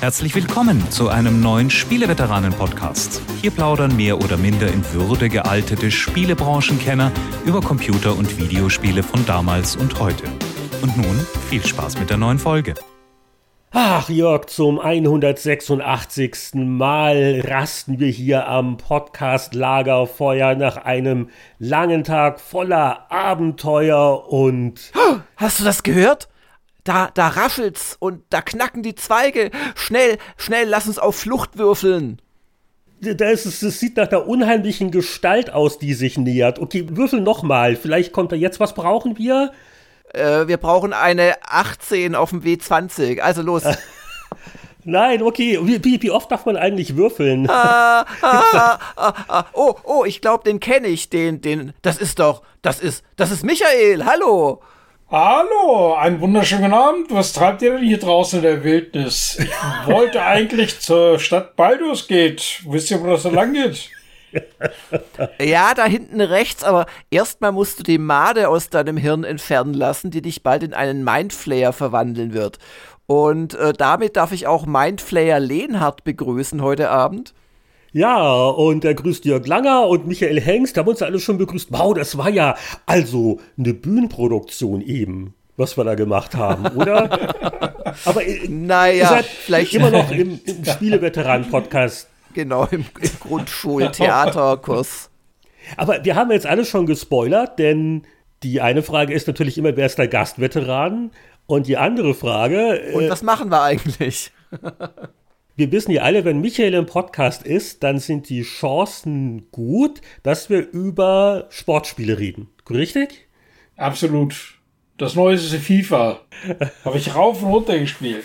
Herzlich willkommen zu einem neuen Spieleveteranen-Podcast. Hier plaudern mehr oder minder in Würde gealtete Spielebranchenkenner über Computer- und Videospiele von damals und heute. Und nun viel Spaß mit der neuen Folge. Ach, Jörg, zum 186. Mal rasten wir hier am Podcast Lagerfeuer nach einem langen Tag voller Abenteuer und. Hast du das gehört? Da, da raschelt's und da knacken die Zweige. Schnell, schnell, lass uns auf Flucht würfeln. Das, ist, das sieht nach der unheimlichen Gestalt aus, die sich nähert. Okay, würfel nochmal. Vielleicht kommt da jetzt. Was brauchen wir? Äh, wir brauchen eine 18 auf dem W20. Also los. Nein, okay. Wie, wie, wie, oft darf man eigentlich würfeln? Ah, ah, ah, ah, oh, oh, ich glaube, den kenne ich. Den, den. Das ist doch. Das ist. Das ist Michael. Hallo. Hallo, einen wunderschönen Abend. Was treibt ihr denn hier draußen in der Wildnis? Ich wollte eigentlich zur Stadt Baldur's Gate. Wisst ihr, wo das so lang geht? Ja, da hinten rechts, aber erstmal musst du die Made aus deinem Hirn entfernen lassen, die dich bald in einen Mindflayer verwandeln wird. Und äh, damit darf ich auch Mindflayer Lehnhardt begrüßen heute Abend. Ja, und er grüßt Jörg Langer und Michael Hengst, haben uns alle schon begrüßt. Wow, das war ja also eine Bühnenproduktion eben, was wir da gemacht haben, oder? Aber naja, ihr seid vielleicht immer noch im, im Spieleveteranen-Podcast. Genau, im, im Grundschultheaterkurs. Aber wir haben jetzt alles schon gespoilert, denn die eine Frage ist natürlich immer, wer ist der Gastveteran? Und die andere Frage. Und was machen wir eigentlich? Wir wissen ja alle, wenn Michael im Podcast ist, dann sind die Chancen gut, dass wir über Sportspiele reden. Richtig? Absolut. Das neueste FIFA. Habe ich rauf und runter gespielt.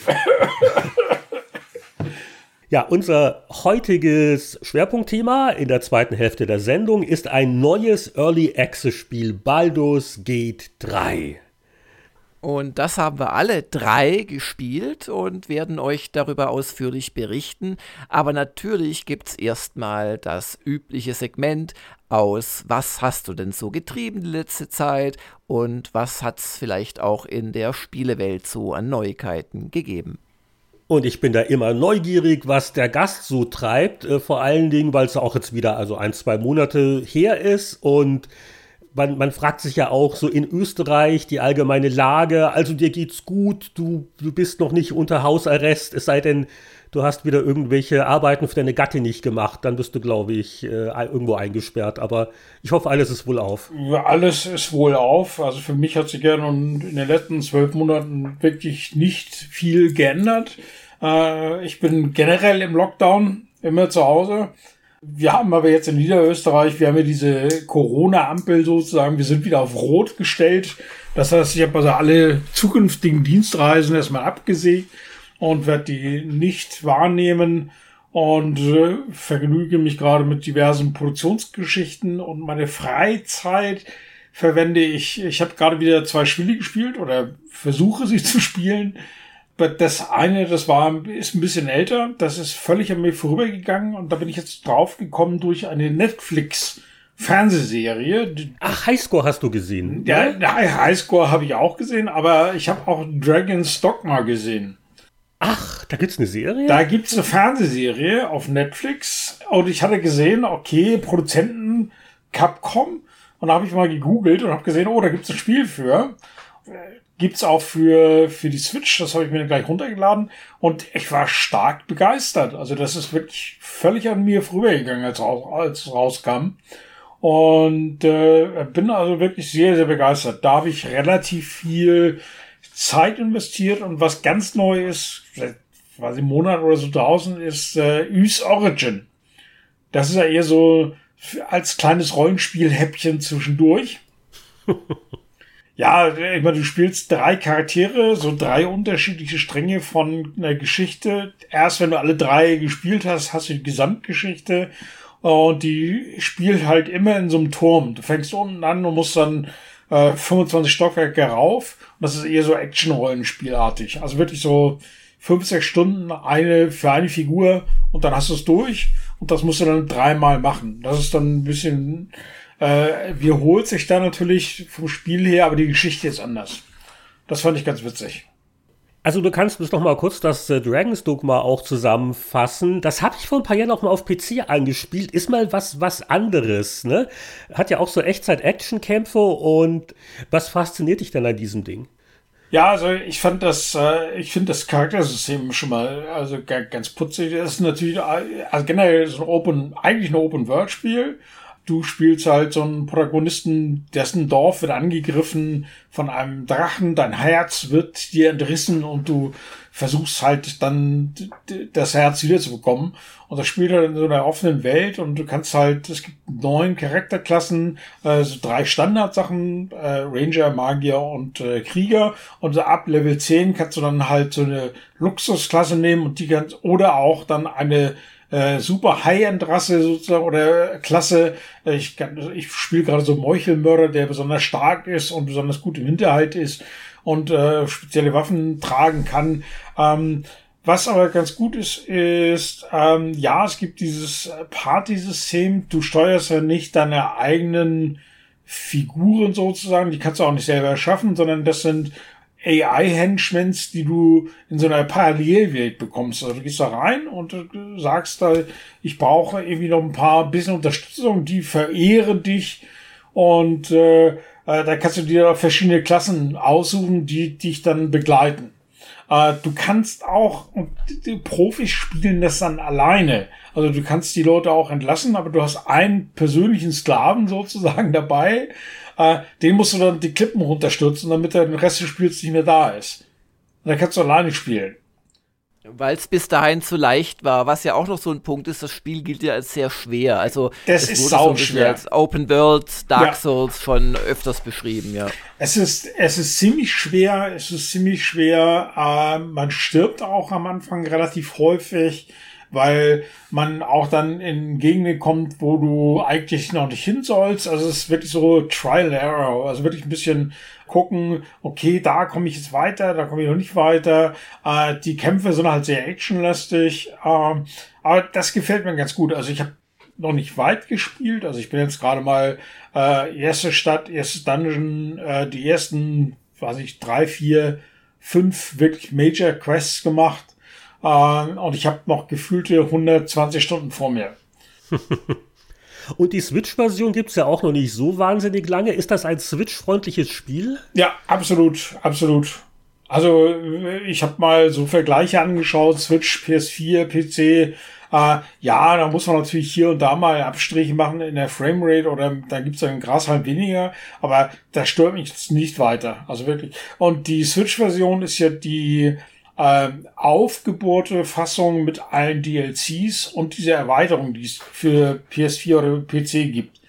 Ja, unser heutiges Schwerpunktthema in der zweiten Hälfte der Sendung ist ein neues Early Access Spiel Baldur's Gate 3. Und das haben wir alle drei gespielt und werden euch darüber ausführlich berichten. Aber natürlich gibt es erstmal das übliche Segment aus, was hast du denn so getrieben die letzte Zeit und was hat es vielleicht auch in der Spielewelt so an Neuigkeiten gegeben. Und ich bin da immer neugierig, was der Gast so treibt, äh, vor allen Dingen, weil es auch jetzt wieder also ein, zwei Monate her ist und man, man fragt sich ja auch so in Österreich die allgemeine Lage, also dir geht's gut, du, du bist noch nicht unter Hausarrest, es sei denn, du hast wieder irgendwelche Arbeiten für deine Gattin nicht gemacht, dann bist du, glaube ich, äh, irgendwo eingesperrt. Aber ich hoffe, alles ist wohl auf. Ja, alles ist wohl auf. Also für mich hat sich ja nun in den letzten zwölf Monaten wirklich nicht viel geändert. Äh, ich bin generell im Lockdown immer zu Hause. Wir haben aber jetzt in Niederösterreich, wir haben ja diese Corona-Ampel sozusagen, wir sind wieder auf Rot gestellt. Das heißt, ich habe also alle zukünftigen Dienstreisen erstmal abgesägt und werde die nicht wahrnehmen und äh, vergnüge mich gerade mit diversen Produktionsgeschichten und meine Freizeit verwende ich. Ich habe gerade wieder zwei Spiele gespielt oder versuche sie zu spielen. Das eine, das war, ist ein bisschen älter, das ist völlig an mir vorübergegangen und da bin ich jetzt drauf gekommen durch eine Netflix Fernsehserie. Ach, Highscore hast du gesehen? Ja, ja Highscore habe ich auch gesehen, aber ich habe auch Dragon's Dogma gesehen. Ach, da gibt's eine Serie? Da gibt's eine Fernsehserie auf Netflix und ich hatte gesehen, okay, Produzenten Capcom und da habe ich mal gegoogelt und habe gesehen, oh, da gibt's ein Spiel für Gibt's auch für, für die Switch, das habe ich mir gleich runtergeladen und ich war stark begeistert. Also das ist wirklich völlig an mir vorübergegangen, als, als es rauskam. Und äh, bin also wirklich sehr, sehr begeistert. Da habe ich relativ viel Zeit investiert und was ganz neu ist, quasi einem Monat oder so draußen, ist äh, Ys Origin. Das ist ja eher so als kleines Rollenspiel-Häppchen zwischendurch. Ja, ich meine, du spielst drei Charaktere, so drei unterschiedliche Stränge von einer Geschichte. Erst wenn du alle drei gespielt hast, hast du die Gesamtgeschichte und die spielt halt immer in so einem Turm. Du fängst unten an und musst dann äh, 25 Stockwerke rauf. Und das ist eher so Action-Rollenspielartig. Also wirklich so fünf, sechs Stunden eine für eine Figur und dann hast du es durch. Und das musst du dann dreimal machen. Das ist dann ein bisschen äh, wiederholt sich da natürlich vom Spiel her, aber die Geschichte ist anders. Das fand ich ganz witzig. Also du kannst uns noch mal kurz das äh, Dragons Dogma auch zusammenfassen. Das habe ich vor ein paar Jahren auch mal auf PC angespielt. Ist mal was was anderes, ne? Hat ja auch so Echtzeit-Action-Kämpfe und was fasziniert dich denn an diesem Ding? Ja, also ich fand das, äh, ich finde das Charaktersystem schon mal also ganz putzig. Das ist natürlich also generell so ein Open, eigentlich ein Open-World-Spiel Du spielst halt so einen Protagonisten, dessen Dorf wird angegriffen von einem Drachen, dein Herz wird dir entrissen und du versuchst halt dann das Herz wiederzubekommen. Und das spielt halt in so einer offenen Welt und du kannst halt, es gibt neun Charakterklassen, äh, so drei Standardsachen, äh, Ranger, Magier und äh, Krieger. Und so ab Level 10 kannst du dann halt so eine Luxusklasse nehmen und die kannst, oder auch dann eine äh, super High-End-Rasse sozusagen oder Klasse. Ich, kann, ich spiele gerade so Meuchelmörder, der besonders stark ist und besonders gut im Hinterhalt ist und äh, spezielle Waffen tragen kann. Ähm, was aber ganz gut ist, ist, ähm, ja, es gibt dieses Party-System. Du steuerst ja nicht deine eigenen Figuren sozusagen, die kannst du auch nicht selber erschaffen, sondern das sind AI-Henchments, die du in so einer Parallelwelt bekommst. Also du gehst da rein und du sagst da, ich brauche irgendwie noch ein paar bisschen Unterstützung, die verehren dich und äh, äh, da kannst du dir verschiedene Klassen aussuchen, die dich dann begleiten. Äh, du kannst auch, Profis spielen das dann alleine. Also du kannst die Leute auch entlassen, aber du hast einen persönlichen Sklaven sozusagen dabei, äh, den musst du dann die Klippen runterstürzen, damit er den Rest des Spiels nicht mehr da ist. Und dann kannst du alleine spielen. Weil es bis dahin zu leicht war, was ja auch noch so ein Punkt ist, das Spiel gilt ja als sehr schwer. Also das ist sau so schwer. als Open World Dark ja. Souls schon öfters beschrieben, ja. Es ist, es ist ziemlich schwer, es ist ziemlich schwer. Äh, man stirbt auch am Anfang relativ häufig weil man auch dann in Gegenden kommt, wo du eigentlich noch nicht hin sollst. Also es ist wirklich so Trial Error, also wirklich ein bisschen gucken, okay, da komme ich jetzt weiter, da komme ich noch nicht weiter. Äh, die Kämpfe sind halt sehr actionlastig, äh, aber das gefällt mir ganz gut. Also ich habe noch nicht weit gespielt, also ich bin jetzt gerade mal äh, erste Stadt, erstes Dungeon, äh, die ersten, weiß ich, drei, vier, fünf wirklich Major Quests gemacht. Äh, und ich habe noch gefühlte 120 Stunden vor mir. Und die Switch-Version gibt es ja auch noch nicht so wahnsinnig lange. Ist das ein Switch-freundliches Spiel? Ja, absolut, absolut. Also ich habe mal so Vergleiche angeschaut, Switch, PS4, PC. Äh, ja, da muss man natürlich hier und da mal Abstriche machen in der Framerate oder da gibt es einen Grashalm weniger, aber das stört mich jetzt nicht weiter. Also wirklich. Und die Switch-Version ist ja die ähm, aufgebohrte Fassung mit allen DLCs und dieser Erweiterung, die es für PS4 oder PC gibt.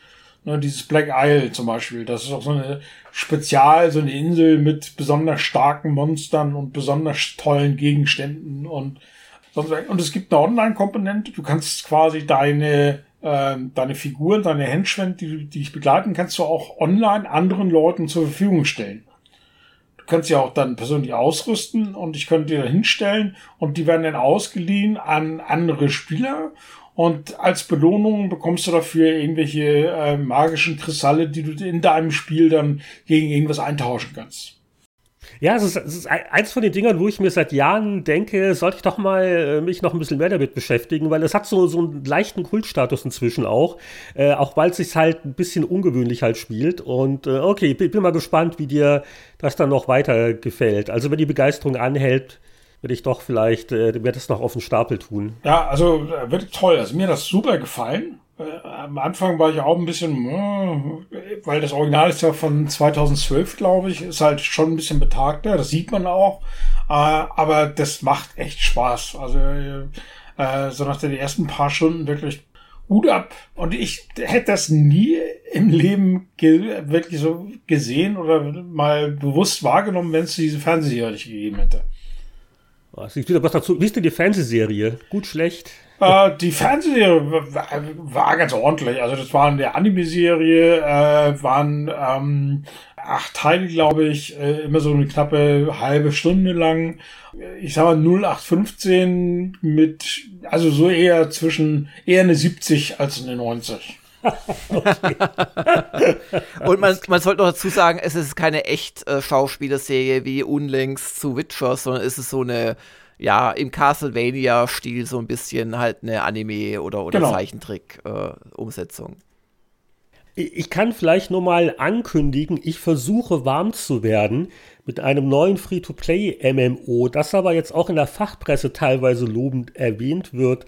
Ne, dieses Black Isle zum Beispiel, das ist auch so eine Spezial, so eine Insel mit besonders starken Monstern und besonders tollen Gegenständen und sonst Und es gibt eine Online-Komponente. Du kannst quasi deine äh, deine Figuren, deine Henchmen, die, die dich begleiten, kannst du auch online anderen Leuten zur Verfügung stellen. Du kannst ja auch dann persönlich ausrüsten und ich könnte dir da hinstellen und die werden dann ausgeliehen an andere Spieler und als Belohnung bekommst du dafür irgendwelche äh, magischen Kristalle, die du in deinem Spiel dann gegen irgendwas eintauschen kannst. Ja, es ist, es ist eins von den Dingern, wo ich mir seit Jahren denke, sollte ich doch mal äh, mich noch ein bisschen mehr damit beschäftigen, weil es hat so, so einen leichten Kultstatus inzwischen auch, äh, auch weil es sich halt ein bisschen ungewöhnlich halt spielt. Und äh, okay, ich bin mal gespannt, wie dir das dann noch weiter gefällt. Also wenn die Begeisterung anhält, würde ich doch vielleicht, äh, werde das noch auf den Stapel tun. Ja, also äh, wirklich toll. Also mir hat das super gefallen. Äh, am Anfang war ich auch ein bisschen, äh, weil das Original ist ja von 2012, glaube ich, ist halt schon ein bisschen betagter, das sieht man auch. Äh, aber das macht echt Spaß. Also so nach den ersten paar Stunden wirklich Hut ab. Und ich hätte das nie im Leben wirklich so gesehen oder mal bewusst wahrgenommen, wenn es diese Fernsehserie nicht gegeben hätte. Was, was dazu? Wie ist denn die Fernsehserie? Gut, schlecht? Äh, die Fernsehserie war, war, ganz ordentlich. Also das war eine Anime-Serie, äh, waren ähm, acht Teile, glaube ich, äh, immer so eine knappe halbe Stunde lang. Ich sag mal 0815 mit, also so eher zwischen, eher eine 70 als eine 90. Und man, man sollte noch dazu sagen, es ist keine echt äh, Schauspielerserie wie unlängst zu Witcher, sondern es ist so eine, ja, im Castlevania-Stil so ein bisschen halt eine Anime- oder, oder Genau. Zeichentrick-Umsetzung. Ich kann vielleicht nur mal ankündigen, ich versuche warm zu werden mit einem neuen Free-to-Play-MMO, das aber jetzt auch in der Fachpresse teilweise lobend erwähnt wird.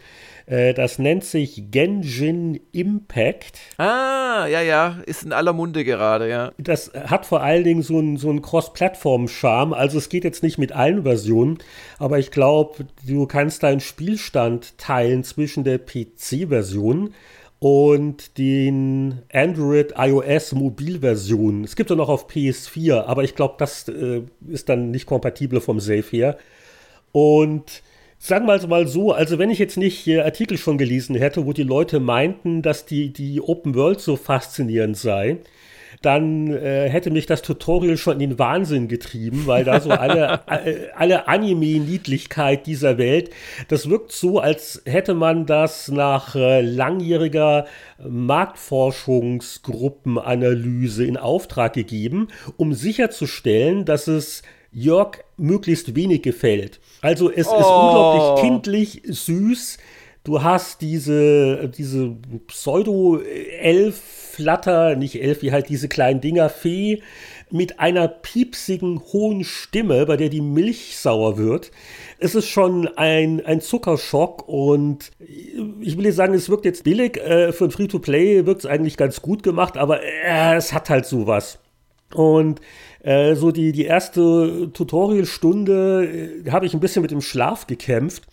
Äh, Das nennt sich Genshin Impact. ah, ja, ja, ist in aller Munde gerade, ja. Das hat vor allen Dingen so einen so Cross-Plattform-Charme. Also es geht jetzt nicht mit allen Versionen, aber ich glaube, du kannst deinen Spielstand teilen zwischen der PC-Version und den Android iOS Mobilversionen. Es gibt ja noch auf PS4, aber ich glaube, das äh, ist dann nicht kompatibel vom Safe her. Und sagen wir mal so, also wenn ich jetzt nicht Artikel schon gelesen hätte, wo die Leute meinten, dass die, die Open World so faszinierend sei, dann äh, hätte mich das Tutorial schon in den Wahnsinn getrieben, weil da so alle, äh, alle Anime-Niedlichkeit dieser Welt, das wirkt so, als hätte man das nach äh, langjähriger Marktforschungsgruppenanalyse in Auftrag gegeben, um sicherzustellen, dass es Jörg möglichst wenig gefällt. Also es ist Oh. unglaublich kindlich, süß. Du hast diese, diese Pseudo-Elf-Flatter, nicht Elf, wie halt diese kleinen Dinger, Fee, mit einer piepsigen, hohen Stimme, bei der die Milch sauer wird. Es ist schon ein, ein Zuckerschock und ich will nicht sagen, es wirkt jetzt billig. Äh, für ein Free-to-Play wirkt es eigentlich ganz gut gemacht, aber äh, es hat halt sowas. Und äh, so die, die erste Tutorialstunde äh, habe ich ein bisschen mit dem Schlaf gekämpft.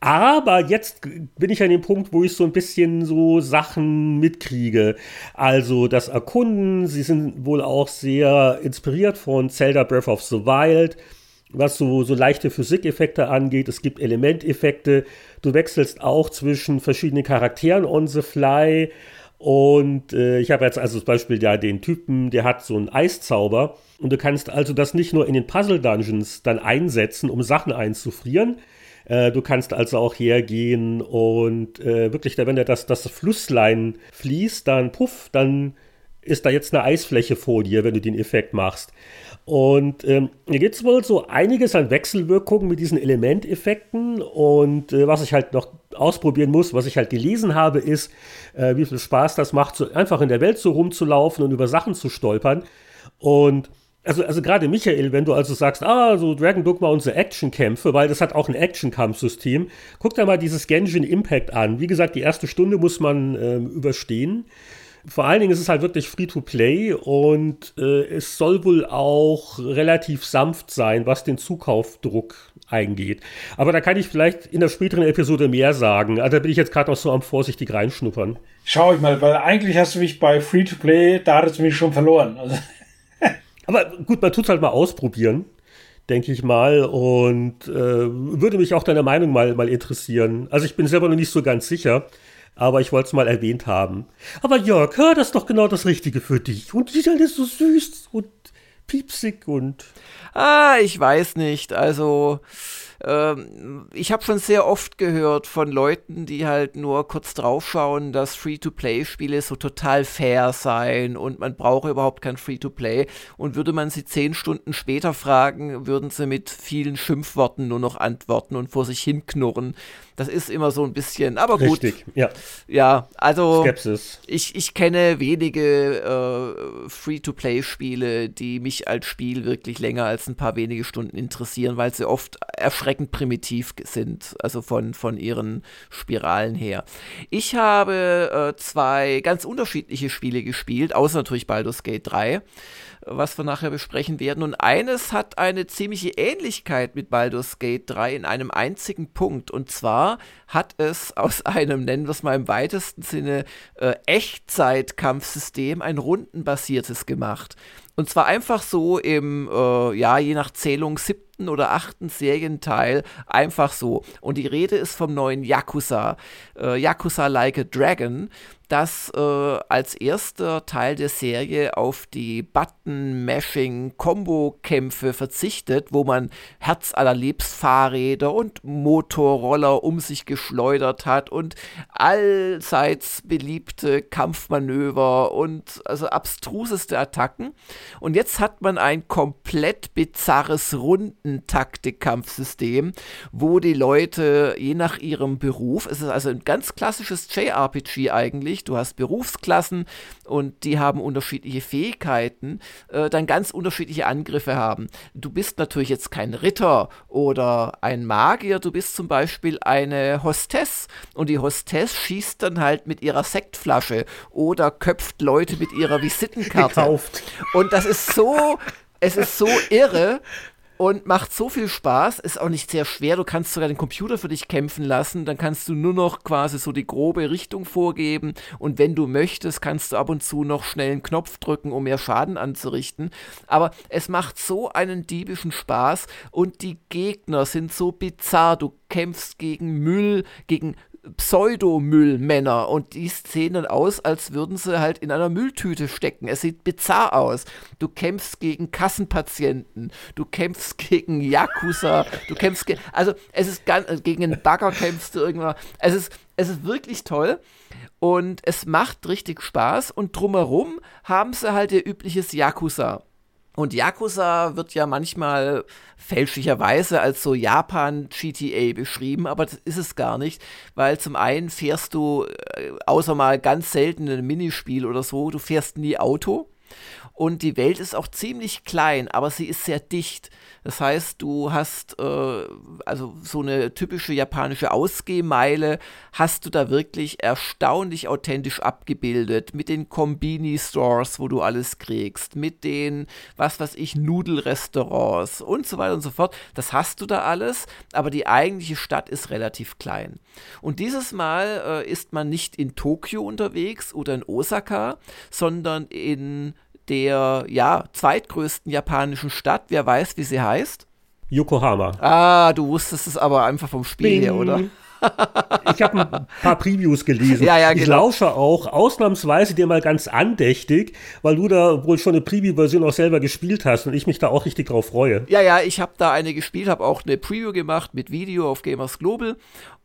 Aber jetzt bin ich an dem Punkt, wo ich so ein bisschen so Sachen mitkriege. Also das Erkunden, sie sind wohl auch sehr inspiriert von Zelda Breath of the Wild, was so, so leichte Physikeffekte angeht. Es gibt Elementeffekte. Du wechselst auch zwischen verschiedenen Charakteren on the fly. Und äh, ich habe jetzt also zum Beispiel ja den Typen, der hat so einen Eiszauber. Und du kannst also das nicht nur in den Puzzle-Dungeons dann einsetzen, um Sachen einzufrieren. Äh, du kannst also auch hergehen und äh, wirklich, wenn da das, das Flusslein fließt, dann puff, dann ist da jetzt eine Eisfläche vor dir, wenn du den Effekt machst. Und ähm, hier gibt es wohl so einiges an Wechselwirkungen mit diesen Elementeffekten. Und äh, was ich halt noch ausprobieren muss, was ich halt gelesen habe, ist, äh, wie viel Spaß das macht, so einfach in der Welt so rumzulaufen und über Sachen zu stolpern. Und also, also gerade Michael, wenn du also sagst, ah, so Dragon Dogma und so Actionkämpfe, weil das hat auch ein Action-Kampfsystem, guck dir mal dieses Genshin Impact an. Wie gesagt, die erste Stunde muss man ähm, überstehen. Vor allen Dingen ist es halt wirklich Free-to-Play und äh, es soll wohl auch relativ sanft sein, was den Zukaufdruck eingeht. Aber da kann ich vielleicht in der späteren Episode mehr sagen. Also da bin ich jetzt gerade noch so am vorsichtig reinschnuppern. Schau ich mal, weil eigentlich hast du mich bei Free-to-Play, da hattest du mich schon verloren. Also, Aber gut, man tut es halt mal ausprobieren, denke ich mal. Und äh, würde mich auch deine Meinung mal, mal interessieren. Also ich bin selber noch nicht so ganz sicher. Aber ich wollte es mal erwähnt haben. Aber Jörg, hör, das ist doch genau das Richtige für dich. Und die alles so süß und piepsig und. Ah, ich weiß nicht. Also, ähm, ich habe schon sehr oft gehört von Leuten, die halt nur kurz draufschauen, dass Free-to-Play-Spiele so total fair seien und man brauche überhaupt kein Free-to-Play. Und würde man sie zehn Stunden später fragen, würden sie mit vielen Schimpfworten nur noch antworten und vor sich hin knurren. Das ist immer so ein bisschen, aber gut. Richtig, ja. Ja, also Skepsis. ich, ich kenne wenige äh, Free-to-Play-Spiele, die mich als Spiel wirklich länger als ein paar wenige Stunden interessieren, weil sie oft erschreckend primitiv sind, also von, von ihren Spiralen her. Ich habe äh, zwei ganz unterschiedliche Spiele gespielt, außer natürlich Baldur's Gate 3 was wir nachher besprechen werden. Und eines hat eine ziemliche Ähnlichkeit mit Baldur's Gate 3 in einem einzigen Punkt. Und zwar hat es aus einem, nennen wir es mal im weitesten Sinne, äh, Echtzeitkampfsystem ein rundenbasiertes gemacht. Und zwar einfach so im, äh, ja, je nach Zählung siebten oder achten Serienteil, einfach so. Und die Rede ist vom neuen Yakuza, äh, Yakuza Like a Dragon. Dass äh, als erster Teil der Serie auf die Button-Mashing-Kombo-Kämpfe verzichtet, wo man Herz allerliebst Fahrräder und Motorroller um sich geschleudert hat und allseits beliebte Kampfmanöver und also abstruseste Attacken. Und jetzt hat man ein komplett bizarres Rundentaktik-Kampfsystem, wo die Leute je nach ihrem Beruf, es ist also ein ganz klassisches JRPG eigentlich, du hast Berufsklassen und die haben unterschiedliche Fähigkeiten, äh, dann ganz unterschiedliche Angriffe haben. Du bist natürlich jetzt kein Ritter oder ein Magier, du bist zum Beispiel eine Hostess und die Hostess schießt dann halt mit ihrer Sektflasche oder köpft Leute mit ihrer Visitenkarte. Gekauft. Und das ist so, es ist so irre, und macht so viel Spaß, ist auch nicht sehr schwer. Du kannst sogar den Computer für dich kämpfen lassen, dann kannst du nur noch quasi so die grobe Richtung vorgeben und wenn du möchtest, kannst du ab und zu noch schnell einen Knopf drücken, um mehr Schaden anzurichten. Aber es macht so einen diebischen Spaß und die Gegner sind so bizarr. Du kämpfst gegen Müll, gegen Pseudomüllmänner und die sehen dann aus, als würden sie halt in einer Mülltüte stecken. Es sieht bizarr aus. Du kämpfst gegen Kassenpatienten, du kämpfst gegen Yakuza, du kämpfst gegen, also es ist ganz, äh, gegen einen Bagger kämpfst du irgendwann. Es ist, es ist wirklich toll und es macht richtig Spaß und drumherum haben sie halt ihr übliches Yakuza. Und Yakuza wird ja manchmal fälschlicherweise als so Japan-GTA beschrieben, aber das ist es gar nicht, weil zum einen fährst du, äh, außer mal ganz selten in einem Minispiel oder so, du fährst nie Auto. Und die Welt ist auch ziemlich klein, aber sie ist sehr dicht. Das heißt, du hast äh, also so eine typische japanische Ausgehmeile, hast du da wirklich erstaunlich authentisch abgebildet mit den Kombini-Stores, wo du alles kriegst, mit den, was weiß ich, Nudelrestaurants und so weiter und so fort. Das hast du da alles, aber die eigentliche Stadt ist relativ klein. Und dieses Mal äh, ist man nicht in Tokio unterwegs oder in Osaka, sondern in der ja, zweitgrößten japanischen Stadt. Wer weiß, wie sie heißt? Yokohama. Ah, du wusstest es aber einfach vom Spiel Bing. her, oder? Ich habe ein paar Previews gelesen. Ja, ja, genau. Ich lausche auch ausnahmsweise dir mal ganz andächtig, weil du da wohl schon eine Preview-Version auch selber gespielt hast und ich mich da auch richtig drauf freue. Ja, ja, ich habe da eine gespielt, habe auch eine Preview gemacht mit Video auf Gamers Global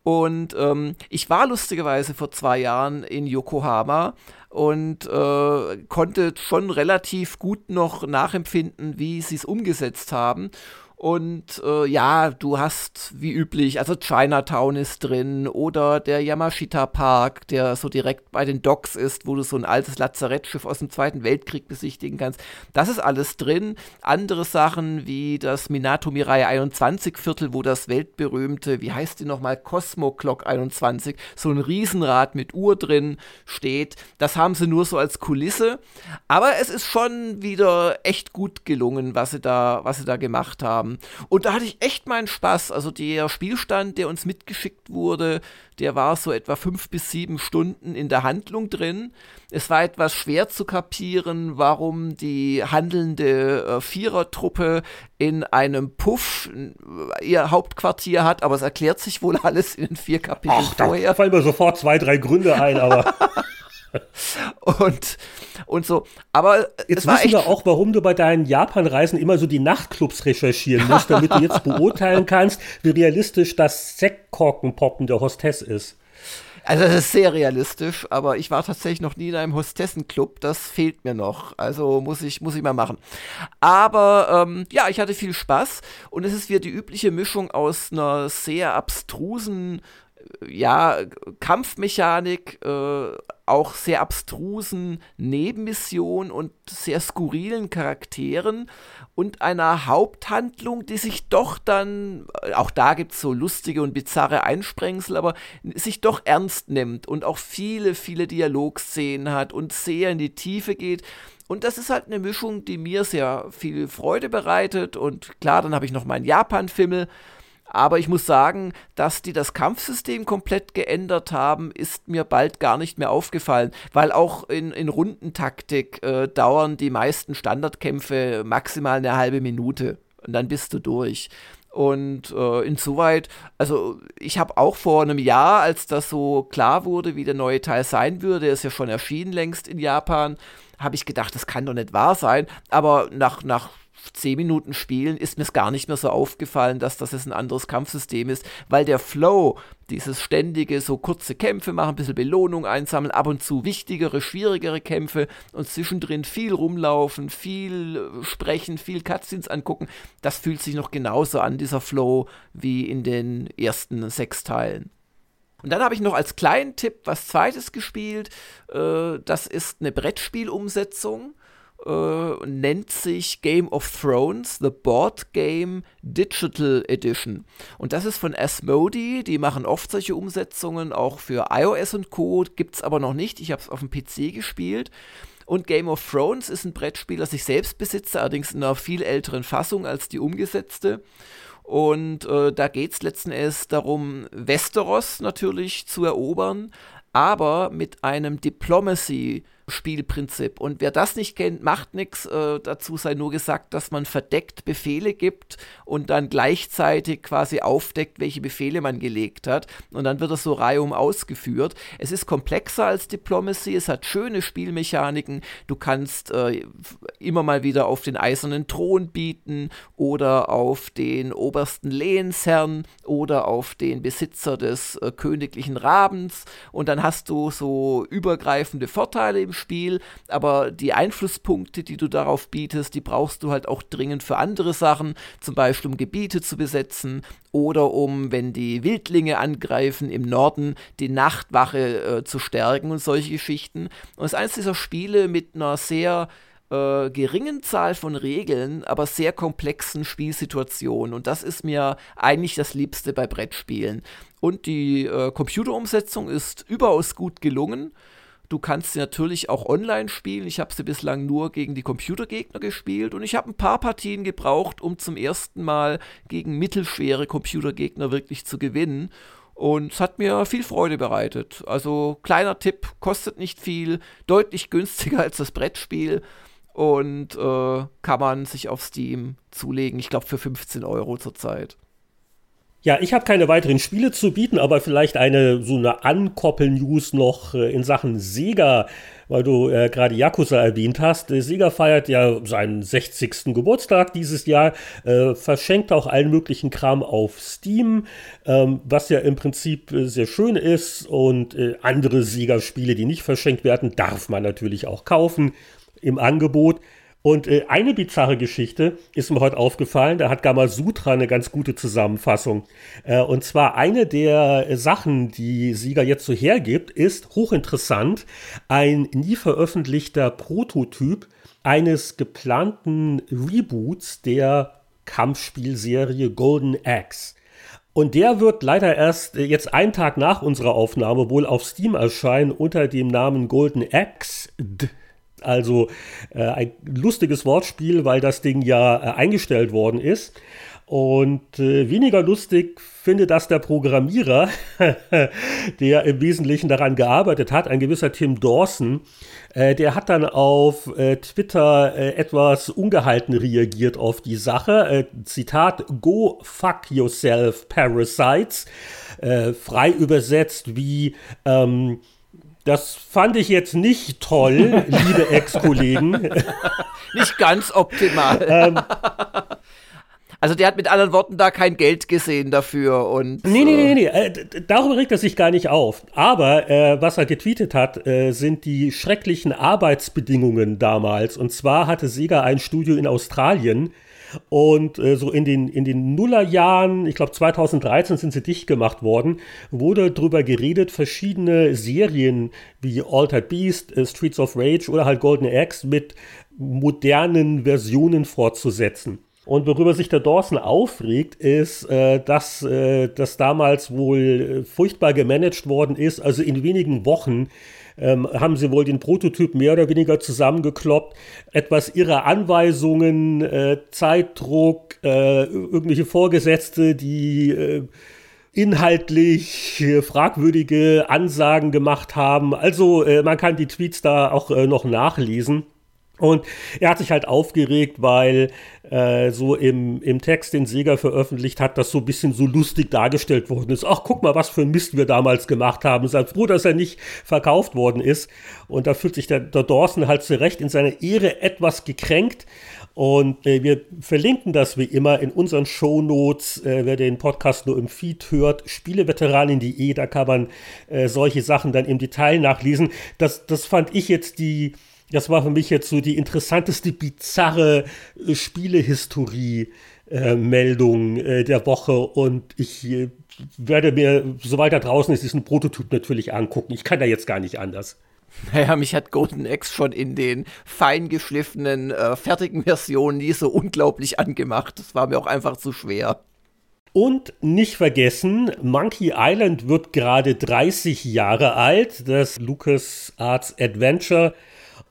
und ähm, ich war lustigerweise vor zwei Jahren in Yokohama und äh, konnte schon relativ gut noch nachempfinden, wie sie es umgesetzt haben. Und äh, ja, du hast wie üblich, also Chinatown ist drin oder der Yamashita Park, der so direkt bei den Docks ist, wo du so ein altes Lazarettschiff aus dem Zweiten Weltkrieg besichtigen kannst. Das ist alles drin. Andere Sachen wie das Minato Mirai 21 Viertel, wo das weltberühmte, wie heißt die nochmal, Cosmo Clock 21, so ein Riesenrad mit Uhr drin steht. Das haben sie nur so als Kulisse. Aber es ist schon wieder echt gut gelungen, was sie da, was sie da gemacht haben haben. Und da hatte ich echt meinen Spaß. Also der Spielstand, der uns mitgeschickt wurde, der war so etwa fünf bis sieben Stunden in der Handlung drin. Es war etwas schwer zu kapieren, warum die handelnde äh, Vierertruppe in einem Puff äh, ihr Hauptquartier hat, aber es erklärt sich wohl alles in den vier Kapiteln Ach, vorher. Da fallen mir sofort zwei, drei Gründe ein, aber. und, und so. Aber jetzt wissen wir auch, warum du bei deinen Japan-Reisen immer so die Nachtclubs recherchieren musst, damit du jetzt beurteilen kannst, wie realistisch das Sektkorkenpoppen der Hostess ist. Also das ist sehr realistisch, aber ich war tatsächlich noch nie in einem Hostessenclub. Das fehlt mir noch. Also muss ich, muss ich mal machen. Aber ähm, ja, ich hatte viel Spaß und es ist wieder die übliche Mischung aus einer sehr abstrusen ja, Kampfmechanik, äh, auch sehr abstrusen Nebenmissionen und sehr skurrilen Charakteren und einer Haupthandlung, die sich doch dann, auch da gibt es so lustige und bizarre Einsprengsel, aber sich doch ernst nimmt und auch viele, viele Dialogszenen hat und sehr in die Tiefe geht. Und das ist halt eine Mischung, die mir sehr viel Freude bereitet. Und klar, dann habe ich noch meinen Japan-Fimmel. Aber ich muss sagen, dass die das Kampfsystem komplett geändert haben, ist mir bald gar nicht mehr aufgefallen, weil auch in, in Rundentaktik äh, dauern die meisten Standardkämpfe maximal eine halbe Minute und dann bist du durch. Und äh, insoweit, also ich habe auch vor einem Jahr, als das so klar wurde, wie der neue Teil sein würde, ist ja schon erschienen längst in Japan, habe ich gedacht, das kann doch nicht wahr sein. Aber nach, nach zehn Minuten Spielen ist mir gar nicht mehr so aufgefallen, dass das jetzt ein anderes Kampfsystem ist, weil der Flow, dieses ständige, so kurze Kämpfe machen, ein bisschen Belohnung einsammeln, ab und zu wichtigere, schwierigere Kämpfe und zwischendrin viel rumlaufen, viel äh, sprechen, viel Cutscenes angucken, das fühlt sich noch genauso an, dieser Flow, wie in den ersten sechs Teilen. Und dann habe ich noch als kleinen Tipp was zweites gespielt. Äh, das ist eine Brettspielumsetzung äh, nennt sich Game of Thrones, The Board Game Digital Edition. Und das ist von Asmodee, die machen oft solche Umsetzungen, auch für iOS und Co. Gibt es aber noch nicht. Ich habe es auf dem PC gespielt. Und Game of Thrones ist ein Brettspiel, das ich selbst besitze, allerdings in einer viel älteren Fassung als die umgesetzte. Und äh, da geht es letzten Endes darum, Westeros natürlich zu erobern, aber mit einem Diplomacy- Spielprinzip. Und wer das nicht kennt, macht nichts. Äh, dazu sei nur gesagt, dass man verdeckt Befehle gibt und dann gleichzeitig quasi aufdeckt, welche Befehle man gelegt hat. Und dann wird das so reihum ausgeführt. Es ist komplexer als Diplomacy, es hat schöne Spielmechaniken. Du kannst äh, immer mal wieder auf den eisernen Thron bieten oder auf den obersten Lehnsherrn oder auf den Besitzer des äh, königlichen Rabens. Und dann hast du so übergreifende Vorteile im Spiel, aber die Einflusspunkte, die du darauf bietest, die brauchst du halt auch dringend für andere Sachen, zum Beispiel um Gebiete zu besetzen oder um, wenn die Wildlinge angreifen im Norden, die Nachtwache äh, zu stärken und solche Geschichten. Und es ist eines dieser Spiele mit einer sehr äh, geringen Zahl von Regeln, aber sehr komplexen Spielsituationen. Und das ist mir eigentlich das Liebste bei Brettspielen. Und die äh, Computerumsetzung ist überaus gut gelungen. Du kannst sie natürlich auch online spielen. Ich habe sie bislang nur gegen die Computergegner gespielt und ich habe ein paar Partien gebraucht, um zum ersten Mal gegen mittelschwere Computergegner wirklich zu gewinnen. Und es hat mir viel Freude bereitet. Also kleiner Tipp, kostet nicht viel, deutlich günstiger als das Brettspiel und äh, kann man sich auf Steam zulegen. Ich glaube für 15 Euro zurzeit. Ja, ich habe keine weiteren Spiele zu bieten, aber vielleicht eine so eine Ankoppel-News noch äh, in Sachen Sega, weil du äh, gerade Yakuza erwähnt hast. Äh, Sega feiert ja seinen 60. Geburtstag dieses Jahr, äh, verschenkt auch allen möglichen Kram auf Steam, ähm, was ja im Prinzip sehr schön ist und andere Sega-Spiele, die nicht verschenkt werden, darf man natürlich auch kaufen im Angebot. Und äh, eine bizarre Geschichte ist mir heute aufgefallen, da hat Gamasutra eine ganz gute Zusammenfassung. Äh, und zwar eine der Sachen, die Sieger jetzt so hergibt, ist hochinteressant, ein nie veröffentlichter Prototyp eines geplanten Reboots der Kampfspielserie Golden Axe. Und der wird leider erst äh, jetzt einen Tag nach unserer Aufnahme wohl auf Steam erscheinen unter dem Namen Golden Axe. Also äh, ein lustiges Wortspiel, weil das Ding ja äh, eingestellt worden ist. Und äh, weniger lustig finde das der Programmierer, der im Wesentlichen daran gearbeitet hat, ein gewisser Tim Dawson. Äh, der hat dann auf äh, Twitter äh, etwas ungehalten reagiert auf die Sache. Äh, Zitat, Go fuck yourself, Parasites. Äh, frei übersetzt wie ähm, das fand ich jetzt nicht toll, liebe Ex-Kollegen. nicht ganz optimal. ähm, also der hat mit anderen Worten da kein Geld gesehen dafür und. Nee, nee, nee, nee. Äh, darüber regt er sich gar nicht auf. Aber äh, was er getweetet hat, äh, sind die schrecklichen Arbeitsbedingungen damals. Und zwar hatte Sega ein Studio in Australien, und äh, so in den, in den Nullerjahren, ich glaube 2013 sind sie dicht gemacht worden, wurde darüber geredet, verschiedene Serien wie Altered Beast, äh, Streets of Rage oder halt Golden Axe mit modernen Versionen fortzusetzen. Und worüber sich der Dawson aufregt, ist, äh, dass äh, das damals wohl äh, furchtbar gemanagt worden ist. Also in wenigen Wochen ähm, haben sie wohl den Prototyp mehr oder weniger zusammengekloppt, etwas ihrer Anweisungen, äh, Zeitdruck, äh, irgendwelche Vorgesetzte, die äh, inhaltlich äh, fragwürdige Ansagen gemacht haben. Also äh, man kann die Tweets da auch äh, noch nachlesen. Und er hat sich halt aufgeregt, weil äh, so im, im Text, den Sega veröffentlicht hat, das so ein bisschen so lustig dargestellt worden ist. Ach, guck mal, was für ein Mist wir damals gemacht haben. Seid froh, dass er nicht verkauft worden ist. Und da fühlt sich der, der Dawson halt zu Recht in seiner Ehre etwas gekränkt. Und äh, wir verlinken das wie immer in unseren Shownotes, äh, wer den Podcast nur im Feed hört, spieleveteranin.de, da kann man äh, solche Sachen dann im Detail nachlesen. Das, das fand ich jetzt die, das war für mich jetzt so die interessanteste, bizarre äh, Spielehistorie-Meldung äh, der Woche und ich äh, werde mir, sobald er draußen ist, diesen Prototyp natürlich angucken. Ich kann da jetzt gar nicht anders. Naja, mich hat Golden Axe schon in den feingeschliffenen, äh, fertigen Versionen nie so unglaublich angemacht. Das war mir auch einfach zu schwer. Und nicht vergessen, Monkey Island wird gerade 30 Jahre alt, das Lucas Arts Adventure.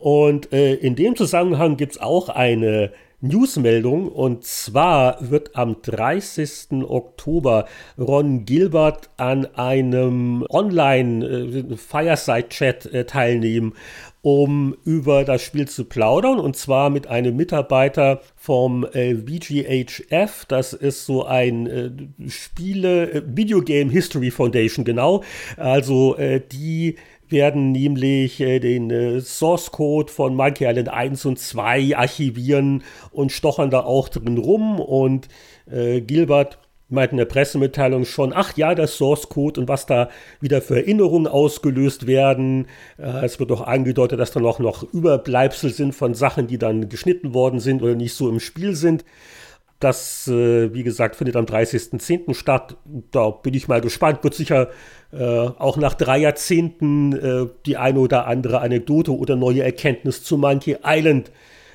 Und äh, in dem Zusammenhang gibt es auch eine Newsmeldung. Und zwar wird am 30. Oktober Ron Gilbert an einem Online-Fireside-Chat äh, teilnehmen, um über das Spiel zu plaudern. Und zwar mit einem Mitarbeiter vom äh, VGHF, das ist so ein äh, Spiele äh, Video Game History Foundation genau, also äh, die werden nämlich äh, den äh, Source Code von Monkey Island 1 und 2 archivieren und stochern da auch drin rum. Und äh, Gilbert meint in der Pressemitteilung schon, ach ja, der Source Code und was da wieder für Erinnerungen ausgelöst werden. Äh, es wird auch angedeutet, dass da noch, noch Überbleibsel sind von Sachen, die dann geschnitten worden sind oder nicht so im Spiel sind. Das, äh, wie gesagt, findet am 30.10. statt. Da bin ich mal gespannt. Wird sicher äh, auch nach drei Jahrzehnten äh, die eine oder andere Anekdote oder neue Erkenntnis zu Monkey Island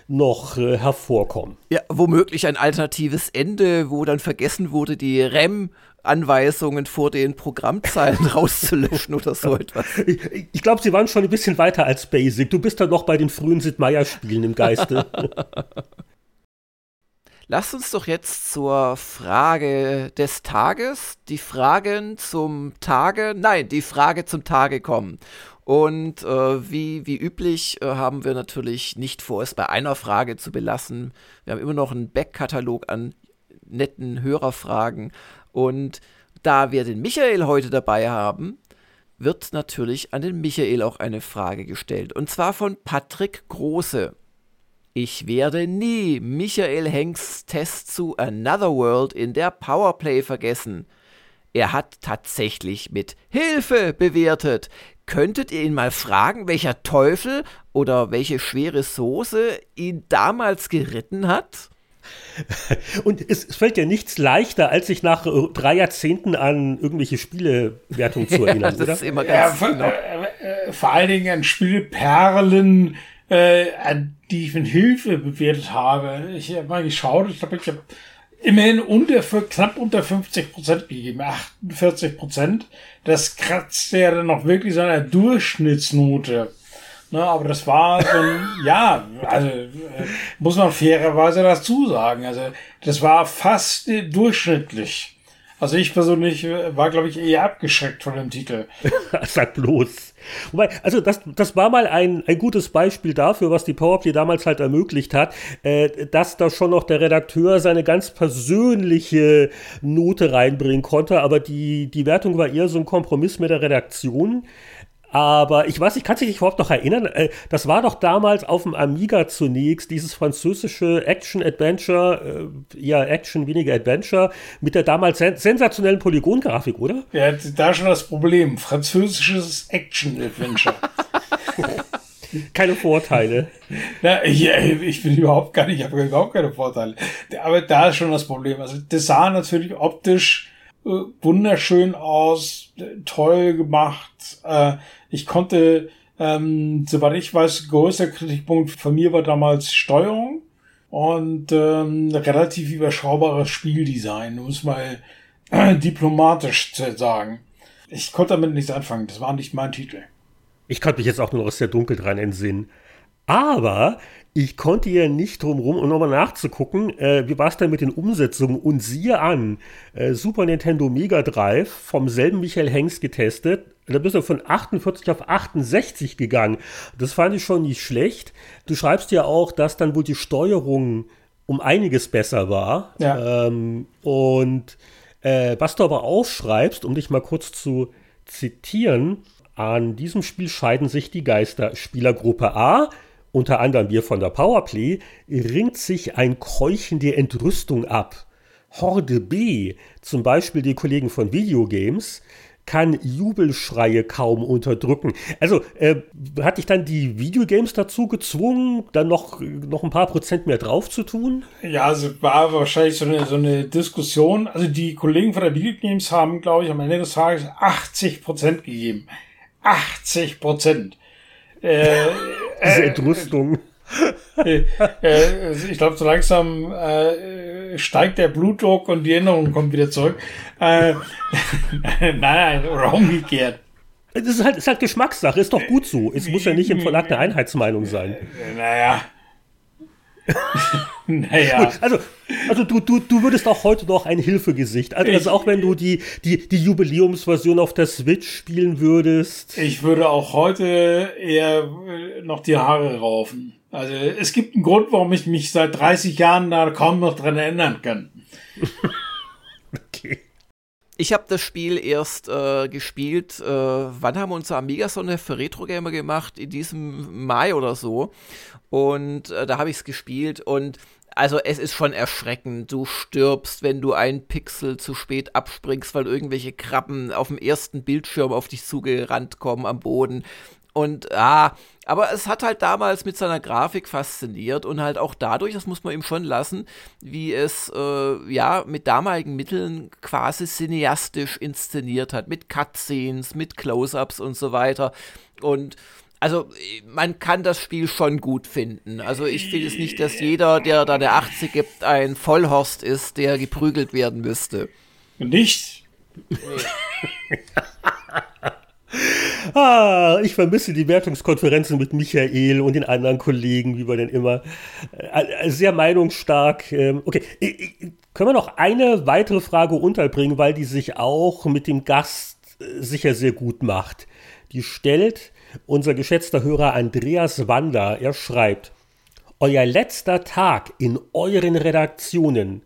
noch äh, hervorkommen. Ja, womöglich ein alternatives Ende, wo dann vergessen wurde, die REM Anweisungen vor den Programmzeilen rauszulöschen oder so etwas. Ich, ich glaube, sie waren schon ein bisschen weiter als Basic. Du bist da noch bei den frühen Sid Meier Spielen im Geiste. Lasst uns doch jetzt zur Frage des Tages, die Fragen zum Tage, nein, die Frage zum Tage kommen. Und äh, wie, wie üblich äh, haben wir natürlich nicht vor, es bei einer Frage zu belassen. Wir haben immer noch einen Backkatalog an netten Hörerfragen. Und da wir den Michael heute dabei haben, wird natürlich an den Michael auch eine Frage gestellt. Und zwar von Patrick Große. Ich werde nie Michael Henks Test zu Another World in der Powerplay vergessen. Er hat tatsächlich mit Hilfe bewertet. Könntet ihr ihn mal fragen, welcher Teufel oder welche schwere Soße ihn damals geritten hat? Und es, es, fällt ja nichts leichter, als sich nach äh, drei Jahrzehnten an irgendwelche Spielewertungen zu erinnern, ja, das oder? Ist immer ganz ja, genau. äh, äh, vor allen Dingen an Spielperlen, äh, die ich mit Hilfe bewertet habe. Ich habe mal geschaut, ich glaube, ich habe immerhin unter, knapp unter 50 Prozent gegeben, 48 Prozent. Das kratzt ja dann noch wirklich so einer Durchschnittsnote. Ne, aber das war so ein, ja, also äh, muss man fairerweise dazu sagen. Also das war fast äh, durchschnittlich. Also ich persönlich äh, war, glaube ich, eher abgeschreckt von dem Titel. Sag bloß. Wobei, also das, das war mal ein, ein gutes Beispiel dafür, was die Powerplay damals halt ermöglicht hat, äh, dass da schon noch der Redakteur seine ganz persönliche Note reinbringen konnte, aber die, die Wertung war eher so ein Kompromiss mit der Redaktion. Aber ich weiß, ich kann sich überhaupt noch erinnern, äh, das war doch damals auf dem Amiga zunächst, dieses französische Action-Adventure, äh, ja, Action, weniger Adventure, mit der damals sen sensationellen Polygongrafik, oder? Ja, da schon das Problem. Französisches Action-Adventure. keine Vorteile. Na, ich, ich bin überhaupt gar nicht, ich habe überhaupt keine Vorteile. Aber da ist schon das Problem. Also, das sah natürlich optisch äh, wunderschön aus, toll gemacht. Äh, ich konnte, ähm, soweit ich weiß, größter Kritikpunkt von mir war damals Steuerung und ähm, relativ überschaubares Spieldesign, um es mal äh, diplomatisch zu sagen. Ich konnte damit nichts anfangen, das war nicht mein Titel. Ich konnte mich jetzt auch nur aus der Dunkel dran entsinnen. Aber Ich konnte ja nicht drum rum, um nochmal nachzugucken, äh, wie war es denn mit den Umsetzungen? Und siehe an, äh, Super Nintendo Mega Drive vom selben Michael Hengst getestet. Da bist du von 48 auf 68 gegangen. Das fand ich schon nicht schlecht. Du schreibst ja auch, dass dann wohl die Steuerung um einiges besser war. Ja. Ähm, und äh, was du aber aufschreibst, um dich mal kurz zu zitieren, an diesem Spiel scheiden sich die Geister. Spielergruppe A unter anderem wir von der Powerplay, ringt sich ein Keuchen der Entrüstung ab. Horde B, zum Beispiel die Kollegen von Videogames, kann Jubelschreie kaum unterdrücken. Also äh, hat dich dann die Videogames dazu gezwungen, dann noch, noch ein paar Prozent mehr drauf zu tun? Ja, also war wahrscheinlich so eine, so eine Diskussion. Also die Kollegen von der Videogames haben, glaube ich, am Ende des Tages 80 Prozent gegeben. 80 Prozent. Äh, Diese Entrüstung. Äh, äh, ich glaube, so langsam äh, steigt der Blutdruck und die Erinnerung kommt wieder zurück. Äh, nein, oder umgekehrt. Es ist halt, ist halt Geschmackssache, ist doch gut so. Es muss ja nicht im Verlag eine Einheitsmeinung sein. Naja. Naja. Also, also du, du, du würdest auch heute noch ein Hilfegesicht. Also, also auch wenn du die, die, die Jubiläumsversion auf der Switch spielen würdest. Ich würde auch heute eher noch die Haare raufen. Also es gibt einen Grund, warum ich mich seit 30 Jahren da kaum noch dran erinnern kann. okay. Ich habe das Spiel erst äh, gespielt. Äh, wann haben wir unsere Amiga-Sonne für Retro Gamer gemacht? In diesem Mai oder so. Und äh, da habe ich es gespielt und also es ist schon erschreckend. Du stirbst, wenn du ein Pixel zu spät abspringst, weil irgendwelche Krabben auf dem ersten Bildschirm auf dich zugerannt kommen am Boden. Und ah, aber es hat halt damals mit seiner Grafik fasziniert und halt auch dadurch, das muss man ihm schon lassen, wie es äh, ja mit damaligen Mitteln quasi cineastisch inszeniert hat, mit Cutscenes, mit Close-ups und so weiter. Und also man kann das Spiel schon gut finden. Also ich finde es nicht, dass jeder, der da der 80 gibt, ein Vollhorst ist, der geprügelt werden müsste. Nicht? ah, ich vermisse die Wertungskonferenzen mit Michael und den anderen Kollegen, wie wir denn immer. Äh, sehr meinungsstark. Ähm, okay, können wir noch eine weitere Frage unterbringen, weil die sich auch mit dem Gast äh, sicher sehr gut macht. Die stellt unser geschätzter Hörer Andreas Wander. Er schreibt, Euer letzter Tag in euren Redaktionen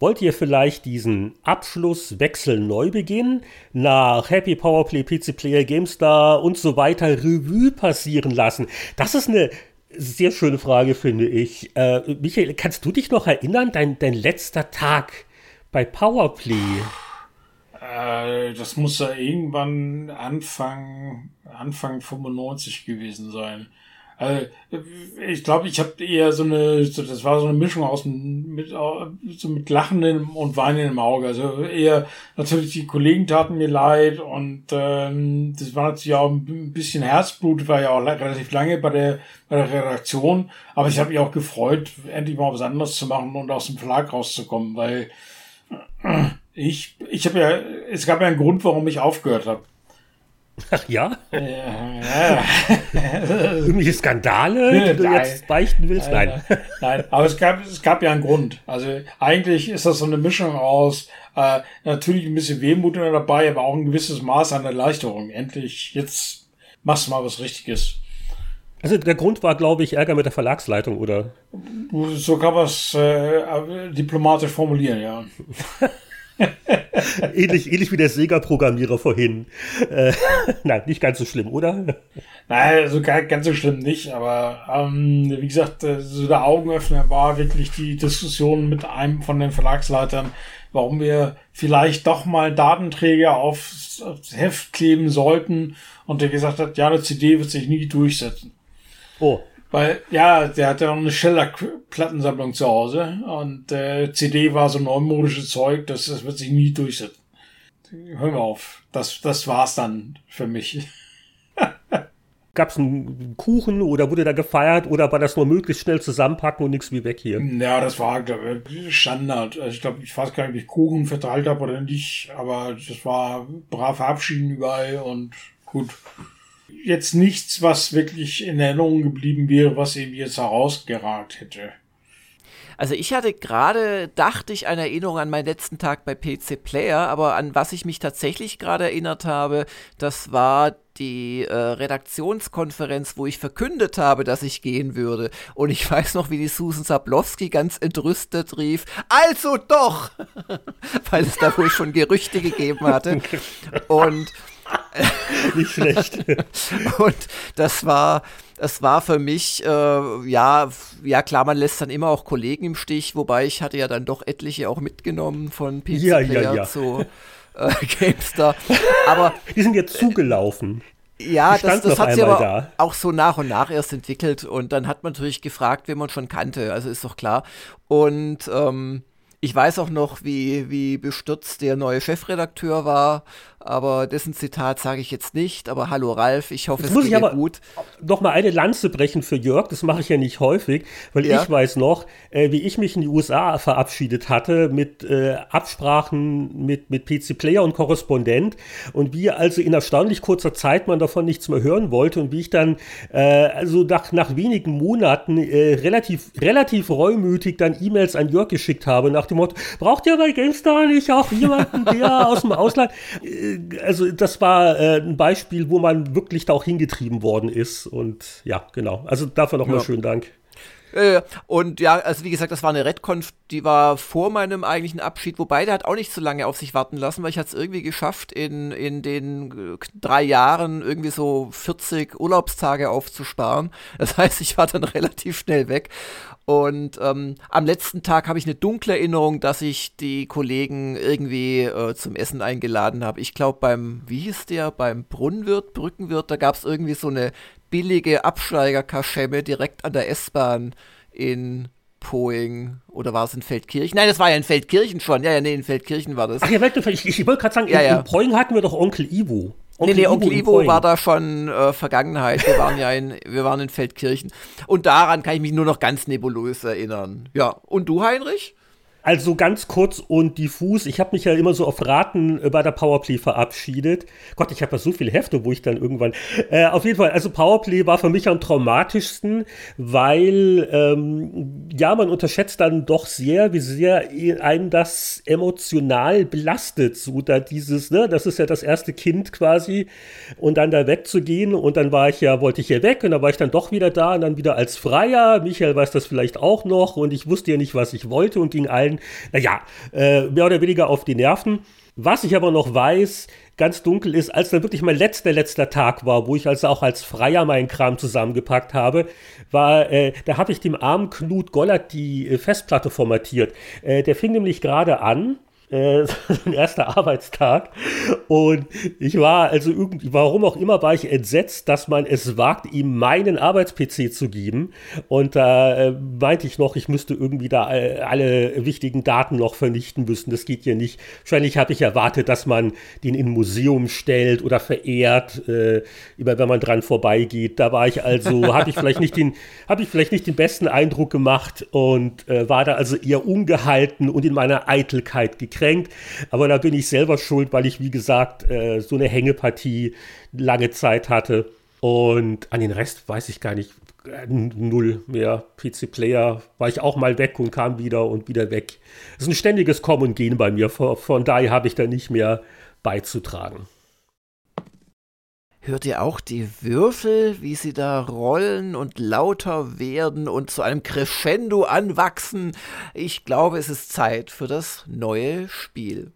Wollt ihr vielleicht diesen Abschlusswechsel neu beginnen? Nach Happy Powerplay, PC Player, GameStar und so weiter Revue passieren lassen? Das ist eine sehr schöne Frage, finde ich. Äh, Michael, kannst du dich noch erinnern, dein, dein letzter Tag bei Powerplay? Äh, das muss ja irgendwann Anfang, Anfang 95 gewesen sein. Also, ich glaube, ich habe eher so eine, so, das war so eine Mischung aus mit, so mit lachendem und weinendem Auge. Also eher natürlich die Kollegen taten mir leid und ähm, das war natürlich auch ein bisschen Herzblut, war ja auch relativ lange bei der bei der Redaktion, aber ich habe mich auch gefreut, endlich mal was anderes zu machen und aus dem Verlag rauszukommen, weil ich ich habe ja es gab ja einen Grund, warum ich aufgehört habe. Ach ja? ja. Irgendwelche Skandale, die du jetzt beichten willst? Nein. Nein, nein. aber es gab, es gab ja einen Grund. Also eigentlich ist das so eine Mischung aus äh, natürlich ein bisschen Wehmut dabei, aber auch ein gewisses Maß an Erleichterung. Endlich, jetzt machst du mal was Richtiges. Also der Grund war, glaube ich, Ärger mit der Verlagsleitung, oder? So kann man es äh, diplomatisch formulieren, ja. ähnlich, ähnlich wie der Sega-Programmierer vorhin. Äh, nein, nicht ganz so schlimm, oder? Nein, also ganz so schlimm nicht, aber ähm, wie gesagt, äh, so der Augenöffner war wirklich die Diskussion mit einem von den Verlagsleitern, warum wir vielleicht doch mal Datenträger aufs, aufs Heft kleben sollten und der gesagt hat, ja, eine CD wird sich nie durchsetzen. Oh. Weil, ja, der hatte auch eine Scheller-Plattensammlung zu Hause und äh, CD war so neumodisches Zeug, das, das wird sich nie durchsetzen. Hör mal auf. Das, das war's dann für mich. Gab es einen Kuchen oder wurde da gefeiert oder war das nur möglichst schnell zusammenpacken und nichts wie weg hier? Ja, das war glaube ich, Standard. Also ich glaube, ich weiß gar nicht, ob ich Kuchen verteilt habe oder nicht, aber das war brav verabschieden überall und gut jetzt nichts, was wirklich in Erinnerung geblieben wäre, was eben jetzt herausgeragt hätte. Also ich hatte gerade, dachte ich, eine Erinnerung an meinen letzten Tag bei PC Player, aber an was ich mich tatsächlich gerade erinnert habe, das war die äh, Redaktionskonferenz, wo ich verkündet habe, dass ich gehen würde. Und ich weiß noch, wie die Susan Sablowski ganz entrüstet rief, also doch! Weil es da wohl schon Gerüchte gegeben hatte. Und nicht schlecht. und das war, das war für mich, äh, ja, ja klar, man lässt dann immer auch Kollegen im Stich, wobei ich hatte ja dann doch etliche auch mitgenommen von PC ja, Player ja, ja. zu äh, GameStar. Aber die sind jetzt zugelaufen. Ja, das, das hat sich aber da. auch so nach und nach erst entwickelt und dann hat man natürlich gefragt, wen man schon kannte, also ist doch klar. Und ähm, ich weiß auch noch, wie, wie bestürzt der neue Chefredakteur war aber dessen Zitat sage ich jetzt nicht. Aber hallo Ralf, ich hoffe, jetzt es muss geht ich aber gut. Noch mal eine Lanze brechen für Jörg. Das mache ich ja nicht häufig, weil ja. ich weiß noch, äh, wie ich mich in die USA verabschiedet hatte mit äh, Absprachen mit mit PC Player und Korrespondent und wie also in erstaunlich kurzer Zeit man davon nichts mehr hören wollte und wie ich dann äh, also nach nach wenigen Monaten äh, relativ relativ reumütig dann E-Mails an Jörg geschickt habe nach dem Motto: Braucht ihr bei GameStar nicht auch jemanden, der aus dem Ausland äh, also das war äh, ein Beispiel, wo man wirklich da auch hingetrieben worden ist. Und ja, genau. Also dafür nochmal ja. schönen Dank. Äh, und ja, also wie gesagt, das war eine Redconf, die war vor meinem eigentlichen Abschied, wobei der hat auch nicht so lange auf sich warten lassen, weil ich hatte es irgendwie geschafft, in, in den äh, drei Jahren irgendwie so 40 Urlaubstage aufzusparen. Das heißt, ich war dann relativ schnell weg. Und ähm, am letzten Tag habe ich eine dunkle Erinnerung, dass ich die Kollegen irgendwie äh, zum Essen eingeladen habe. Ich glaube beim, wie hieß der, beim Brunnenwirt, Brückenwirt, da gab es irgendwie so eine billige Absteigerkaschemme direkt an der S-Bahn in Poing oder war es in Feldkirchen? Nein, das war ja in Feldkirchen schon. Ja, ja, nee, in Feldkirchen war das. Ach ja, ich, ich wollte gerade sagen, ja, in, ja. in Poing hatten wir doch Onkel Ivo. Onkel nee, nee, Onkel Ivo, Ivo war da schon äh, Vergangenheit. Wir waren ja in, wir waren in Feldkirchen. Und daran kann ich mich nur noch ganz nebulös erinnern. Ja, und du, Heinrich? Also ganz kurz und diffus. Ich habe mich ja immer so auf Raten äh, bei der Powerplay verabschiedet. Gott, ich habe ja so viele Hefte, wo ich dann irgendwann. Äh, auf jeden Fall, also Powerplay war für mich am traumatischsten, weil ähm, ja, man unterschätzt dann doch sehr, wie sehr einen das emotional belastet. So da dieses, ne, das ist ja das erste Kind quasi und dann da wegzugehen und dann war ich ja, wollte ich ja weg und dann war ich dann doch wieder da und dann wieder als Freier. Michael weiß das vielleicht auch noch und ich wusste ja nicht, was ich wollte und ging allen naja, äh, mehr oder weniger auf die Nerven. Was ich aber noch weiß, ganz dunkel ist, als dann wirklich mein letzter, letzter Tag war, wo ich also auch als Freier meinen Kram zusammengepackt habe, war, äh, da habe ich dem armen Knut Gollert die äh, Festplatte formatiert. Äh, der fing nämlich gerade an äh, sein erster Arbeitstag. Und ich war also irgendwie, warum auch immer, war ich entsetzt, dass man es wagt, ihm meinen Arbeits-PC zu geben. Und da äh, meinte ich noch, ich müsste irgendwie da äh, alle wichtigen Daten noch vernichten müssen. Das geht ja nicht. Wahrscheinlich habe ich erwartet, dass man den in ein Museum stellt oder verehrt, äh, immer wenn man dran vorbeigeht. Da war ich also, habe ich vielleicht nicht den, habe ich vielleicht nicht den besten Eindruck gemacht und äh, war da also eher ungehalten und in meiner Eitelkeit gekränkt gekränkt. Aber da bin ich selber schuld, weil ich, wie gesagt, äh, so eine Hängepartie lange Zeit hatte. Und an den Rest weiß ich gar nicht. Äh, null mehr. PC-Player war ich auch mal weg und kam wieder und wieder weg. Es ist ein ständiges Kommen und Gehen bei mir. Von daher habe ich da nicht mehr beizutragen. Hört ihr auch die Würfel, wie sie da rollen und lauter werden und zu einem Crescendo anwachsen? Ich glaube, es ist Zeit für das neue Spiel.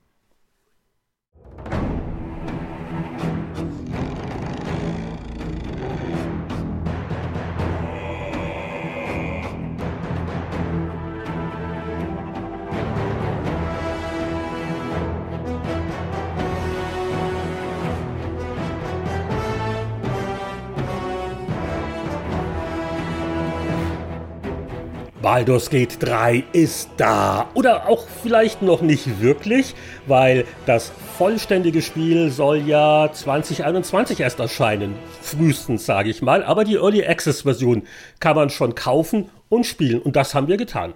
Baldur's Gate 3 ist da. Oder auch vielleicht noch nicht wirklich, weil das vollständige Spiel soll ja 2021 erst erscheinen. Frühestens, sage ich mal. Aber die Early Access Version kann man schon kaufen und spielen. Und das haben wir getan.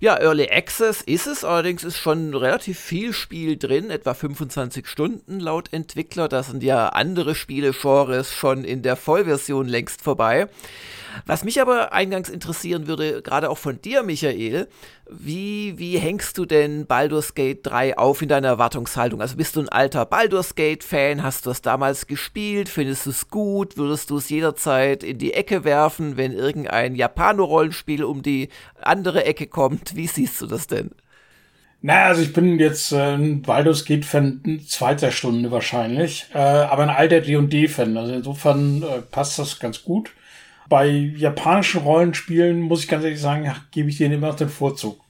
Ja, Early Access ist es, allerdings ist schon relativ viel Spiel drin, etwa 25 Stunden laut Entwickler. Da sind ja andere Spiele-Genres schon in der Vollversion längst vorbei. Was mich aber eingangs interessieren würde, gerade auch von dir, Michael, wie, wie hängst du denn Baldur's Gate 3 auf in deiner Erwartungshaltung? Also bist du ein alter Baldur's Gate-Fan? Hast du es damals gespielt? Findest du es gut? Würdest du es jederzeit in die Ecke werfen, wenn irgendein Japano-Rollenspiel um die andere Ecke kommt? Wie siehst du das denn? Naja, also ich bin jetzt äh, ein Baldur's Gate-Fan zweiter Stunde wahrscheinlich, äh, aber ein alter D&D-Fan. Also insofern äh, passt das ganz gut. Bei japanischen Rollenspielen muss ich ganz ehrlich sagen, gebe ich denen immer noch den Vorzug.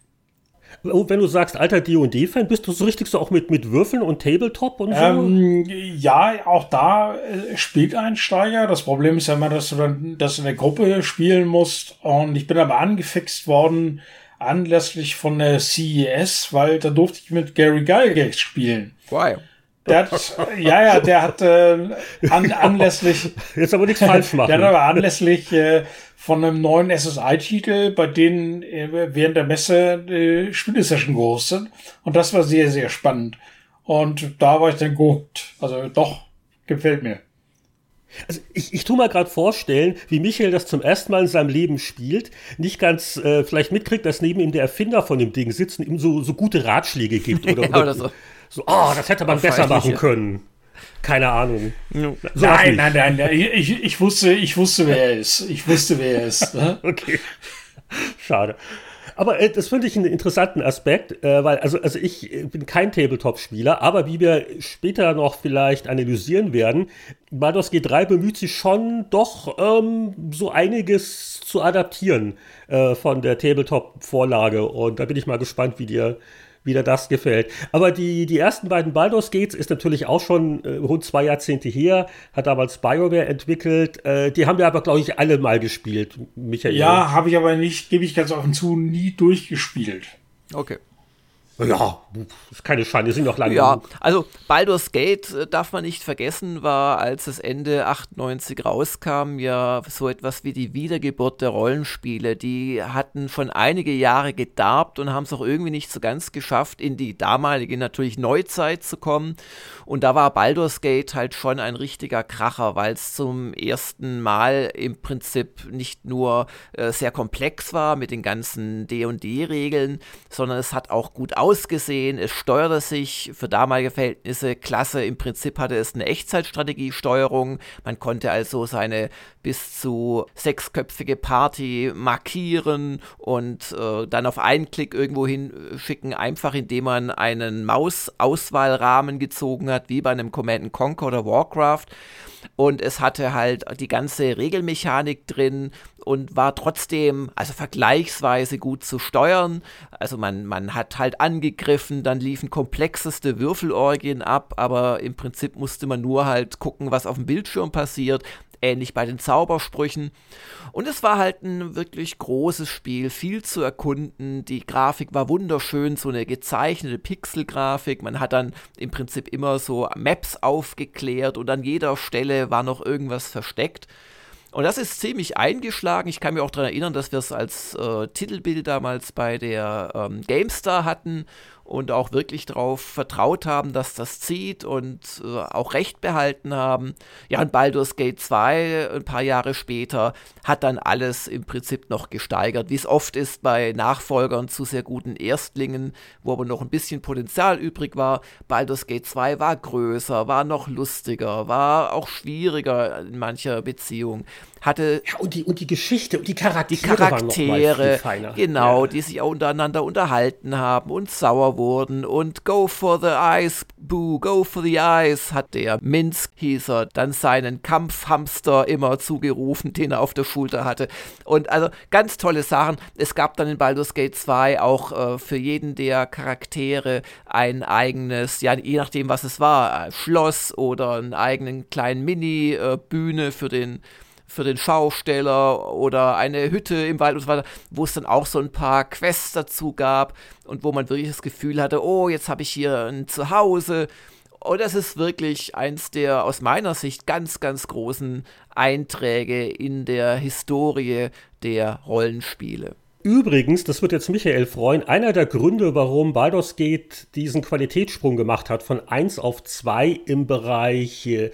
Und wenn du sagst, alter D&D-Fan, bist du so richtig so auch mit, mit Würfeln und Tabletop und so? Ähm, ja, auch da äh, spielt Einsteiger. Das Problem ist ja immer, dass du dann das in der Gruppe spielen musst. Und ich bin aber angefixt worden anlässlich von der CES, weil da durfte ich mit Gary Gygax spielen. Wow. Der hat, ja, ja, der hat äh, an, anlässlich. Jetzt aber nichts falsch machen. Der hat aber anlässlich äh, von einem neuen SSI-Titel, bei denen äh, während der Messe äh, Spielesession gehostet. Und das war sehr, sehr spannend. Und da war ich dann gut. Also doch, gefällt mir. Also ich, ich tu mal gerade vorstellen, wie Michael das zum ersten Mal in seinem Leben spielt, nicht ganz äh, vielleicht mitkriegt, dass neben ihm der Erfinder von dem Ding sitzt und ihm so, so gute Ratschläge gibt oder, ja, oder so. So, oh, das hätte man besser machen können. Keine Ahnung. So nein, nein, nein, nein. Ich, ich, wusste, ich wusste, wer er ist. Ich wusste, wer er ist. Ne? okay. Schade. Aber äh, das finde ich einen interessanten Aspekt, äh, weil also, also ich äh, bin kein Tabletop-Spieler, aber wie wir später noch vielleicht analysieren werden, Baldur's G3 bemüht sich schon doch ähm, so einiges zu adaptieren äh, von der Tabletop-Vorlage und da bin ich mal gespannt, wie dir wie dir das gefällt. Aber die, die ersten beiden Baldur's Gates ist natürlich auch schon äh, rund zwei Jahrzehnte her, hat damals BioWare entwickelt. Äh, die haben wir aber, glaube ich, alle mal gespielt, Michael. Ja, habe ich aber nicht, gebe ich ganz offen zu, nie durchgespielt. Okay. Ja, ist keine Schande, sind noch lange. Ja, genug. also Baldur's Gate äh, darf man nicht vergessen, war, als es Ende 98 rauskam, ja so etwas wie die Wiedergeburt der Rollenspiele. Die hatten schon einige Jahre gedarbt und haben es auch irgendwie nicht so ganz geschafft, in die damalige natürlich Neuzeit zu kommen. Und da war Baldur's Gate halt schon ein richtiger Kracher, weil es zum ersten Mal im Prinzip nicht nur äh, sehr komplex war mit den ganzen D&D-Regeln, sondern es hat auch gut ausgesehen ausgesehen, es steuerte sich für damalige Verhältnisse klasse. Im Prinzip hatte es eine Echtzeitstrategiesteuerung. Man konnte also seine bis zu sechsköpfige Party markieren und äh, dann auf einen Klick irgendwo hinschicken, einfach indem man einen Maus-Auswahlrahmen gezogen hat, wie bei einem Command Conquer oder Warcraft und es hatte halt die ganze Regelmechanik drin und war trotzdem, also vergleichsweise gut zu steuern. Also man, man hat halt angegriffen, dann liefen komplexeste Würfelorgien ab, aber im Prinzip musste man nur halt gucken, was auf dem Bildschirm passiert ähnlich bei den Zaubersprüchen. Und es war halt ein wirklich großes Spiel, viel zu erkunden. Die Grafik war wunderschön, so eine gezeichnete Pixelgrafik. Man hat dann im Prinzip immer so Maps aufgeklärt und an jeder Stelle war noch irgendwas versteckt. Und das ist ziemlich eingeschlagen. Ich kann mich auch daran erinnern, dass wir es als äh, Titelbild damals bei der ähm, GameStar hatten und auch wirklich darauf vertraut haben, dass das zieht und äh, auch Recht behalten haben. Ja, und Baldur's Gate 2, ein paar Jahre später, hat dann alles im Prinzip noch gesteigert, wie es oft ist bei Nachfolgern zu sehr guten Erstlingen, wo aber noch ein bisschen Potenzial übrig war. Baldur's Gate 2 war größer, war noch lustiger, war auch schwieriger in mancher Beziehung hatte. Ja, und die, und die Geschichte und die Charaktere. Die Charaktere, genau, ja. die sich auch untereinander unterhalten haben und sauer wurden. Und Go for the Eyes, Boo, Go for the Eyes, hat der Minsk, hieß er, dann seinen Kampfhamster immer zugerufen, den er auf der Schulter hatte. Und also ganz tolle Sachen. Es gab dann in Baldur's Gate 2 auch äh, für jeden der Charaktere ein eigenes, ja, je nachdem, was es war, Schloss oder einen eigenen kleinen Mini-Bühne äh, für den für den Schausteller oder eine Hütte im Wald und so weiter, wo es dann auch so ein paar Quests dazu gab und wo man wirklich das Gefühl hatte, oh, jetzt habe ich hier ein Zuhause. Und das ist wirklich eins der aus meiner Sicht ganz, ganz großen Einträge in der Historie der Rollenspiele. Übrigens, das wird jetzt Michael freuen, einer der Gründe, warum Baldur's Gate diesen Qualitätssprung gemacht hat von 1 auf 2 im Bereich äh,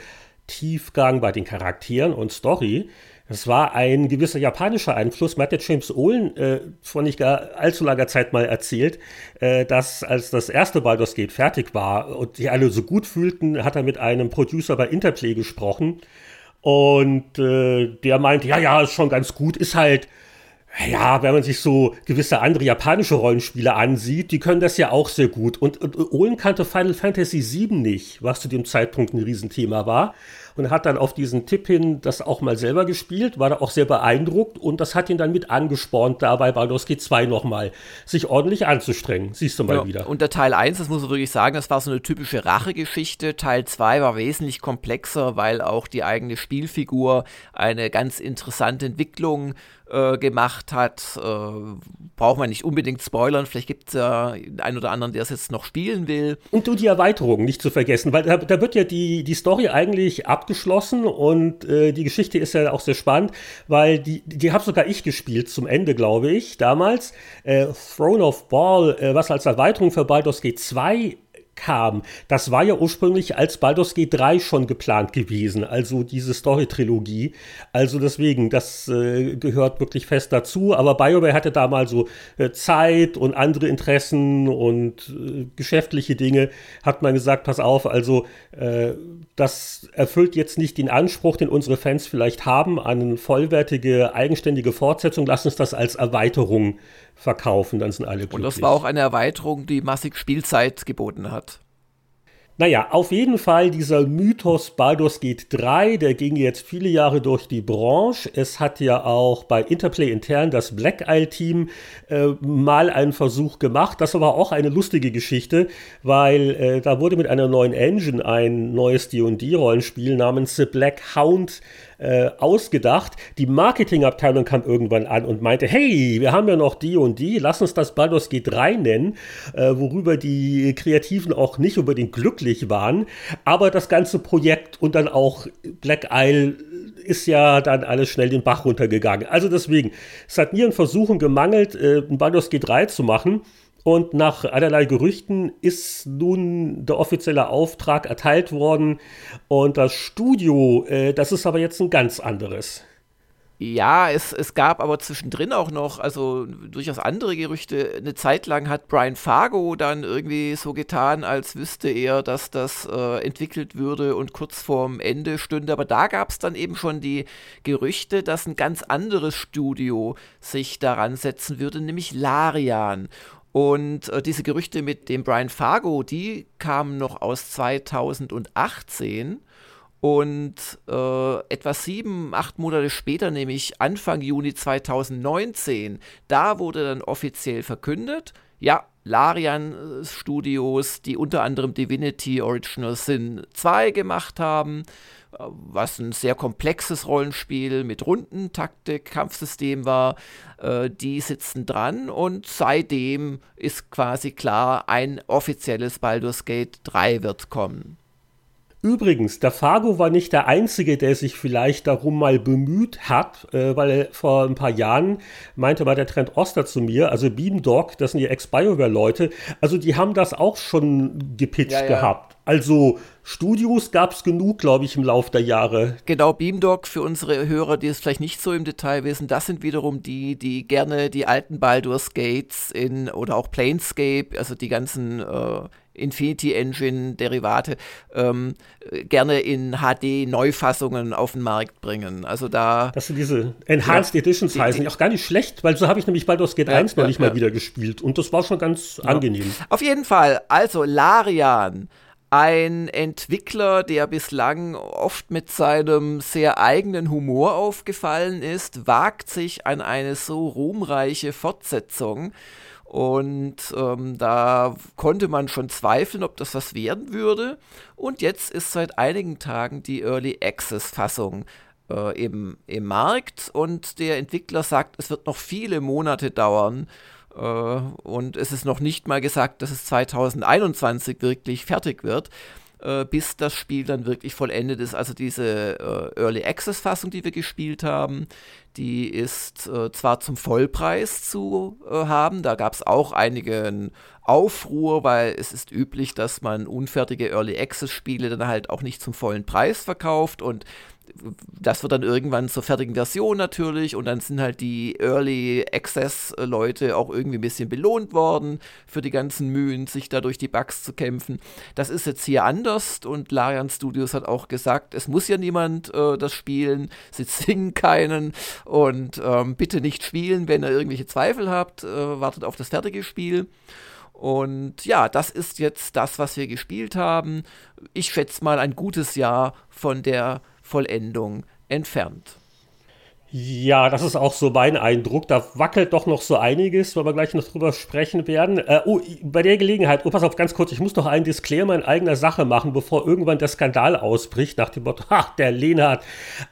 Tiefgang bei den Charakteren und Story, das war ein gewisser japanischer Einfluss. Mir hat der James Olin äh, vor nicht gar allzu langer Zeit mal erzählt, äh, dass als das erste Baldur's Gate fertig war und die alle so gut fühlten, hat er mit einem Producer bei Interplay gesprochen. Und äh, der meinte, ja, ja, ist schon ganz gut, ist halt ja, wenn man sich so gewisse andere japanische Rollenspiele ansieht, die können das ja auch sehr gut. Und, und Olin kannte Final Fantasy VII nicht, was zu dem Zeitpunkt ein Riesenthema war und hat dann auf diesen Tipp hin das auch mal selber gespielt, war da auch sehr beeindruckt und das hat ihn dann mit angespornt, dabei Baldur's Gate 2 nochmal sich ordentlich anzustrengen. Siehst du mal ja, wieder. Und der Teil 1, das muss man wirklich sagen, das war so eine typische Rachegeschichte. Teil 2 war wesentlich komplexer, weil auch die eigene Spielfigur eine ganz interessante Entwicklung äh, gemacht hat. Äh, braucht man nicht unbedingt spoilern. Vielleicht gibt es ja einen oder anderen, der es jetzt noch spielen will. Und du die Erweiterung nicht zu vergessen, weil da, da wird ja die, die Story eigentlich abgeschlossen und äh, die Geschichte ist ja auch sehr spannend, weil die, die habe sogar ich gespielt zum Ende, glaube ich, damals. Äh, Throne of Ball, äh, was als Erweiterung für Baldur's Gate 2 kam. Das war ja ursprünglich als Baldur's Gate 3 schon geplant gewesen, also diese Story-Trilogie. Also deswegen, das äh, gehört wirklich fest dazu. Aber BioWare hatte da mal so äh, Zeit und andere Interessen und äh, geschäftliche Dinge. Hat man gesagt, pass auf, also äh, das erfüllt jetzt nicht den Anspruch, den unsere Fans vielleicht haben an vollwertige, eigenständige Fortsetzung. Lass uns das als Erweiterung verkaufen, dann sind alle glücklich. Und das war auch eine Erweiterung, die massig Spielzeit geboten hat. Naja, auf jeden Fall dieser Mythos Baldur's Gate 3, der ging jetzt viele Jahre durch die Branche. Es hat ja auch bei Interplay intern das Black Isle Team äh, mal einen Versuch gemacht. Das war auch eine lustige Geschichte, weil äh, da wurde mit einer neuen Engine ein neues D&D-Rollenspiel namens The Black Hound äh, ausgedacht. Die Marketingabteilung kam irgendwann an und meinte, hey, wir haben ja noch die und die, lass uns das Baldur's G3 nennen, äh, worüber die Kreativen auch nicht unbedingt glücklich waren. Aber das ganze Projekt und dann auch Black Isle ist ja dann alles schnell den Bach runtergegangen. Also deswegen, es hat nie an Versuchen gemangelt, äh, ein Baldur's G3 zu machen. Und nach allerlei Gerüchten ist nun der offizielle Auftrag erteilt worden. Und das Studio, äh, das ist aber jetzt ein ganz anderes. Ja, es, es gab aber zwischendrin auch noch, also durchaus andere Gerüchte. Eine Zeit lang hat Brian Fargo dann irgendwie so getan, als wüsste er, dass das äh, entwickelt würde und kurz vorm Ende stünde. Aber da gab es dann eben schon die Gerüchte, dass ein ganz anderes Studio sich daran setzen würde, nämlich Larian. Und äh, diese Gerüchte mit dem Brian Fargo, die kamen noch aus 2018. Und äh, etwa sieben, acht Monate später, nämlich Anfang Juni 2019, da wurde dann offiziell verkündet, ja, Larian Studios, die unter anderem Divinity Original Sin 2 gemacht haben, was ein sehr komplexes Rollenspiel mit Rundentaktik, Kampfsystem war. Äh, die sitzen dran und seitdem ist quasi klar, ein offizielles Baldur's Gate 3 wird kommen. Übrigens, der Fargo war nicht der Einzige, der sich vielleicht darum mal bemüht hat, äh, weil vor ein paar Jahren meinte mal der Trend Oster zu mir, also Beamdog, das sind die Ex-BioWare-Leute, also die haben das auch schon gepitcht ja, ja. gehabt. Also Studios gab es genug, glaube ich, im Laufe der Jahre. Genau, Beamdog für unsere Hörer, die es vielleicht nicht so im Detail wissen, das sind wiederum die, die gerne die alten Baldur's Gates in oder auch Planescape, also die ganzen äh, Infinity Engine Derivate ähm, gerne in HD Neufassungen auf den Markt bringen. Also da Das sind diese Enhanced ja, Editions die, heißen, die, auch gar nicht schlecht, weil so habe ich nämlich Baldur's Gate ja, 1 noch nicht ja, mal wieder gespielt und das war schon ganz angenehm. Auf jeden Fall, also Larian ein Entwickler, der bislang oft mit seinem sehr eigenen Humor aufgefallen ist, wagt sich an eine so ruhmreiche Fortsetzung. Und ähm, da konnte man schon zweifeln, ob das was werden würde. Und jetzt ist seit einigen Tagen die Early Access Fassung äh, im, im Markt und der Entwickler sagt, es wird noch viele Monate dauern, äh, und es ist noch nicht mal gesagt, dass es 2021 wirklich fertig wird. Äh, bis das Spiel dann wirklich vollendet ist. Also diese äh, Early Access Fassung, die wir gespielt haben, die ist äh, zwar zum Vollpreis zu äh, haben, da gab es auch einigen Aufruhr, weil es ist üblich, dass man unfertige Early Access Spiele dann halt auch nicht zum vollen Preis verkauft und das wird dann irgendwann zur fertigen Version natürlich und dann sind halt die Early Access Leute auch irgendwie ein bisschen belohnt worden für die ganzen Mühen, sich da durch die Bugs zu kämpfen. Das ist jetzt hier anders und Larian Studios hat auch gesagt, es muss ja niemand äh, das spielen, sie zwingen keinen und ähm, bitte nicht spielen, wenn ihr irgendwelche Zweifel habt, äh, wartet auf das fertige Spiel. Und ja, das ist jetzt das, was wir gespielt haben. Ich schätze mal ein gutes Jahr von der Vollendung entfernt. Ja, das ist auch so mein Eindruck. Da wackelt doch noch so einiges, weil wir gleich noch drüber sprechen werden. Äh, oh, bei der Gelegenheit, oh, pass auf, ganz kurz, ich muss noch einen Disclaimer in eigener Sache machen, bevor irgendwann der Skandal ausbricht, nach dem Motto, ach, der Lenart.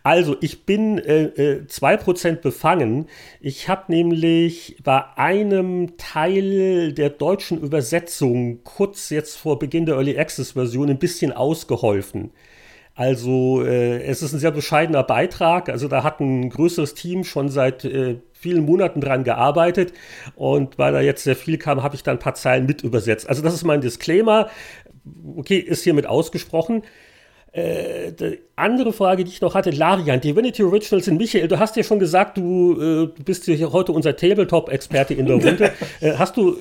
Also, ich bin äh, äh, 2% befangen. Ich habe nämlich bei einem Teil der deutschen Übersetzung kurz jetzt vor Beginn der Early Access Version ein bisschen ausgeholfen. Also äh, es ist ein sehr bescheidener Beitrag. Also da hat ein größeres Team schon seit äh, vielen Monaten dran gearbeitet und weil da jetzt sehr viel kam, habe ich da ein paar Zeilen mit übersetzt. Also das ist mein Disclaimer. Okay, ist hiermit ausgesprochen. Äh, die andere Frage, die ich noch hatte, Larian, Divinity Originals in Michael, du hast ja schon gesagt, du, äh, bist ja heute unser Tabletop-Experte in der Runde. äh, hast du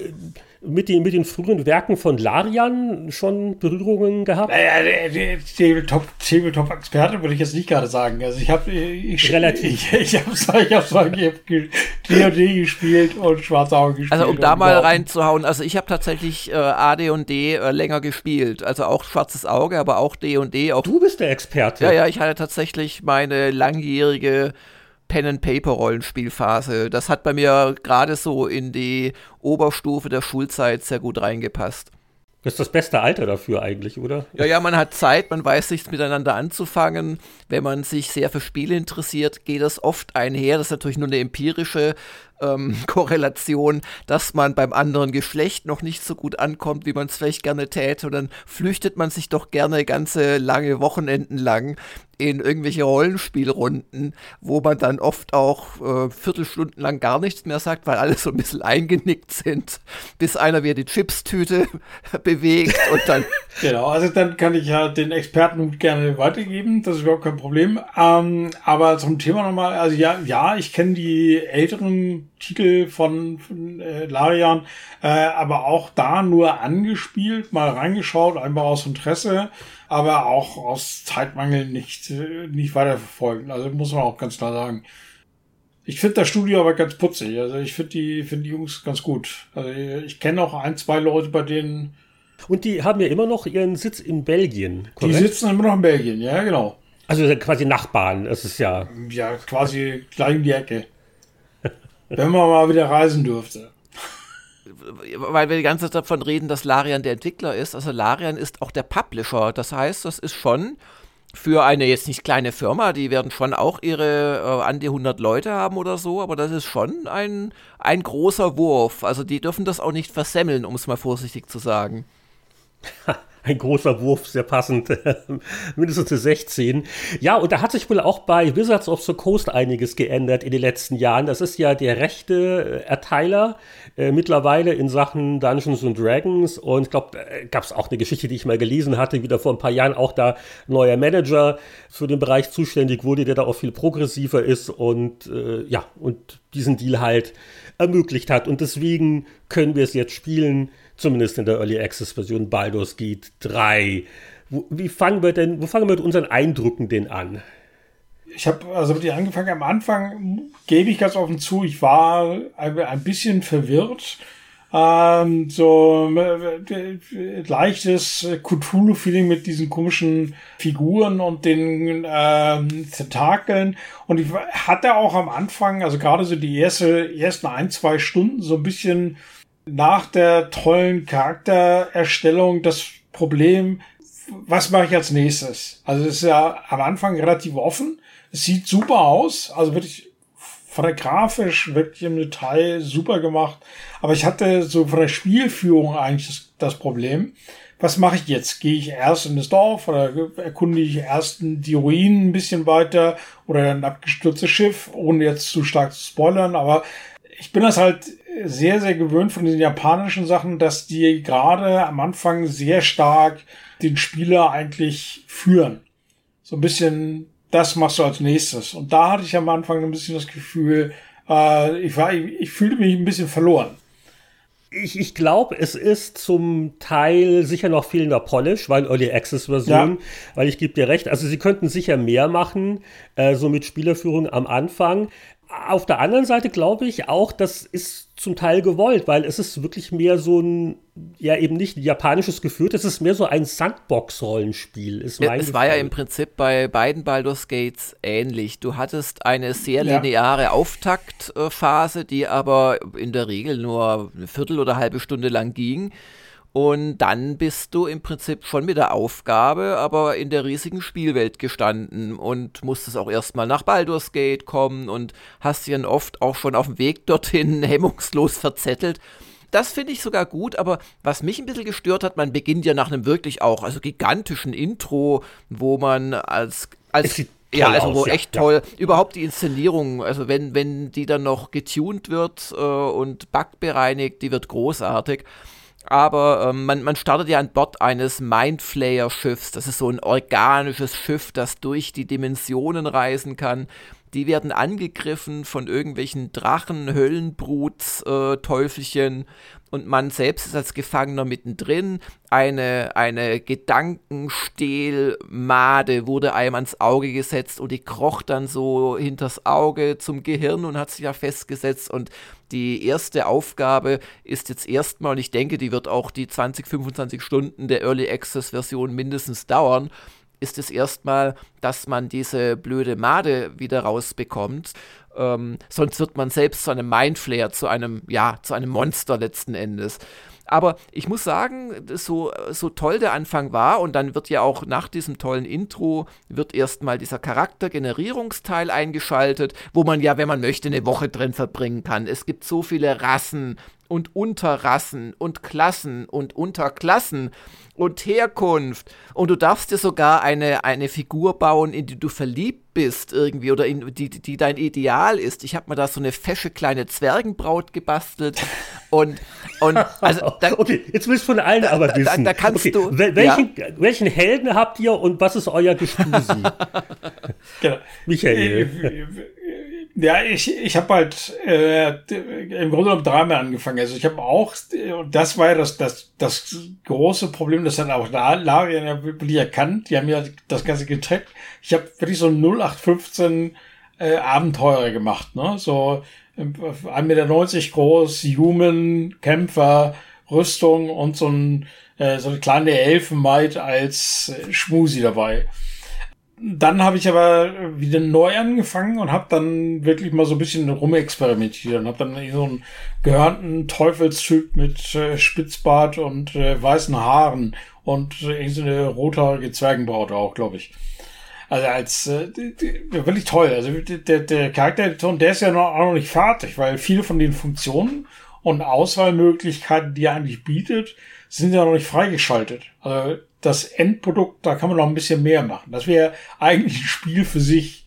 mit den, mit den frühen Werken von Larian schon Berührungen gehabt? Naja, der, der Tabletop-Experte würde ich jetzt nicht gerade sagen. Also ich habe ich, relativ. Ich, ich habe ich hab, ich hab D&D gespielt und Schwarze Auge gespielt. Also um da mal reinzuhauen, also ich habe tatsächlich äh, AD&D äh, länger gespielt. Also auch Schwarzes Auge, aber auch D&D. Du bist der Experte. Ja, ja, ich hatte tatsächlich meine langjährige Pen-and-Paper-Rollenspielphase. Das hat bei mir gerade so in die Oberstufe der Schulzeit sehr gut reingepasst. Das ist das beste Alter dafür eigentlich, oder? Ja, ja, man hat Zeit, man weiß nichts miteinander anzufangen. Wenn man sich sehr für Spiele interessiert, geht das oft einher. Das ist natürlich nur eine empirische ähm, Korrelation, dass man beim anderen Geschlecht noch nicht so gut ankommt, wie man es vielleicht gerne täte. Und dann flüchtet man sich doch gerne ganze lange Wochenenden lang in irgendwelche Rollenspielrunden, wo man dann oft auch äh, Viertelstunden lang gar nichts mehr sagt, weil alle so ein bisschen eingenickt sind, bis einer wieder die Chipstüte bewegt und dann. Genau, also dann kann ich ja den Experten gerne weitergeben, das ist überhaupt kein Problem. Ähm, aber zum Thema nochmal, also ja, ja, ich kenne die älteren Titel von, von äh, Larian, äh, aber auch da nur angespielt, mal reingeschaut, einfach aus Interesse, aber auch aus Zeitmangel nicht, äh, nicht weiterverfolgen. Also muss man auch ganz klar sagen. Ich finde das Studio aber ganz putzig. Also ich finde die, finde die Jungs ganz gut. Also ich kenne auch ein, zwei Leute, bei denen. Und die haben ja immer noch ihren Sitz in Belgien. Korrekt? Die sitzen immer noch in Belgien, ja, genau. Also quasi Nachbarn, das ist ja. Ja, quasi gleich um die Ecke. Wenn man mal wieder reisen dürfte. Weil wir die ganze Zeit davon reden, dass Larian der Entwickler ist. Also Larian ist auch der Publisher. Das heißt, das ist schon für eine jetzt nicht kleine Firma, die werden schon auch ihre äh, an die 100 Leute haben oder so, aber das ist schon ein, ein großer Wurf. Also die dürfen das auch nicht versemmeln, um es mal vorsichtig zu sagen. ein großer Wurf, sehr passend, mindestens eine 16. Ja, und da hat sich wohl auch bei Wizards of the Coast einiges geändert in den letzten Jahren. Das ist ja der rechte Erteiler äh, mittlerweile in Sachen Dungeons and Dragons. Und ich glaube, äh, gab es auch eine Geschichte, die ich mal gelesen hatte, wieder vor ein paar Jahren auch da neuer Manager für den Bereich zuständig wurde, der da auch viel progressiver ist und äh, ja, und diesen Deal halt ermöglicht hat. Und deswegen können wir es jetzt spielen zumindest in der Early Access Version Baldur's Gate 3. Wo, wie fangen wir denn, wo fangen wir mit unseren Eindrücken denn an? Ich habe also mit dir angefangen. Am Anfang gebe ich ganz offen zu, ich war ein bisschen verwirrt. Ähm, so äh, leichtes Cthulhu-Feeling mit diesen komischen Figuren und den ähm, Tentakeln. Und ich hatte auch am Anfang, also gerade so die erste, ersten ein, zwei Stunden so ein bisschen nach der tollen Charaktererstellung das Problem, was mache ich als nächstes? Also es ist ja am Anfang relativ offen. Es sieht super aus, also wirklich von der grafisch wirklich im Detail super gemacht. Aber ich hatte so von der Spielführung eigentlich das, das Problem, was mache ich jetzt? Gehe ich erst in das Dorf oder erkunde ich erst die Ruinen ein bisschen weiter oder ein abgestürztes Schiff, ohne jetzt zu stark zu spoilern, aber ich bin das halt sehr, sehr gewöhnt von den japanischen Sachen, dass die gerade am Anfang sehr stark den Spieler eigentlich führen. So ein bisschen, das machst du als nächstes. Und da hatte ich am Anfang ein bisschen das Gefühl, äh, ich war, ich, ich fühlte mich ein bisschen verloren. Ich, ich glaube, es ist zum Teil sicher noch fehlender Polish, weil Early Access Version, ja. weil ich gebe dir recht, also sie könnten sicher mehr machen, äh, so mit Spielerführung am Anfang. Auf der anderen Seite glaube ich auch, das ist zum Teil gewollt, weil es ist wirklich mehr so ein, ja eben nicht ein japanisches geführt, es ist mehr so ein Sandbox-Rollenspiel. Es war ja im Prinzip bei beiden Baldur's Gates ähnlich. Du hattest eine sehr lineare ja. Auftaktphase, die aber in der Regel nur eine Viertel oder halbe Stunde lang ging. Und dann bist du im Prinzip schon mit der Aufgabe, aber in der riesigen Spielwelt gestanden und musstest auch erstmal nach Baldur's Gate kommen und hast dich dann oft auch schon auf dem Weg dorthin hemmungslos verzettelt. Das finde ich sogar gut, aber was mich ein bisschen gestört hat, man beginnt ja nach einem wirklich auch, also gigantischen Intro, wo man als, als ja, also wo aus, echt ja, toll. Ja. Überhaupt die Inszenierung, also wenn, wenn die dann noch getuned wird äh, und bugbereinigt, die wird großartig. Aber ähm, man, man startet ja an Bord eines Mindflayer-Schiffs. Das ist so ein organisches Schiff, das durch die Dimensionen reisen kann. Die werden angegriffen von irgendwelchen Drachen, Höllenbruts, äh, Teufelchen und man selbst ist als Gefangener mittendrin. Eine, eine Gedankenstehlmade wurde einem ans Auge gesetzt und die kroch dann so hinters Auge zum Gehirn und hat sich ja festgesetzt und die erste Aufgabe ist jetzt erstmal, und ich denke, die wird auch die 20, 25 Stunden der Early Access Version mindestens dauern, ist es erstmal, dass man diese blöde Made wieder rausbekommt. Ähm, sonst wird man selbst zu einem Mindflayer, zu einem, ja, zu einem Monster letzten Endes. Aber ich muss sagen, so, so toll der Anfang war und dann wird ja auch nach diesem tollen Intro wird erstmal dieser Charaktergenerierungsteil eingeschaltet, wo man ja, wenn man möchte, eine Woche drin verbringen kann. Es gibt so viele Rassen und Unterrassen und Klassen und Unterklassen und Herkunft. Und du darfst dir sogar eine, eine Figur bauen, in die du verliebt bist irgendwie oder in, die, die dein Ideal ist. Ich habe mir da so eine fesche kleine Zwergenbraut gebastelt und, und also da, okay, jetzt willst du von allen aber wissen. Da, da kannst okay. du. Welchen, ja? welchen Helden habt ihr und was ist euer Gespusi? genau. Michael. Äh, äh, ja, ich, ich habe halt äh, im Grunde genommen dreimal angefangen. Also ich habe auch, und das war ja das, das, das große Problem, das hat auch Larian ja wirklich erkannt. Die haben ja das Ganze getrackt. Ich habe wirklich so 0815 äh, Abenteuer gemacht, ne? So 1,90 Meter groß, Human, Kämpfer, Rüstung und so, ein, äh, so eine kleine Elfenmaid als äh, Schmusi dabei dann habe ich aber wieder neu angefangen und habe dann wirklich mal so ein bisschen rumexperimentiert und habe dann so einen gehörnten Teufelstyp mit äh, Spitzbart und äh, weißen Haaren und äh, so eine rothaarige Zwergenbraut auch, glaube ich. Also als äh, wirklich toll. Also der, der Charakterton, der ist ja noch, auch noch nicht fertig, weil viele von den Funktionen und Auswahlmöglichkeiten, die er eigentlich bietet, sind ja noch nicht freigeschaltet. Also das Endprodukt, da kann man noch ein bisschen mehr machen. Das wäre eigentlich ein Spiel für sich.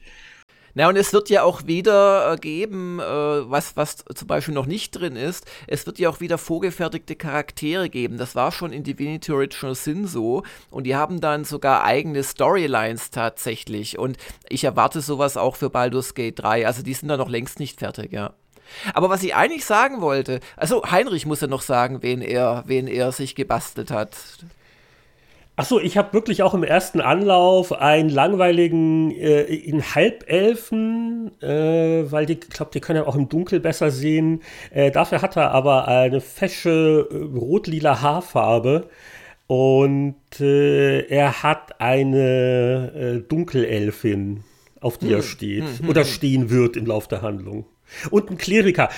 Na, und es wird ja auch wieder äh, geben, äh, was, was zum Beispiel noch nicht drin ist, es wird ja auch wieder vorgefertigte Charaktere geben. Das war schon in Divinity Original Sin so. Und die haben dann sogar eigene Storylines tatsächlich. Und ich erwarte sowas auch für Baldur's Gate 3. Also die sind da noch längst nicht fertig, ja. Aber was ich eigentlich sagen wollte, also Heinrich muss ja noch sagen, wen er, wen er sich gebastelt hat. Achso, ich habe wirklich auch im ersten Anlauf einen langweiligen äh, in Halbelfen, äh, weil die, ich glaube, die können ja auch im Dunkel besser sehen. Äh, dafür hat er aber eine fesche äh, rot-lila Haarfarbe und äh, er hat eine äh, Dunkelelfin, auf die hm, er steht hm, hm, oder hm. stehen wird im Lauf der Handlung. Und ein Kleriker.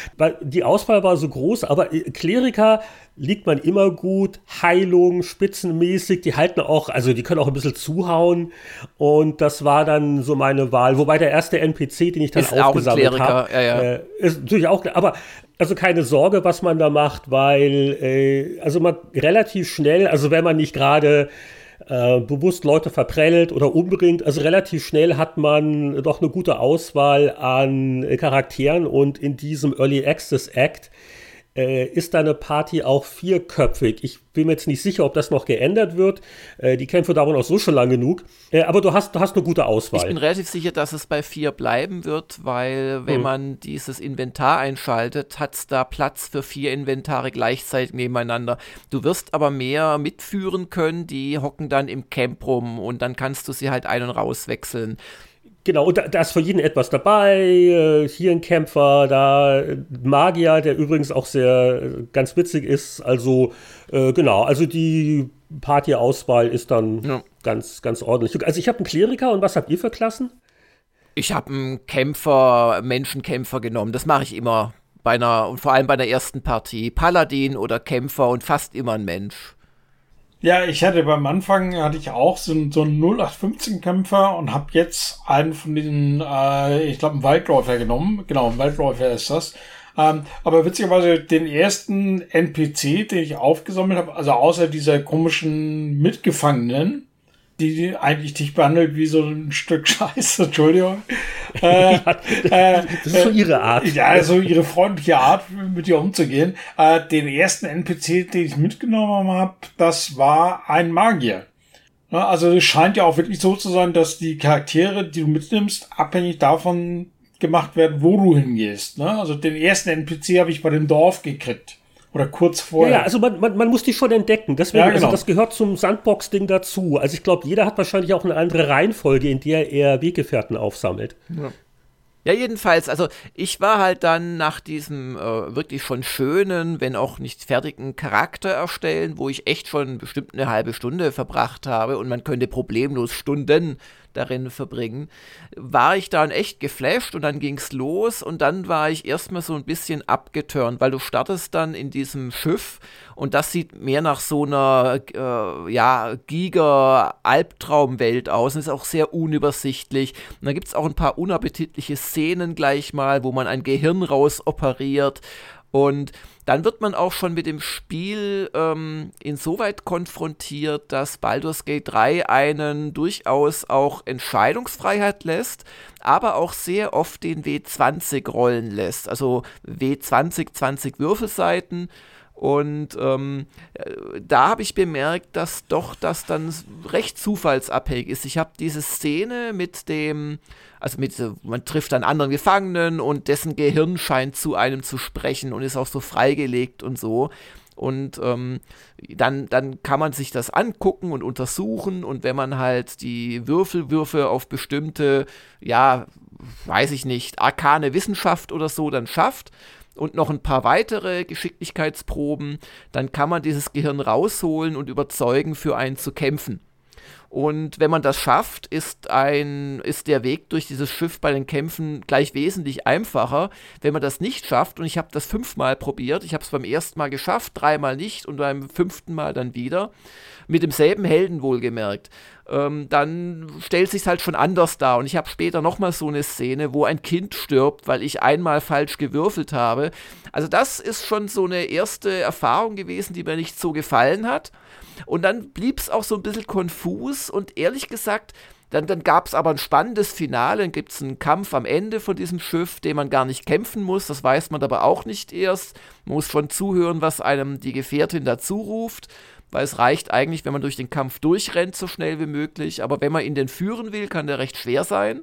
Die Auswahl war so groß, aber äh, Kleriker liegt man immer gut. Heilung, spitzenmäßig. Die halten auch, also die können auch ein bisschen zuhauen. Und das war dann so meine Wahl. Wobei der erste NPC, den ich dann ist aufgesammelt habe, ja, ja. äh, ist natürlich auch, aber also keine Sorge, was man da macht, weil äh, also man relativ schnell, also wenn man nicht gerade äh, bewusst Leute verprellt oder umbringt. Also relativ schnell hat man doch eine gute Auswahl an Charakteren und in diesem Early Access Act äh, ist deine Party auch vierköpfig. Ich bin mir jetzt nicht sicher, ob das noch geändert wird. Äh, die Kämpfe dauern auch so schon lang genug. Äh, aber du hast, du hast eine gute Auswahl. Ich bin relativ sicher, dass es bei vier bleiben wird, weil wenn hm. man dieses Inventar einschaltet, hat es da Platz für vier Inventare gleichzeitig nebeneinander. Du wirst aber mehr mitführen können, die hocken dann im Camp rum und dann kannst du sie halt ein- und rauswechseln. Genau, und da, da, ist für jeden etwas dabei. Äh, hier ein Kämpfer, da Magier, der übrigens auch sehr äh, ganz witzig ist. Also, äh, genau, also die Partyauswahl ist dann ja. ganz, ganz ordentlich. Also, ich habe einen Kleriker und was habt ihr für Klassen? Ich habe einen Kämpfer, Menschenkämpfer genommen. Das mache ich immer bei einer, und vor allem bei der ersten Partie. Paladin oder Kämpfer und fast immer ein Mensch. Ja, ich hatte beim Anfang hatte ich auch so, so einen 0815 Kämpfer und habe jetzt einen von diesen, äh, ich glaube, einen Waldläufer genommen. Genau, ein Waldläufer ist das. Ähm, aber witzigerweise den ersten NPC, den ich aufgesammelt habe, also außer dieser komischen Mitgefangenen, die eigentlich dich behandelt wie so ein Stück Scheiße, Entschuldigung. Äh, äh, das ist so ihre Art. Ja, so ihre freundliche Art, mit ihr umzugehen. Äh, den ersten NPC, den ich mitgenommen habe, das war ein Magier. Also es scheint ja auch wirklich so zu sein, dass die Charaktere, die du mitnimmst, abhängig davon gemacht werden, wo du hingehst. Also den ersten NPC habe ich bei dem Dorf gekriegt. Oder kurz vorher. Ja, also man, man, man muss die schon entdecken. Deswegen, ja, also genau. also das gehört zum Sandbox-Ding dazu. Also ich glaube, jeder hat wahrscheinlich auch eine andere Reihenfolge, in der er Weggefährten aufsammelt. Ja. Ja, jedenfalls, also ich war halt dann nach diesem äh, wirklich schon schönen, wenn auch nicht fertigen Charakter erstellen, wo ich echt schon bestimmt eine halbe Stunde verbracht habe und man könnte problemlos Stunden darin verbringen, war ich dann echt geflasht und dann ging's los und dann war ich erstmal so ein bisschen abgeturnt, weil du startest dann in diesem Schiff und das sieht mehr nach so einer äh, ja, Giga-Albtraumwelt aus und ist auch sehr unübersichtlich. Und dann gibt es auch ein paar unappetitliche Szenen gleich mal, wo man ein Gehirn raus operiert und dann wird man auch schon mit dem Spiel ähm, insoweit konfrontiert, dass Baldur's Gate 3 einen durchaus auch Entscheidungsfreiheit lässt, aber auch sehr oft den W20 rollen lässt. Also W20, 20 Würfelseiten und ähm, da habe ich bemerkt, dass doch das dann recht zufallsabhängig ist. Ich habe diese Szene mit dem, also mit, man trifft einen anderen Gefangenen und dessen Gehirn scheint zu einem zu sprechen und ist auch so freigelegt und so. Und ähm, dann, dann kann man sich das angucken und untersuchen. Und wenn man halt die Würfelwürfe auf bestimmte, ja, weiß ich nicht, arkane Wissenschaft oder so dann schafft, und noch ein paar weitere Geschicklichkeitsproben, dann kann man dieses Gehirn rausholen und überzeugen, für einen zu kämpfen. Und wenn man das schafft, ist, ein, ist der Weg durch dieses Schiff bei den Kämpfen gleich wesentlich einfacher. Wenn man das nicht schafft, und ich habe das fünfmal probiert, ich habe es beim ersten Mal geschafft, dreimal nicht und beim fünften Mal dann wieder, mit demselben Helden wohlgemerkt, ähm, dann stellt sich halt schon anders dar. Und ich habe später nochmal so eine Szene, wo ein Kind stirbt, weil ich einmal falsch gewürfelt habe. Also das ist schon so eine erste Erfahrung gewesen, die mir nicht so gefallen hat. Und dann blieb es auch so ein bisschen konfus und ehrlich gesagt, dann, dann gab es aber ein spannendes Finale, dann gibt es einen Kampf am Ende von diesem Schiff, den man gar nicht kämpfen muss, das weiß man aber auch nicht erst. Man muss schon zuhören, was einem die Gefährtin dazu ruft, weil es reicht eigentlich, wenn man durch den Kampf durchrennt, so schnell wie möglich, aber wenn man ihn denn führen will, kann der recht schwer sein.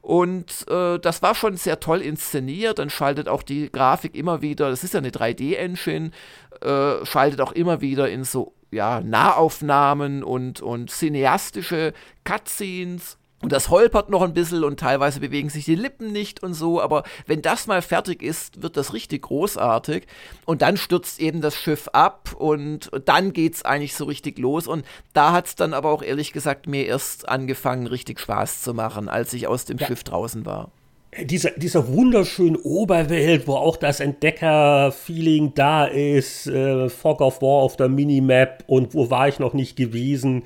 Und äh, das war schon sehr toll inszeniert. Dann schaltet auch die Grafik immer wieder, das ist ja eine 3D-Engine, äh, schaltet auch immer wieder in so ja, Nahaufnahmen und, und cineastische Cutscenes. Und das holpert noch ein bisschen und teilweise bewegen sich die Lippen nicht und so, aber wenn das mal fertig ist, wird das richtig großartig. Und dann stürzt eben das Schiff ab und dann geht's eigentlich so richtig los. Und da hat's dann aber auch ehrlich gesagt mir erst angefangen, richtig Spaß zu machen, als ich aus dem ja. Schiff draußen war. Dieser, dieser wunderschönen Oberwelt, wo auch das Entdecker-Feeling da ist, äh, Fog of War auf der Minimap und wo war ich noch nicht gewesen,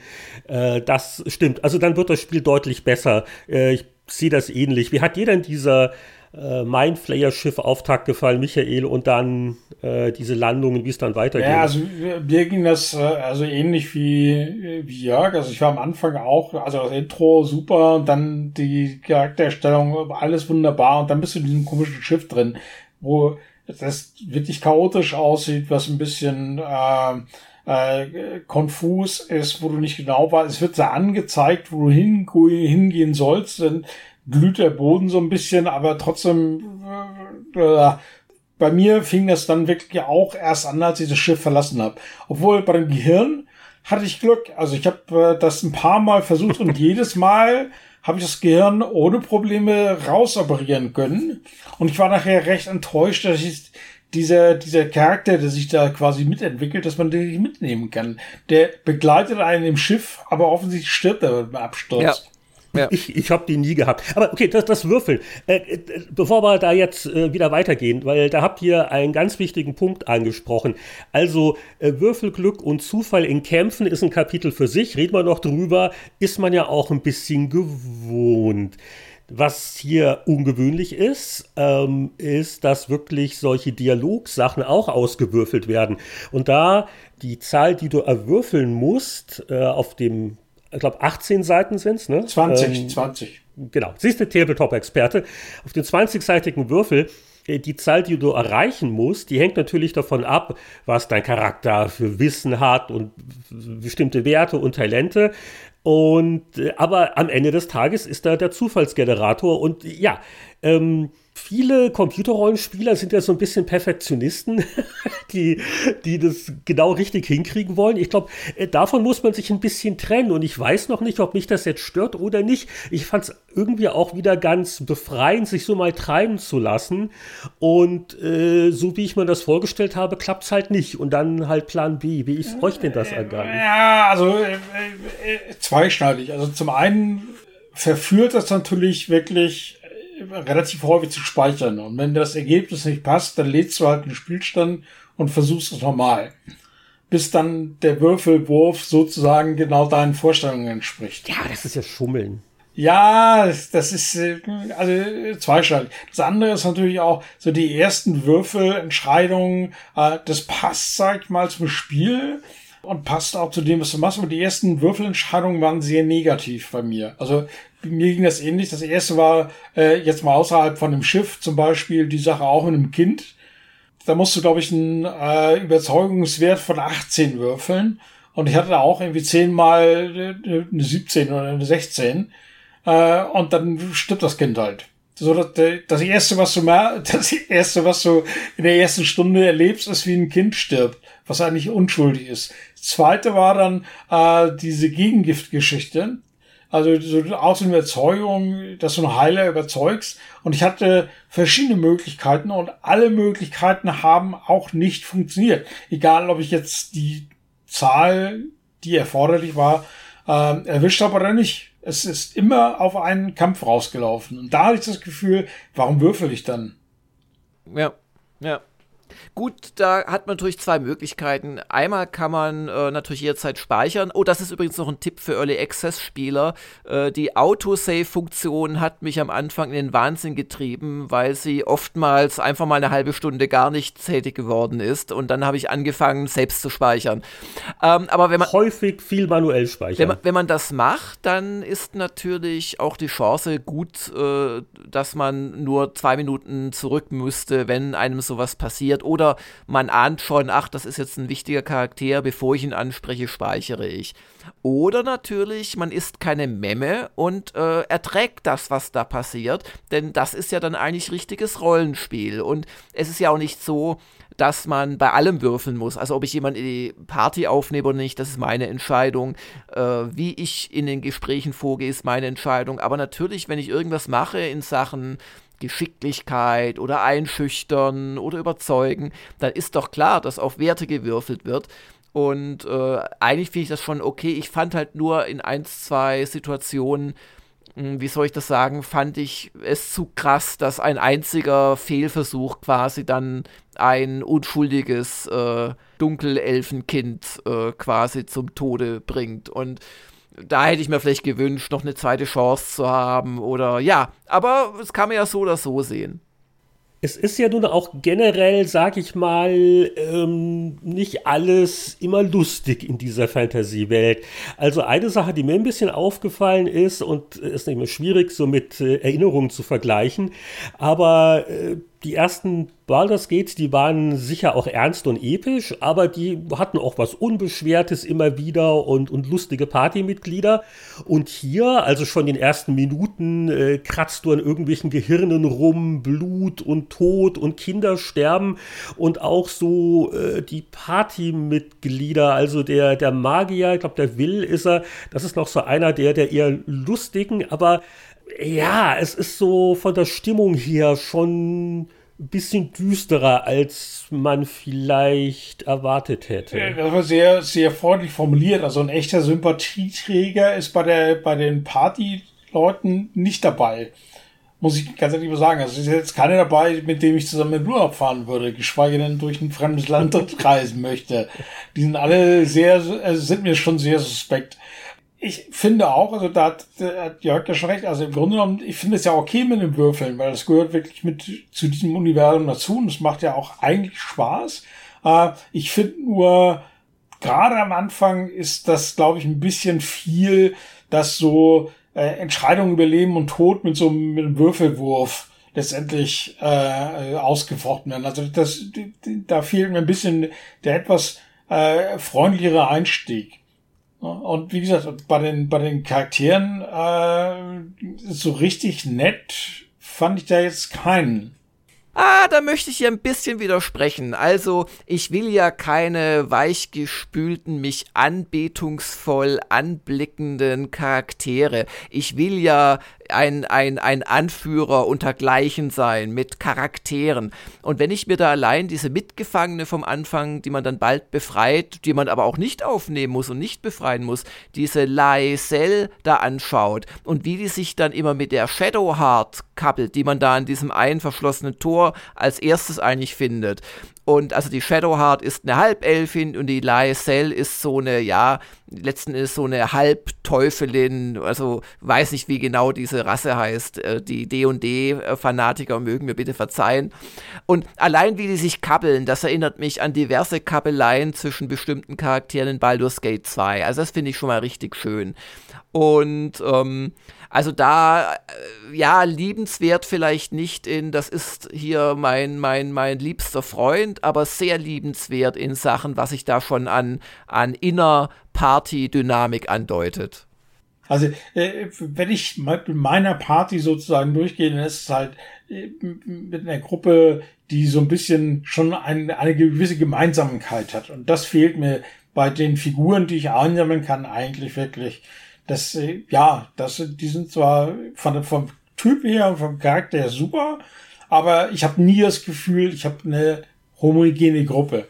äh, das stimmt. Also dann wird das Spiel deutlich besser. Äh, ich sehe das ähnlich. Wie hat dir denn dieser äh, Mindflayer-Schiff Auftakt gefallen, Michael, und dann äh, diese Landungen, wie es dann weitergeht. Ja, also mir ging das äh, also ähnlich wie, wie Jörg. Also ich war am Anfang auch, also das Intro super und dann die Charakterstellung, alles wunderbar und dann bist du in diesem komischen Schiff drin, wo das wirklich chaotisch aussieht, was ein bisschen äh, äh, konfus ist, wo du nicht genau weißt. Es wird da angezeigt, wo du hin, hingehen sollst, denn glüht der Boden so ein bisschen, aber trotzdem, äh, äh, bei mir fing das dann wirklich auch erst an, als ich das Schiff verlassen habe. Obwohl bei dem Gehirn hatte ich Glück. Also ich habe äh, das ein paar Mal versucht und jedes Mal habe ich das Gehirn ohne Probleme rausoperieren können. Und ich war nachher recht enttäuscht, dass ich dieser, dieser Charakter, der sich da quasi mitentwickelt, dass man den nicht mitnehmen kann. Der begleitet einen im Schiff, aber offensichtlich stirbt er beim Absturz. Ja. Ja. Ich, ich habe die nie gehabt. Aber okay, das, das Würfeln. Äh, äh, bevor wir da jetzt äh, wieder weitergehen, weil da habt ihr einen ganz wichtigen Punkt angesprochen. Also äh, Würfelglück und Zufall in Kämpfen ist ein Kapitel für sich. Reden wir noch drüber. Ist man ja auch ein bisschen gewohnt. Was hier ungewöhnlich ist, ähm, ist, dass wirklich solche Dialogsachen auch ausgewürfelt werden. Und da die Zahl, die du erwürfeln musst, äh, auf dem ich glaube, 18 Seiten sind es, ne? 20, ähm, 20. Genau. Siehst du, Tabletop-Experte. Auf den 20-seitigen Würfel äh, die Zahl, die du erreichen musst, die hängt natürlich davon ab, was dein Charakter für Wissen hat und bestimmte Werte und Talente. Und äh, aber am Ende des Tages ist da der Zufallsgenerator und ja, ähm, viele Computerrollenspieler sind ja so ein bisschen Perfektionisten, die, die das genau richtig hinkriegen wollen. Ich glaube, äh, davon muss man sich ein bisschen trennen und ich weiß noch nicht, ob mich das jetzt stört oder nicht. Ich fand es irgendwie auch wieder ganz befreiend, sich so mal treiben zu lassen. Und äh, so wie ich mir das vorgestellt habe, klappt es halt nicht. Und dann halt Plan B. Wie ist euch denn das ergangen? Ja, also äh, äh, zweischneidig. Also zum einen verführt das natürlich wirklich relativ häufig zu speichern. Und wenn das Ergebnis nicht passt, dann lädst du halt einen Spielstand und versuchst es normal. Bis dann der Würfelwurf sozusagen genau deinen Vorstellungen entspricht. Ja, das ist ja Schummeln. Ja, das ist äh, also zweischneidig. Das andere ist natürlich auch so die ersten Würfelentscheidungen. Äh, das passt, sag ich mal, zum Spiel und passt auch zu dem, was du machst. Aber die ersten Würfelentscheidungen waren sehr negativ bei mir. Also mir ging das ähnlich. Das erste war äh, jetzt mal außerhalb von dem Schiff zum Beispiel die Sache auch mit einem Kind. Da musst du, glaube ich, einen äh, Überzeugungswert von 18 würfeln. Und ich hatte da auch irgendwie zehnmal äh, eine 17 oder eine 16. Äh, und dann stirbt das Kind halt. So, das, das erste, was du mal, das erste, was du in der ersten Stunde erlebst, ist, wie ein Kind stirbt, was eigentlich unschuldig ist. Das zweite war dann äh, diese Gegengiftgeschichte. Also so aus der Überzeugung, dass du einen Heiler überzeugst. Und ich hatte verschiedene Möglichkeiten und alle Möglichkeiten haben auch nicht funktioniert. Egal, ob ich jetzt die Zahl, die erforderlich war, äh, erwischt habe oder nicht. Es ist immer auf einen Kampf rausgelaufen. Und da hatte ich das Gefühl, warum würfel ich dann? Ja, ja. Gut, da hat man natürlich zwei Möglichkeiten. Einmal kann man äh, natürlich jederzeit speichern. Oh, das ist übrigens noch ein Tipp für Early Access Spieler. Äh, die Autosave-Funktion hat mich am Anfang in den Wahnsinn getrieben, weil sie oftmals einfach mal eine halbe Stunde gar nicht tätig geworden ist. Und dann habe ich angefangen, selbst zu speichern. Ähm, aber wenn man häufig viel manuell speichern. Wenn man, wenn man das macht, dann ist natürlich auch die Chance gut, äh, dass man nur zwei Minuten zurück müsste, wenn einem sowas passiert oder man ahnt schon, ach, das ist jetzt ein wichtiger Charakter, bevor ich ihn anspreche, speichere ich. Oder natürlich, man ist keine Memme und äh, erträgt das, was da passiert, denn das ist ja dann eigentlich richtiges Rollenspiel. Und es ist ja auch nicht so, dass man bei allem würfeln muss. Also ob ich jemanden in die Party aufnehme oder nicht, das ist meine Entscheidung. Äh, wie ich in den Gesprächen vorgehe, ist meine Entscheidung. Aber natürlich, wenn ich irgendwas mache in Sachen Geschicklichkeit oder einschüchtern oder überzeugen, dann ist doch klar, dass auf Werte gewürfelt wird. Und äh, eigentlich finde ich das schon okay. Ich fand halt nur in ein, zwei Situationen hm, wie soll ich das sagen, fand ich es zu krass, dass ein einziger Fehlversuch quasi dann ein unschuldiges äh, Dunkelelfenkind äh, quasi zum Tode bringt. Und da hätte ich mir vielleicht gewünscht, noch eine zweite Chance zu haben oder ja, aber es kann man ja so oder so sehen. Es ist ja nun auch generell, sag ich mal, ähm, nicht alles immer lustig in dieser Fantasiewelt. Also eine Sache, die mir ein bisschen aufgefallen ist und ist nicht mehr schwierig, so mit äh, Erinnerungen zu vergleichen, aber äh, die ersten Baldur's Gates, die waren sicher auch ernst und episch, aber die hatten auch was Unbeschwertes immer wieder und, und lustige Partymitglieder. Und hier, also schon in den ersten Minuten, äh, kratzt du an irgendwelchen Gehirnen rum, Blut und Tod und Kinder sterben und auch so äh, die Partymitglieder, also der, der Magier, ich glaube, der Will ist er, das ist noch so einer der, der eher lustigen, aber ja, es ist so von der Stimmung her schon ein bisschen düsterer, als man vielleicht erwartet hätte. Das war sehr, sehr freundlich formuliert. Also ein echter Sympathieträger ist bei der, bei den Partyleuten nicht dabei. Muss ich ganz ehrlich mal sagen. Also es ist jetzt keiner dabei, mit dem ich zusammen in Urlaub fahren würde, geschweige denn durch ein fremdes Land reisen möchte. Die sind alle sehr, also sind mir schon sehr suspekt ich finde auch, also da hat, da hat Jörg ja schon recht, also im Grunde genommen, ich finde es ja okay mit dem Würfeln, weil das gehört wirklich mit zu diesem Universum dazu und es macht ja auch eigentlich Spaß. Äh, ich finde nur, gerade am Anfang ist das, glaube ich, ein bisschen viel, dass so äh, Entscheidungen über Leben und Tod mit so mit einem Würfelwurf letztendlich äh, ausgefochten werden. Also das, da fehlt mir ein bisschen der etwas äh, freundlichere Einstieg. Und wie gesagt, bei den, bei den Charakteren äh, so richtig nett fand ich da jetzt keinen. Ah, da möchte ich hier ein bisschen widersprechen. Also, ich will ja keine weichgespülten, mich anbetungsvoll anblickenden Charaktere. Ich will ja ein, ein, ein Anführer untergleichen sein mit Charakteren. Und wenn ich mir da allein diese Mitgefangene vom Anfang, die man dann bald befreit, die man aber auch nicht aufnehmen muss und nicht befreien muss, diese Laisel da anschaut und wie die sich dann immer mit der Shadowheart kappelt, die man da an diesem einen verschlossenen Tor als erstes eigentlich findet. Und also die Shadowheart ist eine Halbelfin und die Laecel ist so eine, ja, letzten ist so eine Halbteufelin, also weiß nicht, wie genau diese Rasse heißt. Äh, die D&D-Fanatiker mögen mir bitte verzeihen. Und allein wie die sich kappeln, das erinnert mich an diverse Kappeleien zwischen bestimmten Charakteren in Baldur's Gate 2. Also das finde ich schon mal richtig schön. Und ähm, also da, äh, ja, liebenswert vielleicht nicht in, das ist hier mein, mein, mein liebster Freund, aber sehr liebenswert in Sachen, was sich da schon an, an Inner-Party-Dynamik andeutet. Also, äh, wenn ich mit meiner Party sozusagen durchgehe, dann ist es halt äh, mit einer Gruppe, die so ein bisschen schon ein, eine gewisse Gemeinsamkeit hat. Und das fehlt mir bei den Figuren, die ich einsammeln kann, eigentlich wirklich das, äh, ja, das, die sind zwar von, vom Typ her und vom Charakter her super, aber ich habe nie das Gefühl, ich habe eine homogene Gruppe.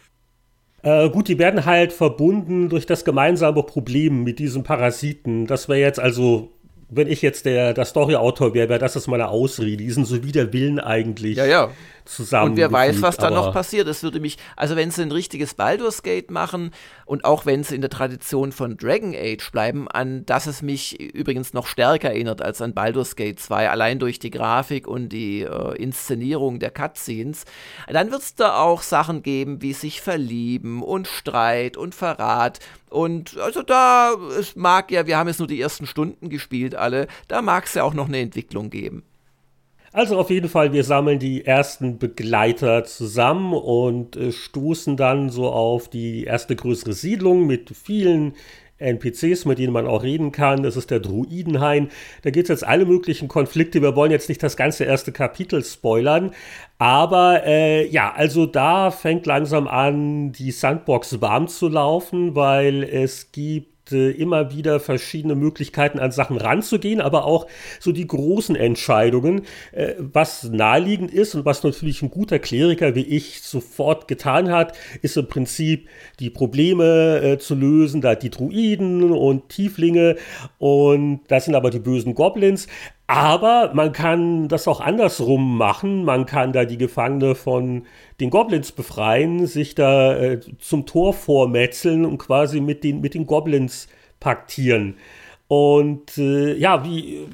Äh, gut, die werden halt verbunden durch das gemeinsame Problem mit diesem Parasiten. Das wäre jetzt also, wenn ich jetzt der, der Story-Autor wäre, wäre das ist meine Ausrede. Die sind so wie der Willen eigentlich. Ja, ja zusammen. Und wer weiß, was da noch passiert. Es würde mich, also wenn sie ein richtiges Baldur's Gate machen und auch wenn sie in der Tradition von Dragon Age bleiben, an das es mich übrigens noch stärker erinnert als an Baldur's Gate 2, allein durch die Grafik und die äh, Inszenierung der Cutscenes, dann wird es da auch Sachen geben, wie sich verlieben und Streit und Verrat. Und also da, es mag ja, wir haben jetzt nur die ersten Stunden gespielt alle, da mag es ja auch noch eine Entwicklung geben. Also auf jeden Fall, wir sammeln die ersten Begleiter zusammen und äh, stoßen dann so auf die erste größere Siedlung mit vielen NPCs, mit denen man auch reden kann. Das ist der Druidenhain. Da geht es jetzt alle möglichen Konflikte. Wir wollen jetzt nicht das ganze erste Kapitel spoilern. Aber äh, ja, also da fängt langsam an, die Sandbox warm zu laufen, weil es gibt immer wieder verschiedene Möglichkeiten an Sachen ranzugehen, aber auch so die großen Entscheidungen, äh, was naheliegend ist und was natürlich ein guter Kleriker wie ich sofort getan hat, ist im Prinzip die Probleme äh, zu lösen, da die Druiden und Tieflinge und das sind aber die bösen Goblins. Aber man kann das auch andersrum machen. Man kann da die Gefangene von den Goblins befreien, sich da äh, zum Tor vormetzeln und quasi mit den, mit den Goblins paktieren. Und äh, ja, wie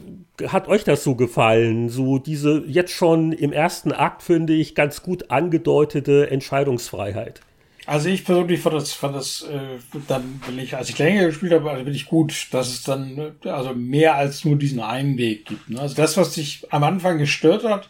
hat euch das so gefallen? So diese jetzt schon im ersten Akt, finde ich, ganz gut angedeutete Entscheidungsfreiheit. Also ich persönlich fand das, fand das äh, dann, wenn ich, als ich länger gespielt habe, also bin ich gut, dass es dann also mehr als nur diesen einen Weg gibt. Ne? Also das, was sich am Anfang gestört hat,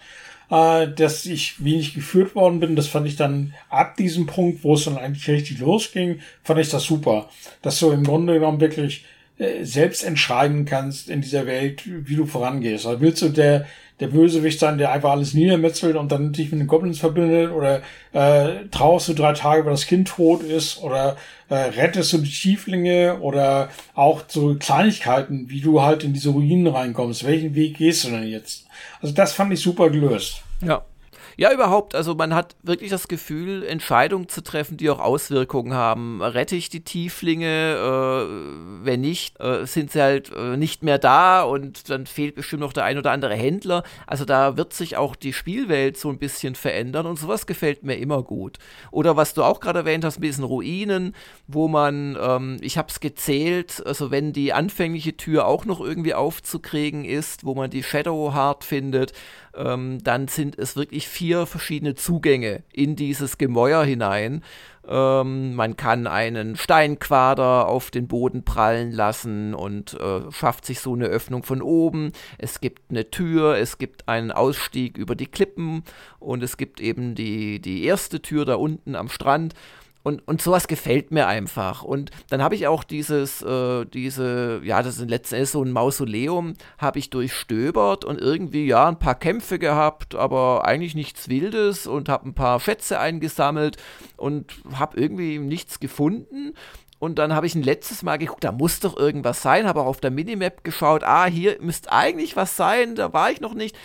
äh, dass ich wenig geführt worden bin, das fand ich dann ab diesem Punkt, wo es dann eigentlich richtig losging, fand ich das super. Dass du im Grunde genommen wirklich äh, selbst entscheiden kannst in dieser Welt, wie du vorangehst. Also willst du der, der Bösewicht sein, der einfach alles niedermetzelt und dann dich mit den Goblins verbindet oder äh, trauerst du drei Tage, weil das Kind tot ist oder äh, rettest du die Tieflinge oder auch so Kleinigkeiten, wie du halt in diese Ruinen reinkommst. Welchen Weg gehst du denn jetzt? Also das fand ich super gelöst. Ja. Ja, überhaupt. Also man hat wirklich das Gefühl, Entscheidungen zu treffen, die auch Auswirkungen haben. Rette ich die Tieflinge? Äh, wenn nicht, äh, sind sie halt äh, nicht mehr da und dann fehlt bestimmt noch der ein oder andere Händler. Also da wird sich auch die Spielwelt so ein bisschen verändern und sowas gefällt mir immer gut. Oder was du auch gerade erwähnt hast, ein bisschen Ruinen, wo man, ähm, ich habe es gezählt, also wenn die anfängliche Tür auch noch irgendwie aufzukriegen ist, wo man die Shadow Heart findet, ähm, dann sind es wirklich vier verschiedene Zugänge in dieses Gemäuer hinein. Ähm, man kann einen Steinquader auf den Boden prallen lassen und äh, schafft sich so eine Öffnung von oben. Es gibt eine Tür, es gibt einen Ausstieg über die Klippen und es gibt eben die, die erste Tür da unten am Strand. Und, und sowas gefällt mir einfach. Und dann habe ich auch dieses, äh, diese, ja, das ist letztendlich so ein Mausoleum, habe ich durchstöbert und irgendwie, ja, ein paar Kämpfe gehabt, aber eigentlich nichts Wildes und habe ein paar Schätze eingesammelt und habe irgendwie nichts gefunden. Und dann habe ich ein letztes Mal geguckt, da muss doch irgendwas sein, habe auch auf der Minimap geschaut, ah, hier müsste eigentlich was sein, da war ich noch nicht.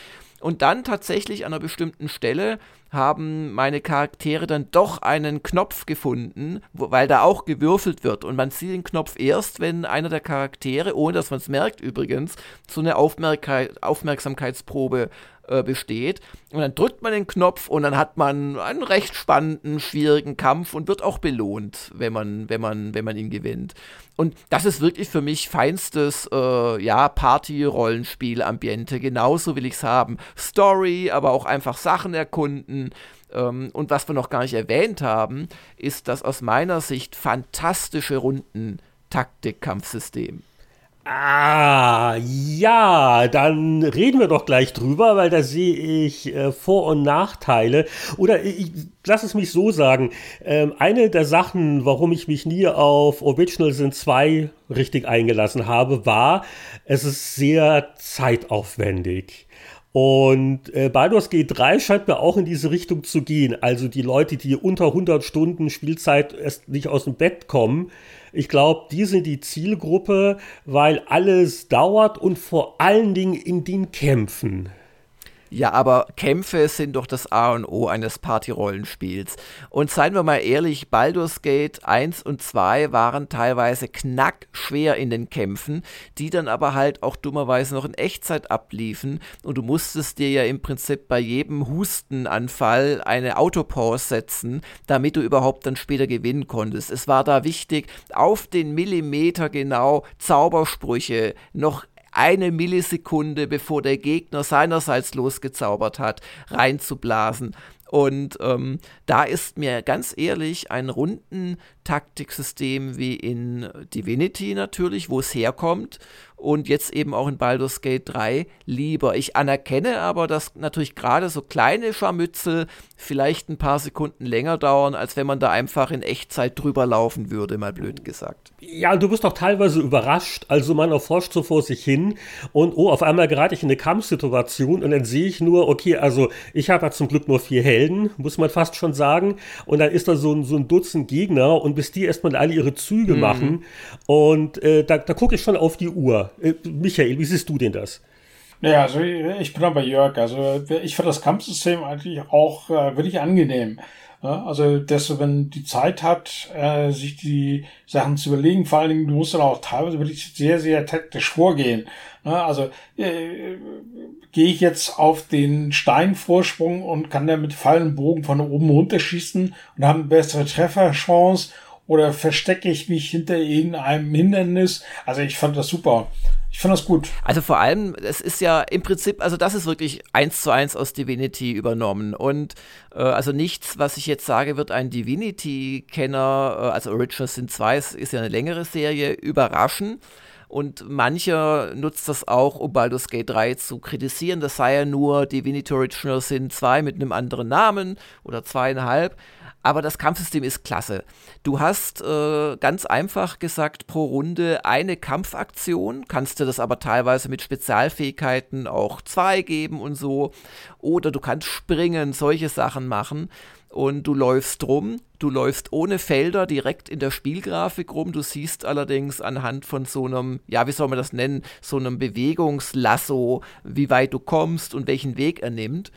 Und dann tatsächlich an einer bestimmten Stelle haben meine Charaktere dann doch einen Knopf gefunden, wo, weil da auch gewürfelt wird. Und man sieht den Knopf erst, wenn einer der Charaktere, ohne dass man es merkt übrigens, so eine Aufmerksamkeit, Aufmerksamkeitsprobe äh, besteht. Und dann drückt man den Knopf und dann hat man einen recht spannenden, schwierigen Kampf und wird auch belohnt, wenn man, wenn man, wenn man ihn gewinnt. Und das ist wirklich für mich feinstes, äh, ja, Party-Rollenspiel-Ambiente. Genauso will ich es haben. Story, aber auch einfach Sachen erkunden. Ähm, und was wir noch gar nicht erwähnt haben, ist das aus meiner Sicht fantastische Runden-Taktik-Kampfsystem. Ah, ja, dann reden wir doch gleich drüber, weil da sehe ich äh, Vor- und Nachteile. Oder ich, lass es mich so sagen. Ähm, eine der Sachen, warum ich mich nie auf Original Sin 2 richtig eingelassen habe, war, es ist sehr zeitaufwendig. Und äh, Baldur's Gate 3 scheint mir auch in diese Richtung zu gehen. Also die Leute, die unter 100 Stunden Spielzeit erst nicht aus dem Bett kommen, ich glaube, die sind die Zielgruppe, weil alles dauert und vor allen Dingen in den Kämpfen. Ja, aber Kämpfe sind doch das A und O eines Party-Rollenspiels. Und seien wir mal ehrlich, Baldur's Gate 1 und 2 waren teilweise knackschwer in den Kämpfen, die dann aber halt auch dummerweise noch in Echtzeit abliefen. Und du musstest dir ja im Prinzip bei jedem Hustenanfall eine Autopause setzen, damit du überhaupt dann später gewinnen konntest. Es war da wichtig, auf den Millimeter genau Zaubersprüche noch eine Millisekunde, bevor der Gegner seinerseits losgezaubert hat, reinzublasen. Und ähm, da ist mir ganz ehrlich ein runden Taktiksystem wie in Divinity natürlich, wo es herkommt, und jetzt eben auch in Baldur's Gate 3 lieber. Ich anerkenne aber, dass natürlich gerade so kleine Scharmützel vielleicht ein paar Sekunden länger dauern, als wenn man da einfach in Echtzeit drüber laufen würde, mal blöd gesagt. Ja, du bist doch teilweise überrascht. Also man erforscht so vor sich hin und oh, auf einmal gerate ich in eine Kampfsituation und dann sehe ich nur, okay, also ich habe ja zum Glück nur vier Helden, muss man fast schon sagen. Und dann ist da so ein, so ein Dutzend Gegner und bis die erstmal alle ihre Züge mhm. machen. Und äh, da, da gucke ich schon auf die Uhr. Äh, Michael, wie siehst du denn das? Ja, also ich bin da bei Jörg. Also ich finde das Kampfsystem eigentlich auch äh, wirklich angenehm. Ja, also, dass wenn die Zeit hat, äh, sich die Sachen zu überlegen, vor allen Dingen, du musst dann auch teilweise wirklich sehr, sehr taktisch vorgehen. Ja, also äh, gehe ich jetzt auf den Steinvorsprung und kann dann mit Fallen Bogen von oben runterschießen und habe eine bessere Trefferchance oder verstecke ich mich hinter irgendeinem Hindernis? Also ich fand das super. Ich finde das gut. Also vor allem, es ist ja im Prinzip, also das ist wirklich eins zu eins aus Divinity übernommen. Und äh, also nichts, was ich jetzt sage, wird ein Divinity-Kenner, äh, also Original Sin 2 ist, ist ja eine längere Serie, überraschen. Und mancher nutzt das auch, um Baldur's Gate 3 zu kritisieren. Das sei ja nur Divinity Original Sin 2 mit einem anderen Namen oder zweieinhalb. Aber das Kampfsystem ist klasse. Du hast äh, ganz einfach gesagt pro Runde eine Kampfaktion, kannst du das aber teilweise mit Spezialfähigkeiten auch zwei geben und so. Oder du kannst springen, solche Sachen machen. Und du läufst rum, du läufst ohne Felder direkt in der Spielgrafik rum. Du siehst allerdings anhand von so einem, ja, wie soll man das nennen, so einem Bewegungslasso, wie weit du kommst und welchen Weg er nimmt.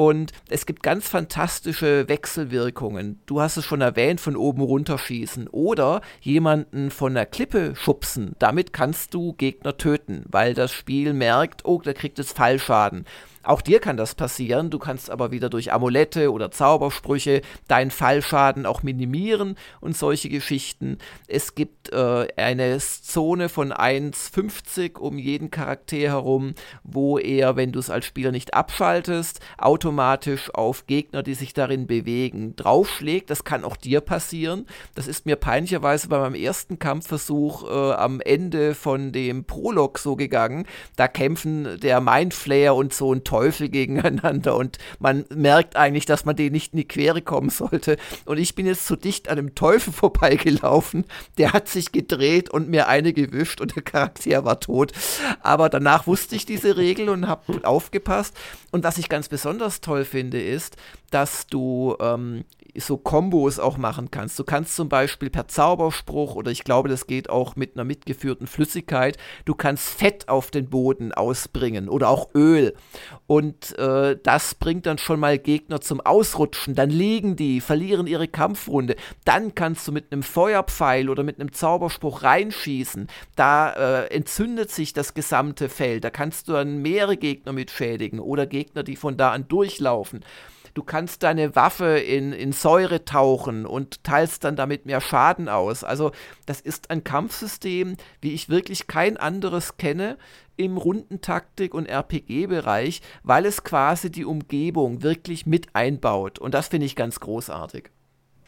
Und es gibt ganz fantastische Wechselwirkungen. Du hast es schon erwähnt, von oben runterschießen oder jemanden von der Klippe schubsen. Damit kannst du Gegner töten, weil das Spiel merkt, oh, der kriegt jetzt Fallschaden. Auch dir kann das passieren, du kannst aber wieder durch Amulette oder Zaubersprüche deinen Fallschaden auch minimieren und solche Geschichten. Es gibt äh, eine Zone von 1,50 um jeden Charakter herum, wo er, wenn du es als Spieler nicht abschaltest, automatisch auf Gegner, die sich darin bewegen, draufschlägt. Das kann auch dir passieren. Das ist mir peinlicherweise bei meinem ersten Kampfversuch äh, am Ende von dem Prolog so gegangen. Da kämpfen der Mindflayer und so ein Teufel gegeneinander und man merkt eigentlich, dass man denen nicht in die Quere kommen sollte. Und ich bin jetzt zu dicht an dem Teufel vorbeigelaufen, der hat sich gedreht und mir eine gewischt und der Charakter war tot. Aber danach wusste ich diese Regel und habe aufgepasst. Und was ich ganz besonders toll finde, ist, dass du ähm, so Kombos auch machen kannst. Du kannst zum Beispiel per Zauberspruch oder ich glaube, das geht auch mit einer mitgeführten Flüssigkeit, du kannst Fett auf den Boden ausbringen oder auch Öl. Und äh, das bringt dann schon mal Gegner zum Ausrutschen. Dann liegen die, verlieren ihre Kampfrunde. Dann kannst du mit einem Feuerpfeil oder mit einem Zauberspruch reinschießen. Da äh, entzündet sich das gesamte Feld. Da kannst du dann mehrere Gegner mit schädigen oder Gegner, die von da an durchlaufen. Du kannst deine Waffe in, in Säure tauchen und teilst dann damit mehr Schaden aus. Also das ist ein Kampfsystem, wie ich wirklich kein anderes kenne im Rundentaktik- und RPG-Bereich, weil es quasi die Umgebung wirklich mit einbaut. Und das finde ich ganz großartig.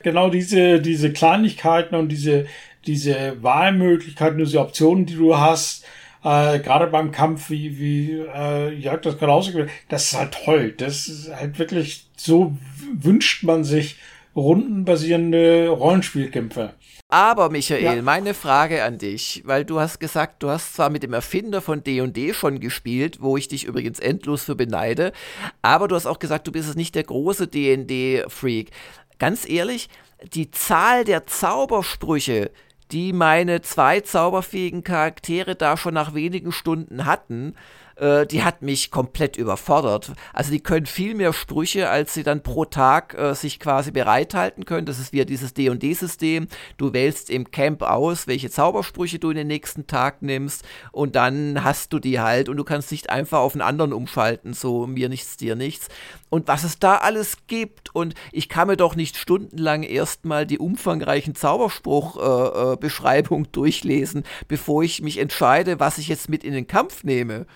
Genau diese, diese Kleinigkeiten und diese, diese Wahlmöglichkeiten, diese Optionen, die du hast, äh, gerade beim Kampf, wie, wie äh, Jörg das gerade ausgewählt das ist halt toll. Das ist halt wirklich, so wünscht man sich rundenbasierende Rollenspielkämpfe. Aber Michael, ja. meine Frage an dich, weil du hast gesagt, du hast zwar mit dem Erfinder von D&D schon gespielt, wo ich dich übrigens endlos für beneide, aber du hast auch gesagt, du bist es nicht der große D&D-Freak. Ganz ehrlich, die Zahl der Zaubersprüche, die meine zwei zauberfähigen Charaktere da schon nach wenigen Stunden hatten, äh, die hat mich komplett überfordert. Also die können viel mehr Sprüche, als sie dann pro Tag äh, sich quasi bereithalten können. Das ist wieder dieses D&D-System. Du wählst im Camp aus, welche Zaubersprüche du in den nächsten Tag nimmst und dann hast du die halt und du kannst nicht einfach auf einen anderen umschalten, so mir nichts, dir nichts. Und was es da alles gibt und ich kann mir doch nicht stundenlang erstmal die umfangreichen Zauberspruch-Beschreibung äh, äh, durchlesen, bevor ich mich entscheide, was ich jetzt mit in den Kampf nehme.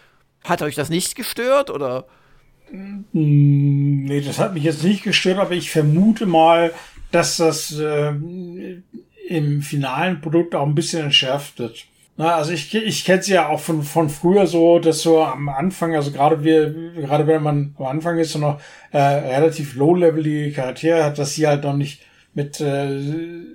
Hat euch das nicht gestört oder? Hm, nee, das hat mich jetzt nicht gestört, aber ich vermute mal, dass das äh, im finalen Produkt auch ein bisschen entschärft wird. Na, also ich, ich kenne es ja auch von, von früher so, dass so am Anfang, also gerade wir, gerade wenn man am Anfang ist und noch äh, relativ low-levelige Charaktere hat, dass sie halt noch nicht mit äh,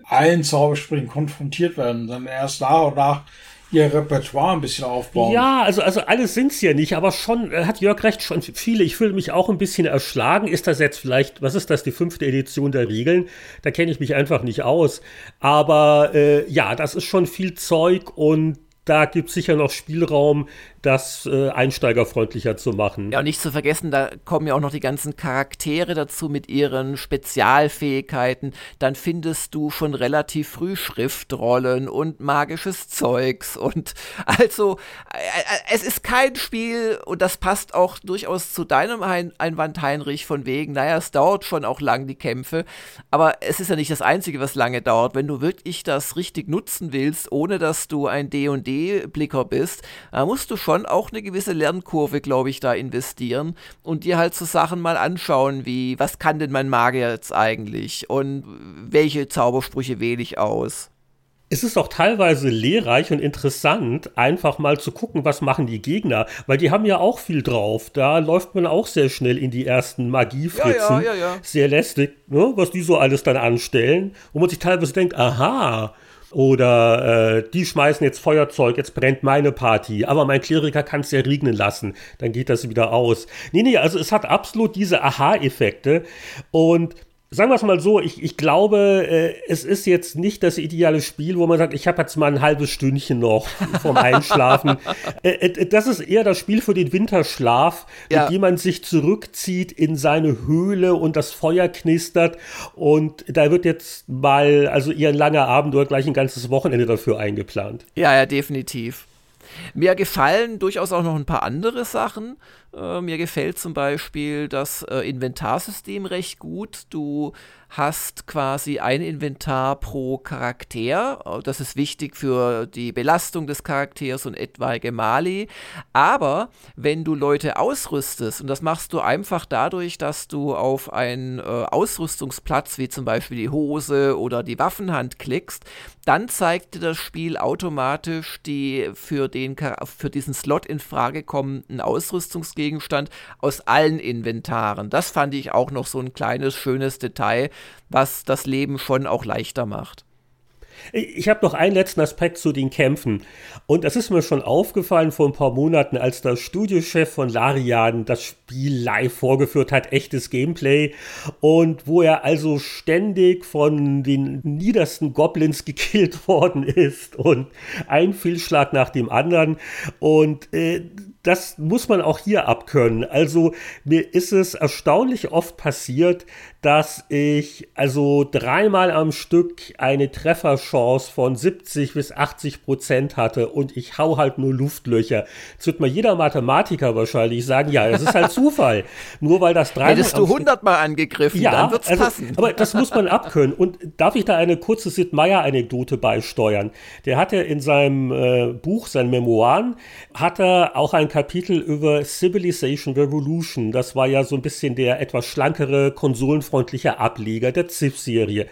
allen Zaubersprüchen konfrontiert werden, sondern erst nach und nach ihr Repertoire ein bisschen aufbauen. Ja, also, also alles sind es ja nicht, aber schon, äh, hat Jörg recht, schon viele. Ich fühle mich auch ein bisschen erschlagen. Ist das jetzt vielleicht, was ist das, die fünfte Edition der Regeln? Da kenne ich mich einfach nicht aus. Aber äh, ja, das ist schon viel Zeug und da gibt es sicher noch Spielraum, das äh, einsteigerfreundlicher zu machen. Ja, und nicht zu vergessen, da kommen ja auch noch die ganzen Charaktere dazu mit ihren Spezialfähigkeiten. Dann findest du schon relativ früh Schriftrollen und magisches Zeugs. Und also, äh, äh, es ist kein Spiel, und das passt auch durchaus zu deinem Ein Einwand, Heinrich, von wegen, naja, es dauert schon auch lang, die Kämpfe. Aber es ist ja nicht das Einzige, was lange dauert. Wenn du wirklich das richtig nutzen willst, ohne dass du ein D&D-Blicker bist, musst du schon schon auch eine gewisse Lernkurve, glaube ich, da investieren und dir halt so Sachen mal anschauen, wie, was kann denn mein Magier jetzt eigentlich und welche Zaubersprüche wähle ich aus. Es ist auch teilweise lehrreich und interessant, einfach mal zu gucken, was machen die Gegner, weil die haben ja auch viel drauf. Da läuft man auch sehr schnell in die ersten Magiefritzen. Ja, ja, ja, sehr lästig, ne? was die so alles dann anstellen, wo man sich teilweise denkt, aha, oder äh, die schmeißen jetzt Feuerzeug, jetzt brennt meine Party, aber mein Kleriker kann es ja regnen lassen, dann geht das wieder aus. Nee, nee, also es hat absolut diese Aha-Effekte und sagen wir es mal so, ich, ich glaube, äh, es ist jetzt nicht das ideale Spiel, wo man sagt, ich habe jetzt mal ein halbes Stündchen noch vom Einschlafen. äh, äh, das ist eher das Spiel für den Winterschlaf, ja. mit dem man sich zurückzieht in seine Höhle und das Feuer knistert und da wird jetzt mal, also eher ein langer Abend oder gleich ein ganzes Wochenende dafür eingeplant. Ja, ja, definitiv. Mir gefallen durchaus auch noch ein paar andere Sachen. Äh, mir gefällt zum Beispiel das äh, Inventarsystem recht gut. Du hast quasi ein Inventar pro Charakter. Das ist wichtig für die Belastung des Charakters und etwaige Mali. Aber wenn du Leute ausrüstest, und das machst du einfach dadurch, dass du auf einen äh, Ausrüstungsplatz wie zum Beispiel die Hose oder die Waffenhand klickst, dann zeigt dir das Spiel automatisch die für, den, für diesen Slot in Frage kommenden Ausrüstungsgegenstand aus allen Inventaren. Das fand ich auch noch so ein kleines, schönes Detail, was das Leben schon auch leichter macht. Ich habe noch einen letzten Aspekt zu den Kämpfen. Und das ist mir schon aufgefallen vor ein paar Monaten, als der Studiochef von Larian das Spiel live vorgeführt hat, echtes Gameplay. Und wo er also ständig von den niedersten Goblins gekillt worden ist und ein Fehlschlag nach dem anderen. Und äh, das muss man auch hier abkönnen. Also mir ist es erstaunlich oft passiert, dass ich also dreimal am Stück eine Trefferchance von 70 bis 80 Prozent hatte und ich hau halt nur Luftlöcher. Jetzt wird mal jeder Mathematiker wahrscheinlich sagen, ja, das ist halt Zufall. nur weil das dreimal Hättest du 100 Mal angegriffen, ja, dann wird's also, passen. Aber das muss man abkönnen. Und darf ich da eine kurze Sid Meier-Anekdote beisteuern? Der hatte in seinem äh, Buch, seinen Memoiren, hat er auch ein Kapitel über Civilization Revolution. Das war ja so ein bisschen der etwas schlankere Konsolen unfreundlicher Ableger der Ziff-Serie.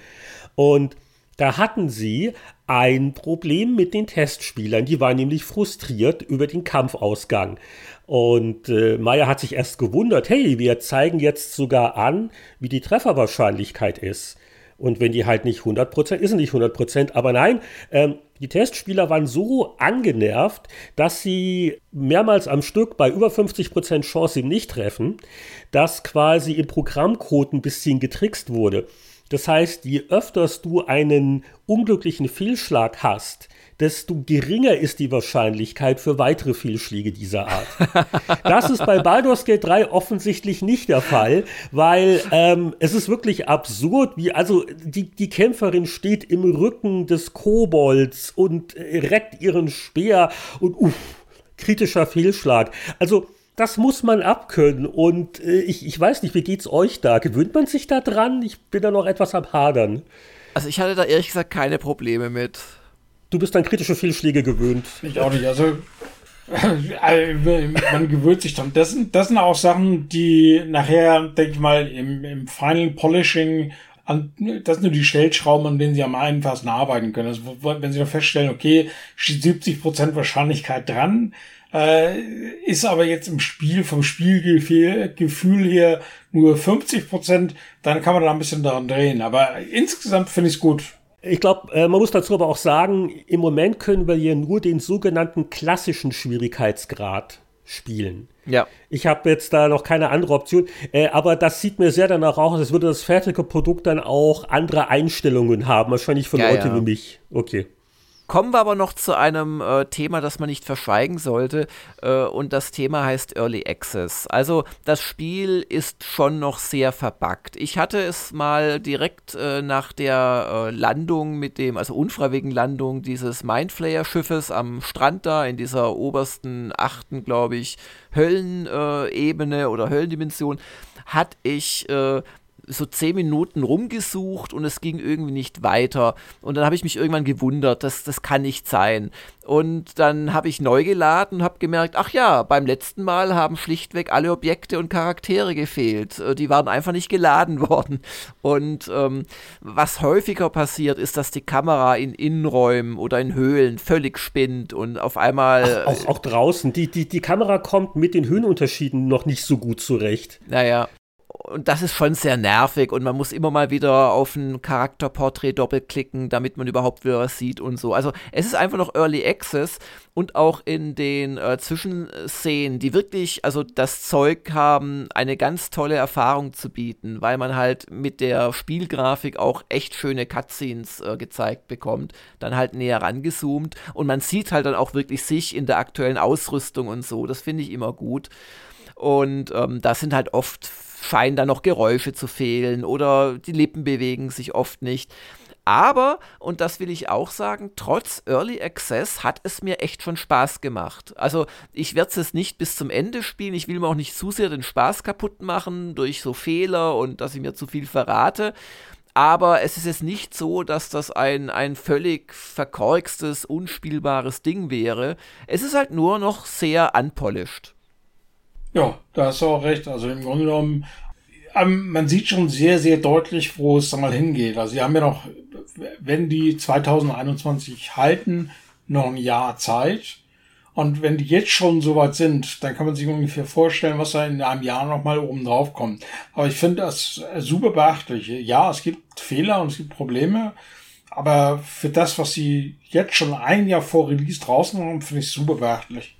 Und da hatten sie ein Problem mit den Testspielern. Die waren nämlich frustriert über den Kampfausgang. Und äh, Meyer hat sich erst gewundert, hey, wir zeigen jetzt sogar an, wie die Trefferwahrscheinlichkeit ist. Und wenn die halt nicht 100%, ist nicht 100%, aber nein, ähm, die Testspieler waren so angenervt, dass sie mehrmals am Stück bei über 50% Chance im Nicht-Treffen, dass quasi im Programmcode ein bisschen getrickst wurde. Das heißt, je öfters du einen unglücklichen Fehlschlag hast, desto geringer ist die Wahrscheinlichkeit für weitere Fehlschläge dieser Art. das ist bei Baldur's Gate 3 offensichtlich nicht der Fall, weil ähm, es ist wirklich absurd, wie, also die, die Kämpferin steht im Rücken des Kobolds und äh, reckt ihren Speer und uff, kritischer Fehlschlag. Also das muss man abkönnen. Und äh, ich, ich weiß nicht, wie geht's euch da? Gewöhnt man sich da dran? Ich bin da noch etwas am Hadern. Also ich hatte da ehrlich gesagt keine Probleme mit. Du bist an kritische Fehlschläge gewöhnt. Ich auch nicht. Also man gewöhnt sich dran. Das sind, das sind auch Sachen, die nachher, denke ich mal, im, im Final Polishing an, das sind nur die Stellschrauben, an denen sie am einfachsten arbeiten können. Also, wenn sie da feststellen, okay, steht 70% Wahrscheinlichkeit dran, äh, ist aber jetzt im Spiel vom Spielgefühl her nur 50%, dann kann man da ein bisschen daran drehen. Aber insgesamt finde ich es gut. Ich glaube, äh, man muss dazu aber auch sagen, im Moment können wir hier nur den sogenannten klassischen Schwierigkeitsgrad spielen. Ja. Ich habe jetzt da noch keine andere Option, äh, aber das sieht mir sehr danach aus, als würde das fertige Produkt dann auch andere Einstellungen haben, wahrscheinlich für ja, Leute ja. wie mich. Okay. Kommen wir aber noch zu einem äh, Thema, das man nicht verschweigen sollte. Äh, und das Thema heißt Early Access. Also das Spiel ist schon noch sehr verbuggt. Ich hatte es mal direkt äh, nach der äh, Landung mit dem, also unfreiwilligen Landung dieses Mindflayer-Schiffes am Strand da, in dieser obersten achten, glaube ich, Höllenebene oder Höllendimension, hatte ich äh, so zehn Minuten rumgesucht und es ging irgendwie nicht weiter. Und dann habe ich mich irgendwann gewundert, das, das kann nicht sein. Und dann habe ich neu geladen und habe gemerkt, ach ja, beim letzten Mal haben schlichtweg alle Objekte und Charaktere gefehlt. Äh, die waren einfach nicht geladen worden. Und ähm, was häufiger passiert, ist, dass die Kamera in Innenräumen oder in Höhlen völlig spinnt und auf einmal. Ach, auch, auch draußen. Die, die, die Kamera kommt mit den Höhenunterschieden noch nicht so gut zurecht. Naja und das ist schon sehr nervig und man muss immer mal wieder auf ein Charakterporträt doppelklicken, damit man überhaupt wieder was sieht und so. Also es ist einfach noch Early Access und auch in den äh, Zwischenszenen, die wirklich also das Zeug haben, eine ganz tolle Erfahrung zu bieten, weil man halt mit der Spielgrafik auch echt schöne Cutscenes äh, gezeigt bekommt, dann halt näher rangezoomt und man sieht halt dann auch wirklich sich in der aktuellen Ausrüstung und so. Das finde ich immer gut. Und ähm, das sind halt oft scheinen da noch Geräusche zu fehlen oder die Lippen bewegen sich oft nicht. Aber, und das will ich auch sagen, trotz Early Access hat es mir echt schon Spaß gemacht. Also ich werde es nicht bis zum Ende spielen. Ich will mir auch nicht zu sehr den Spaß kaputt machen durch so Fehler und dass ich mir zu viel verrate. Aber es ist jetzt nicht so, dass das ein, ein völlig verkorkstes, unspielbares Ding wäre. Es ist halt nur noch sehr unpolished. Ja, da hast du auch recht. Also im Grunde genommen, ähm, man sieht schon sehr, sehr deutlich, wo es dann mal hingeht. Also sie haben ja noch, wenn die 2021 halten, noch ein Jahr Zeit. Und wenn die jetzt schon so weit sind, dann kann man sich ungefähr vorstellen, was da in einem Jahr nochmal oben drauf kommt. Aber ich finde das super beachtlich. Ja, es gibt Fehler und es gibt Probleme. Aber für das, was sie jetzt schon ein Jahr vor Release draußen haben, finde ich es super beachtlich.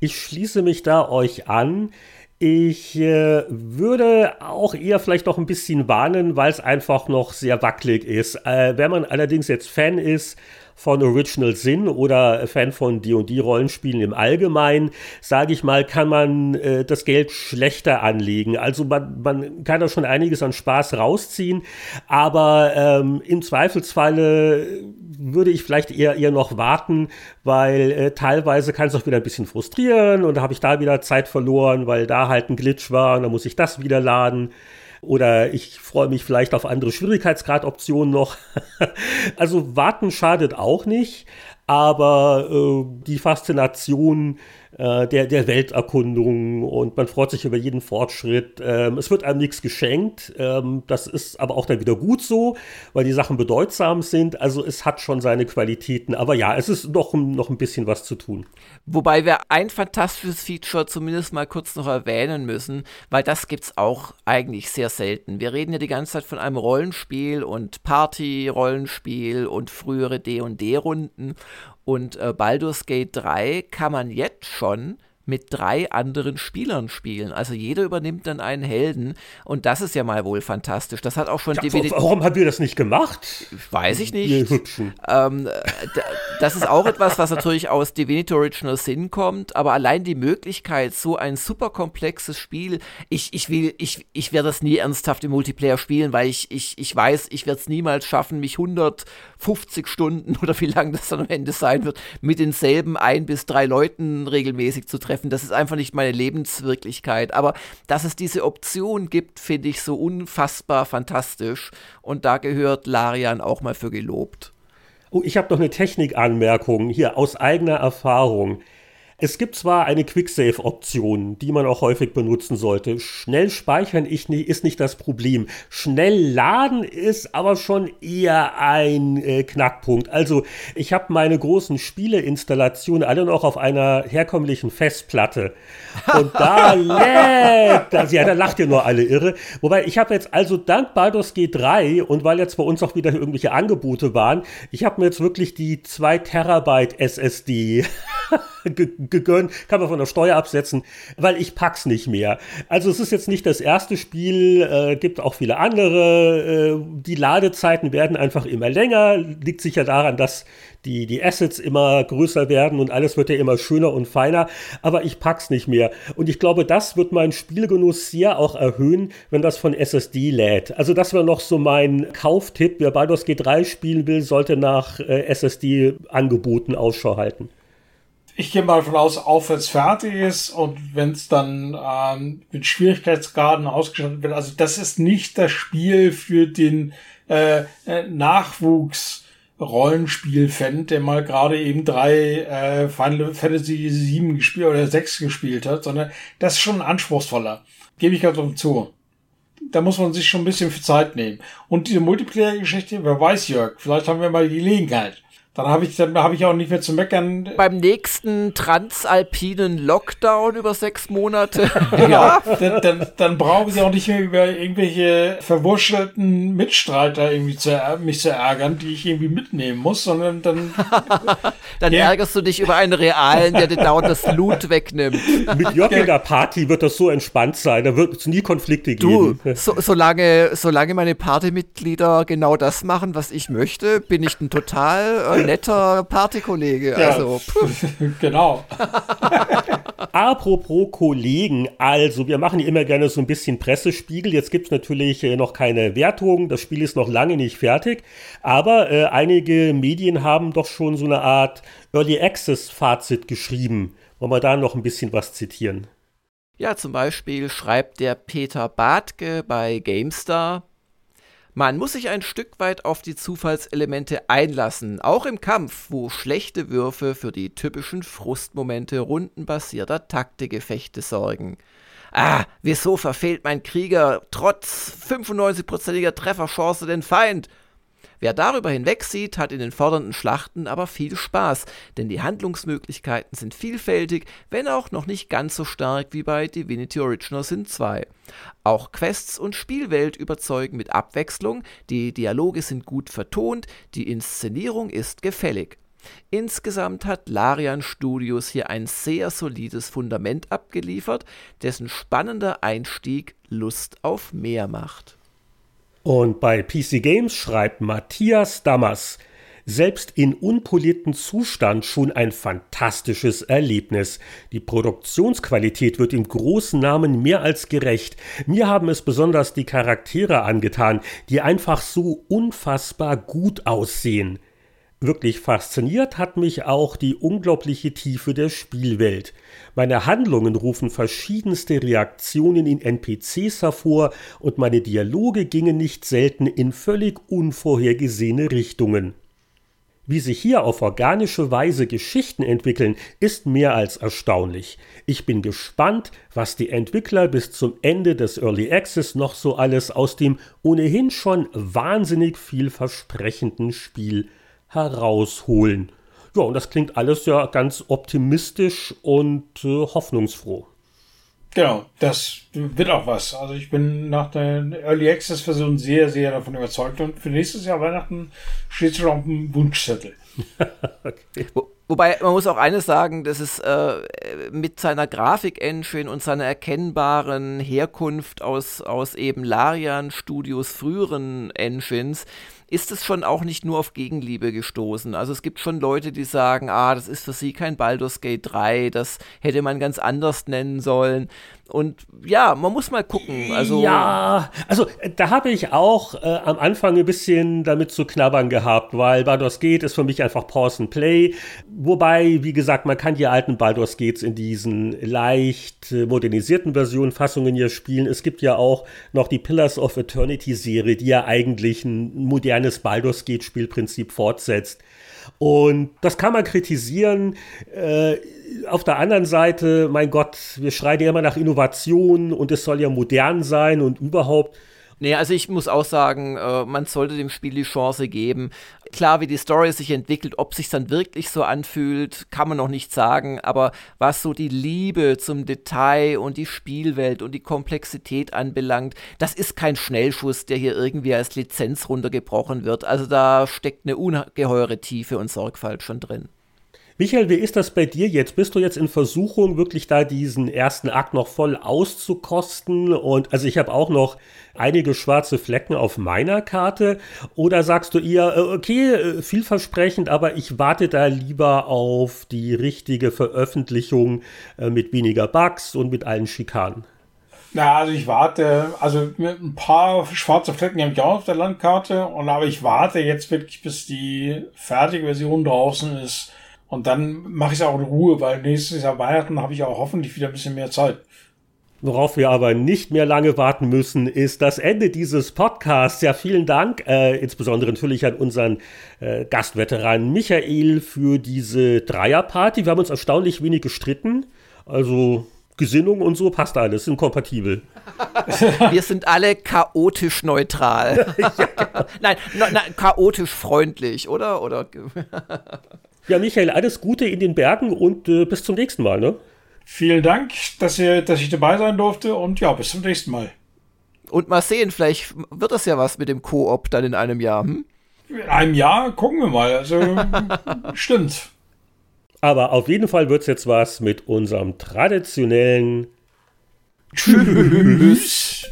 Ich schließe mich da euch an. Ich äh, würde auch eher vielleicht noch ein bisschen warnen, weil es einfach noch sehr wackelig ist. Äh, wenn man allerdings jetzt Fan ist von Original Sin oder Fan von D&D-Rollenspielen im Allgemeinen, sage ich mal, kann man äh, das Geld schlechter anlegen. Also man, man kann da schon einiges an Spaß rausziehen, aber ähm, im Zweifelsfalle würde ich vielleicht eher, eher noch warten, weil äh, teilweise kann es auch wieder ein bisschen frustrieren und da habe ich da wieder Zeit verloren, weil da halt ein Glitch war und dann muss ich das wieder laden. Oder ich freue mich vielleicht auf andere Schwierigkeitsgradoptionen noch. also warten schadet auch nicht, aber äh, die Faszination der, der Welterkundung und man freut sich über jeden Fortschritt. Ähm, es wird einem nichts geschenkt. Ähm, das ist aber auch dann wieder gut so, weil die Sachen bedeutsam sind. Also es hat schon seine Qualitäten. Aber ja, es ist noch, noch ein bisschen was zu tun. Wobei wir ein fantastisches Feature zumindest mal kurz noch erwähnen müssen, weil das gibt es auch eigentlich sehr selten. Wir reden ja die ganze Zeit von einem Rollenspiel und Party-Rollenspiel und frühere D&D-Runden und äh, Baldur's Gate 3 kann man jetzt schon mit drei anderen Spielern spielen. Also jeder übernimmt dann einen Helden und das ist ja mal wohl fantastisch. Das hat auch schon ja, DVD Warum haben wir das nicht gemacht? Weiß ich nicht. Ähm, das ist auch etwas, was natürlich aus Divinity Original Sin kommt, aber allein die Möglichkeit, so ein super komplexes Spiel, ich, ich will, ich, ich werde das nie ernsthaft im Multiplayer spielen, weil ich, ich, ich weiß, ich werde es niemals schaffen, mich 150 Stunden oder wie lange das dann am Ende sein wird, mit denselben ein bis drei Leuten regelmäßig zu treffen treffen. Das ist einfach nicht meine Lebenswirklichkeit. Aber dass es diese Option gibt, finde ich so unfassbar fantastisch. Und da gehört Larian auch mal für gelobt. Oh, ich habe noch eine Technikanmerkung hier aus eigener Erfahrung. Es gibt zwar eine Quicksave-Option, die man auch häufig benutzen sollte. Schnell speichern ist nicht das Problem. Schnell laden ist aber schon eher ein äh, Knackpunkt. Also ich habe meine großen Spieleinstallationen alle noch auf einer herkömmlichen Festplatte. Und da lädt das. Ja, da lacht ihr nur alle irre. Wobei ich habe jetzt also dank Baldur's G3 und weil jetzt bei uns auch wieder irgendwelche Angebote waren, ich habe mir jetzt wirklich die 2 Terabyte SSD gegönnt, kann man von der Steuer absetzen, weil ich pack's nicht mehr. Also es ist jetzt nicht das erste Spiel, äh, gibt auch viele andere. Äh, die Ladezeiten werden einfach immer länger, liegt sicher daran, dass die, die Assets immer größer werden und alles wird ja immer schöner und feiner, aber ich pack's nicht mehr. Und ich glaube, das wird meinen Spielgenuss sehr auch erhöhen, wenn das von SSD lädt. Also das wäre noch so mein Kauftipp. Wer Baldur's G3 spielen will, sollte nach äh, SSD-Angeboten Ausschau halten ich gehe mal davon aus, auch wenn es fertig ist und wenn es dann ähm, mit Schwierigkeitsgraden ausgestattet wird. Also das ist nicht das Spiel für den äh, äh Nachwuchs. Rollenspiel-Fan, der mal gerade eben drei äh, Final Fantasy 7 gespielt oder 6 gespielt hat, sondern das ist schon anspruchsvoller. Gebe ich ganz zu. Da muss man sich schon ein bisschen für Zeit nehmen. Und diese Multiplayer-Geschichte, wer weiß, Jörg, vielleicht haben wir mal die Gelegenheit. Dann habe ich, dann hab ich auch nicht mehr zu meckern. Beim nächsten transalpinen Lockdown über sechs Monate. ja, dann, dann, dann brauche ich auch nicht mehr über irgendwelche verwurschelten Mitstreiter irgendwie zu, mich zu ärgern, die ich irgendwie mitnehmen muss, sondern dann. dann ja. ärgerst du dich über einen realen, der dir dauernd das Loot wegnimmt. Mit Jörg in der Party wird das so entspannt sein, da wird es nie Konflikte geben. Du, so, solange, solange meine Partymitglieder genau das machen, was ich möchte, bin ich ein total äh, netter Partykollege. Ja, also, genau. Apropos Kollegen, also wir machen immer gerne so ein bisschen Pressespiegel. Jetzt gibt es natürlich äh, noch keine Wertung, das Spiel ist noch lange nicht fertig, aber äh, einige Medien haben doch schon so eine Art Early Access Fazit geschrieben. Wollen wir da noch ein bisschen was zitieren? Ja, zum Beispiel schreibt der Peter Bartke bei GameStar, man muss sich ein Stück weit auf die Zufallselemente einlassen, auch im Kampf, wo schlechte Würfe für die typischen Frustmomente rundenbasierter Taktegefechte sorgen. Ah, wieso verfehlt mein Krieger trotz 95%iger Trefferchance den Feind? Wer darüber hinwegsieht, hat in den fordernden Schlachten aber viel Spaß, denn die Handlungsmöglichkeiten sind vielfältig, wenn auch noch nicht ganz so stark wie bei Divinity Original Sin 2. Auch Quests und Spielwelt überzeugen mit Abwechslung, die Dialoge sind gut vertont, die Inszenierung ist gefällig. Insgesamt hat Larian Studios hier ein sehr solides Fundament abgeliefert, dessen spannender Einstieg Lust auf mehr macht. Und bei PC Games schreibt Matthias Dammers, selbst in unpolierten Zustand schon ein fantastisches Erlebnis. Die Produktionsqualität wird im großen Namen mehr als gerecht. Mir haben es besonders die Charaktere angetan, die einfach so unfassbar gut aussehen. Wirklich fasziniert hat mich auch die unglaubliche Tiefe der Spielwelt. Meine Handlungen rufen verschiedenste Reaktionen in NPCs hervor und meine Dialoge gingen nicht selten in völlig unvorhergesehene Richtungen. Wie sich hier auf organische Weise Geschichten entwickeln, ist mehr als erstaunlich. Ich bin gespannt, was die Entwickler bis zum Ende des Early Access noch so alles aus dem ohnehin schon wahnsinnig vielversprechenden Spiel herausholen. Ja, und das klingt alles ja ganz optimistisch und äh, hoffnungsfroh. Genau, das wird auch was. Also ich bin nach der Early Access Version sehr, sehr davon überzeugt und für nächstes Jahr Weihnachten steht schon auf dem Wunschzettel. okay. Wo, wobei man muss auch eines sagen, das ist äh, mit seiner Grafik-Engine und seiner erkennbaren Herkunft aus, aus eben Larian Studios früheren Engines ist es schon auch nicht nur auf Gegenliebe gestoßen. Also es gibt schon Leute, die sagen, ah, das ist für sie kein Baldur's Gate 3, das hätte man ganz anders nennen sollen. Und ja, man muss mal gucken. Also ja, also da habe ich auch äh, am Anfang ein bisschen damit zu knabbern gehabt, weil Baldur's Gate ist für mich einfach Pause and Play. Wobei, wie gesagt, man kann die alten Baldur's Gates in diesen leicht äh, modernisierten Versionen, Fassungen hier spielen. Es gibt ja auch noch die Pillars of Eternity Serie, die ja eigentlich ein modernes Baldur's Gate Spielprinzip fortsetzt. Und das kann man kritisieren. Äh, auf der anderen Seite, mein Gott, wir schreien ja immer nach Innovation und es soll ja modern sein und überhaupt. Nee, also ich muss auch sagen, äh, man sollte dem Spiel die Chance geben. Klar, wie die Story sich entwickelt, ob sich dann wirklich so anfühlt, kann man noch nicht sagen. Aber was so die Liebe zum Detail und die Spielwelt und die Komplexität anbelangt, das ist kein Schnellschuss, der hier irgendwie als Lizenz runtergebrochen wird. Also da steckt eine ungeheure Tiefe und Sorgfalt schon drin. Michael, wie ist das bei dir jetzt? Bist du jetzt in Versuchung, wirklich da diesen ersten Akt noch voll auszukosten? Und also ich habe auch noch einige schwarze Flecken auf meiner Karte. Oder sagst du eher, äh, okay, äh, vielversprechend, aber ich warte da lieber auf die richtige Veröffentlichung äh, mit weniger Bugs und mit allen Schikanen? Na, also ich warte, also mit ein paar schwarze Flecken habe ich auch auf der Landkarte, und aber ich warte jetzt wirklich, bis die fertige Version draußen ist und dann mache ich es auch in Ruhe, weil nächstes Jahr Weihnachten habe ich auch hoffentlich wieder ein bisschen mehr Zeit. Worauf wir aber nicht mehr lange warten müssen, ist das Ende dieses Podcasts. Ja, vielen Dank, äh, insbesondere natürlich an unseren äh, Gastveteran Michael für diese Dreierparty. Wir haben uns erstaunlich wenig gestritten. Also Gesinnung und so passt alles, sind kompatibel. Wir sind alle chaotisch neutral. ja, genau. Nein, no, na, chaotisch freundlich, oder? oder? Ja, Michael, alles Gute in den Bergen und äh, bis zum nächsten Mal. Ne? Vielen Dank, dass, ihr, dass ich dabei sein durfte und ja, bis zum nächsten Mal. Und mal sehen, vielleicht wird das ja was mit dem Koop dann in einem Jahr. Hm? In einem Jahr gucken wir mal. Also stimmt. Aber auf jeden Fall wird es jetzt was mit unserem traditionellen Tschüss.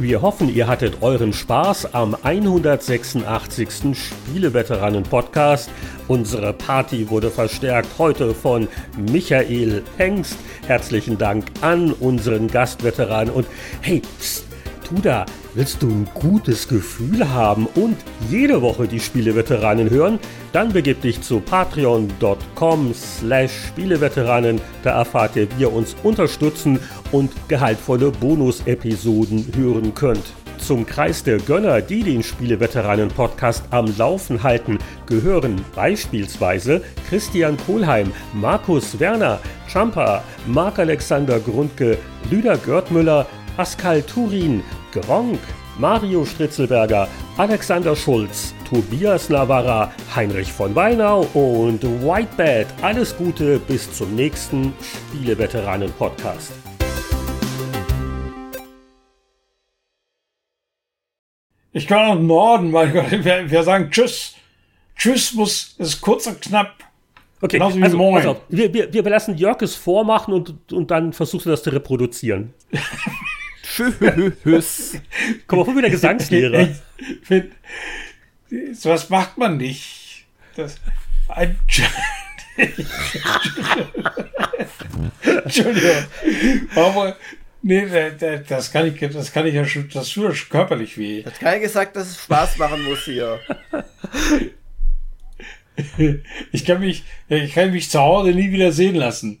Wir hoffen, ihr hattet euren Spaß am 186. Spieleveteranen-Podcast. Unsere Party wurde verstärkt heute von Michael Hengst. Herzlichen Dank an unseren Gastveteran. Und hey, pst, tu da, willst du ein gutes Gefühl haben und jede Woche die Spieleveteranen hören? Dann begib dich zu patreon.com slash Spieleveteranen. Da erfahrt ihr, wie ihr uns unterstützen und gehaltvolle Bonus-Episoden hören könnt. Zum Kreis der Gönner, die den Spieleveteranen-Podcast am Laufen halten, gehören beispielsweise Christian Kohlheim, Markus Werner, Champa, Marc-Alexander Grundke, Lüder Görtmüller, Pascal Turin, Gronk, Mario Stritzelberger, Alexander Schulz, Tobias Navarra, Heinrich von Weinau und Whitebad. Alles Gute bis zum nächsten Spieleveteranen-Podcast. Ich kann auch Norden, mein Gott, wir, wir sagen Tschüss. Tschüss muss, ist kurz und knapp. Okay, also, pass auf, wir, wir, wir belassen Jörg vormachen und, und dann versuchst du das zu reproduzieren. Tschüss. Komm mal wieder Gesangslehrer. so was macht man nicht. Das, ein Entschuldigung. Aber, nee, das kann ich, das kann ich ja schon, das tut schon körperlich weh. Hat keiner gesagt, dass es Spaß machen muss hier. Ich kann mich, ich kann mich zu Hause nie wieder sehen lassen.